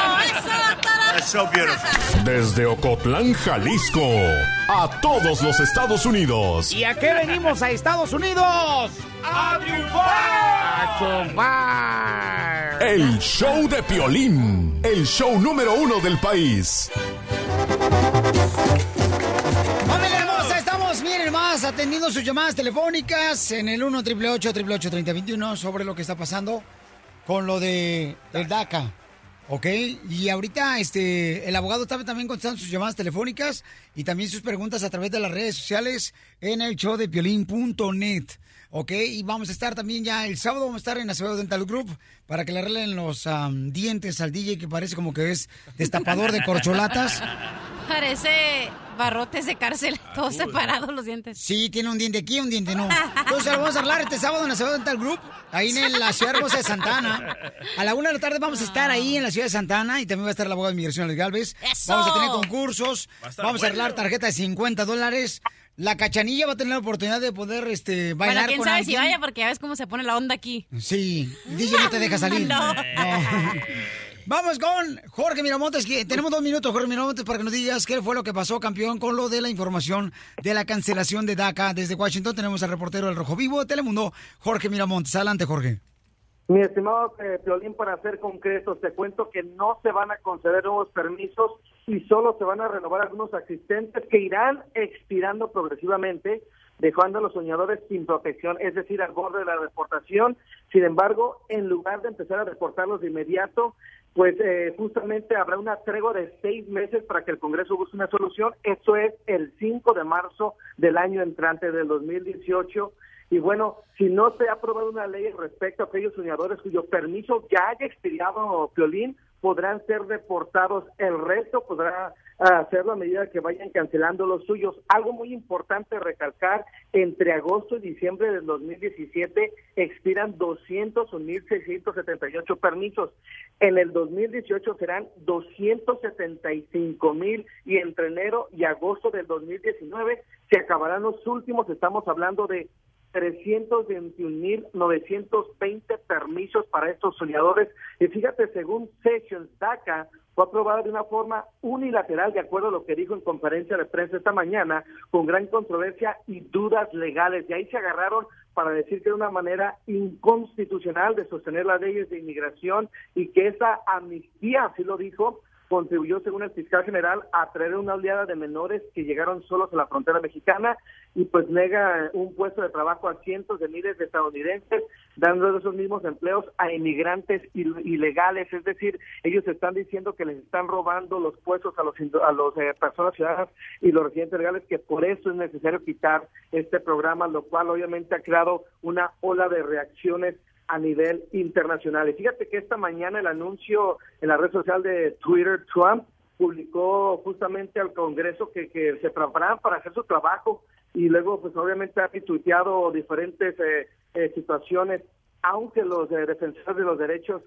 Desde Ocotlán, Jalisco, a todos los Estados Unidos. ¿Y a qué venimos a Estados Unidos? ¡A triunfar! ¡A triunfar! El show de Piolín, el show número uno del país. ¡Familia hermosa! Estamos, miren más, atendiendo sus llamadas telefónicas en el 1 888 3021 sobre lo que está pasando con lo de el DACA. ¿Ok? Y ahorita este, el abogado está también contestando sus llamadas telefónicas y también sus preguntas a través de las redes sociales en el show de piolín.net. ¿Ok? Y vamos a estar también ya el sábado, vamos a estar en Acevedo Dental Group para que le arreglen los am, dientes al DJ que parece como que es destapador de corcholatas. Parece barrotes de cárcel, todos separados los dientes. Sí, tiene un diente aquí, un diente no. Entonces lo vamos a hablar este sábado en la Ciudad Dental Group, ahí en la ciudad hermosa de Santana. A la una de la tarde vamos a estar ahí en la ciudad de Santana y también va a estar el abogado de migración Alex Galvez. Vamos a tener concursos, a vamos a arreglar tarjeta de 50 dólares. La cachanilla va a tener la oportunidad de poder este, bailar Bueno, quién con sabe si vaya porque ya ves cómo se pone la onda aquí. Sí, DJ no te deja salir. No. No. Vamos con Jorge Miramontes, que tenemos dos minutos, Jorge Miramontes, para que nos digas qué fue lo que pasó, campeón, con lo de la información de la cancelación de DACA. Desde Washington tenemos al reportero del Rojo Vivo de Telemundo, Jorge Miramontes. Adelante, Jorge. Mi estimado eh, Piolín, para ser concretos, te cuento que no se van a conceder nuevos permisos y solo se van a renovar algunos asistentes que irán expirando progresivamente, dejando a los soñadores sin protección, es decir, al borde de la deportación. Sin embargo, en lugar de empezar a deportarlos de inmediato, pues eh, justamente habrá una tregua de seis meses para que el Congreso busque una solución. Eso es el 5 de marzo del año entrante del 2018. Y bueno, si no se ha aprobado una ley respecto a aquellos soñadores cuyo permiso ya haya expirado, Piolín, podrán ser deportados. El resto podrá ah, hacerlo a medida que vayan cancelando los suyos. Algo muy importante recalcar, entre agosto y diciembre del 2017 expiran 200 o 1.678 permisos. En el 2018 serán 275 mil y entre enero y agosto del 2019 se acabarán los últimos. Estamos hablando de 321.920 permisos para estos soñadores. Y fíjate, según Sessions DACA, fue aprobada de una forma unilateral, de acuerdo a lo que dijo en conferencia de prensa esta mañana, con gran controversia y dudas legales. Y ahí se agarraron para decir que era una manera inconstitucional de sostener las leyes de inmigración y que esa amnistía, así lo dijo, contribuyó, según el fiscal general, a traer una oleada de menores que llegaron solos a la frontera mexicana y pues nega un puesto de trabajo a cientos de miles de estadounidenses, dando esos mismos empleos a inmigrantes il- ilegales. Es decir, ellos están diciendo que les están robando los puestos a los a los eh, personas ciudadanas y los residentes legales, que por eso es necesario quitar este programa, lo cual obviamente ha creado una ola de reacciones a nivel internacional. Y fíjate que esta mañana el anuncio en la red social de Twitter, Trump publicó justamente al Congreso que, que se prepararan para hacer su trabajo y luego pues obviamente ha tuiteado diferentes eh, eh, situaciones, aunque los eh, defensores de los derechos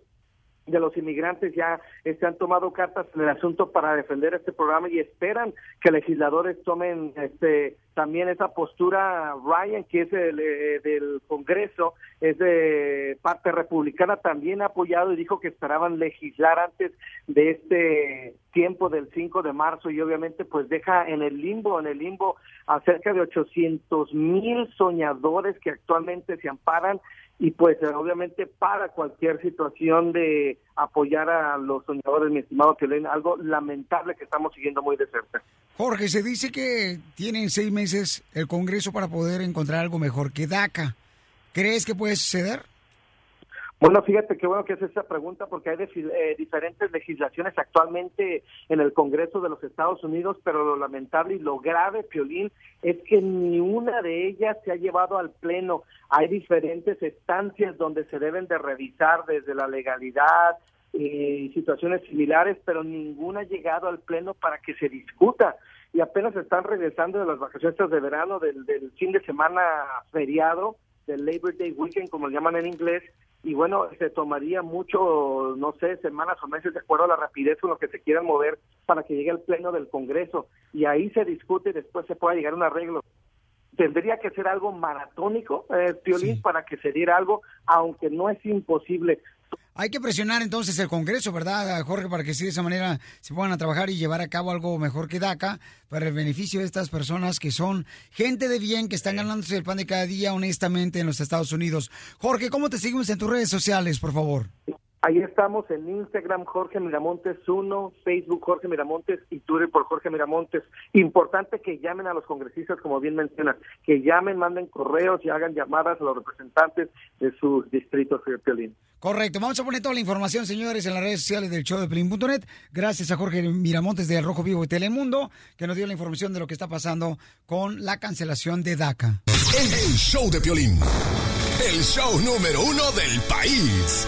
de los inmigrantes ya este, han tomado cartas en el asunto para defender este programa y esperan que legisladores tomen este también esa postura. Ryan que es el, eh, del Congreso es de parte republicana también ha apoyado y dijo que esperaban legislar antes de este tiempo del 5 de marzo y obviamente pues deja en el limbo en el limbo a cerca de 800 mil soñadores que actualmente se amparan y pues eh, obviamente para cualquier situación de apoyar a los soñadores, mi estimado Piolín, algo lamentable que estamos siguiendo muy de cerca. Jorge, se dice que tienen seis meses el Congreso para poder encontrar algo mejor que DACA. ¿Crees que puede suceder? Bueno, fíjate qué bueno que es esa pregunta porque hay eh, diferentes legislaciones actualmente en el Congreso de los Estados Unidos, pero lo lamentable y lo grave, Piolín, es que ni una de ellas se ha llevado al Pleno. Hay diferentes estancias donde se deben de revisar desde la legalidad y situaciones similares, pero ninguna ha llegado al Pleno para que se discuta. Y apenas están regresando de las vacaciones de verano, del, del fin de semana feriado, del Labor Day Weekend, como lo llaman en inglés, y bueno, se tomaría mucho, no sé, semanas o meses de acuerdo a la rapidez con lo que se quieran mover para que llegue al pleno del Congreso y ahí se discute y después se pueda llegar a un arreglo. Tendría que ser algo maratónico, eh, Piolín, para que se diera algo, aunque no es imposible. Hay que presionar entonces el Congreso, ¿verdad, Jorge? Para que sí, de esa manera se puedan a trabajar y llevar a cabo algo mejor que DACA para el beneficio de estas personas que son gente de bien, que están ganándose el pan de cada día honestamente en los Estados Unidos. Jorge, ¿cómo te seguimos en tus redes sociales, por favor? Ahí estamos en Instagram Jorge Miramontes 1, Facebook Jorge Miramontes y Twitter por Jorge Miramontes. Importante que llamen a los congresistas, como bien mencionas, que llamen, manden correos y hagan llamadas a los representantes de sus distritos, señor Piolín. Correcto, vamos a poner toda la información, señores, en las redes sociales del show de Pelín.net. Gracias a Jorge Miramontes de Rojo Vivo y Telemundo, que nos dio la información de lo que está pasando con la cancelación de DACA. El show de Piolín. El show número uno del país.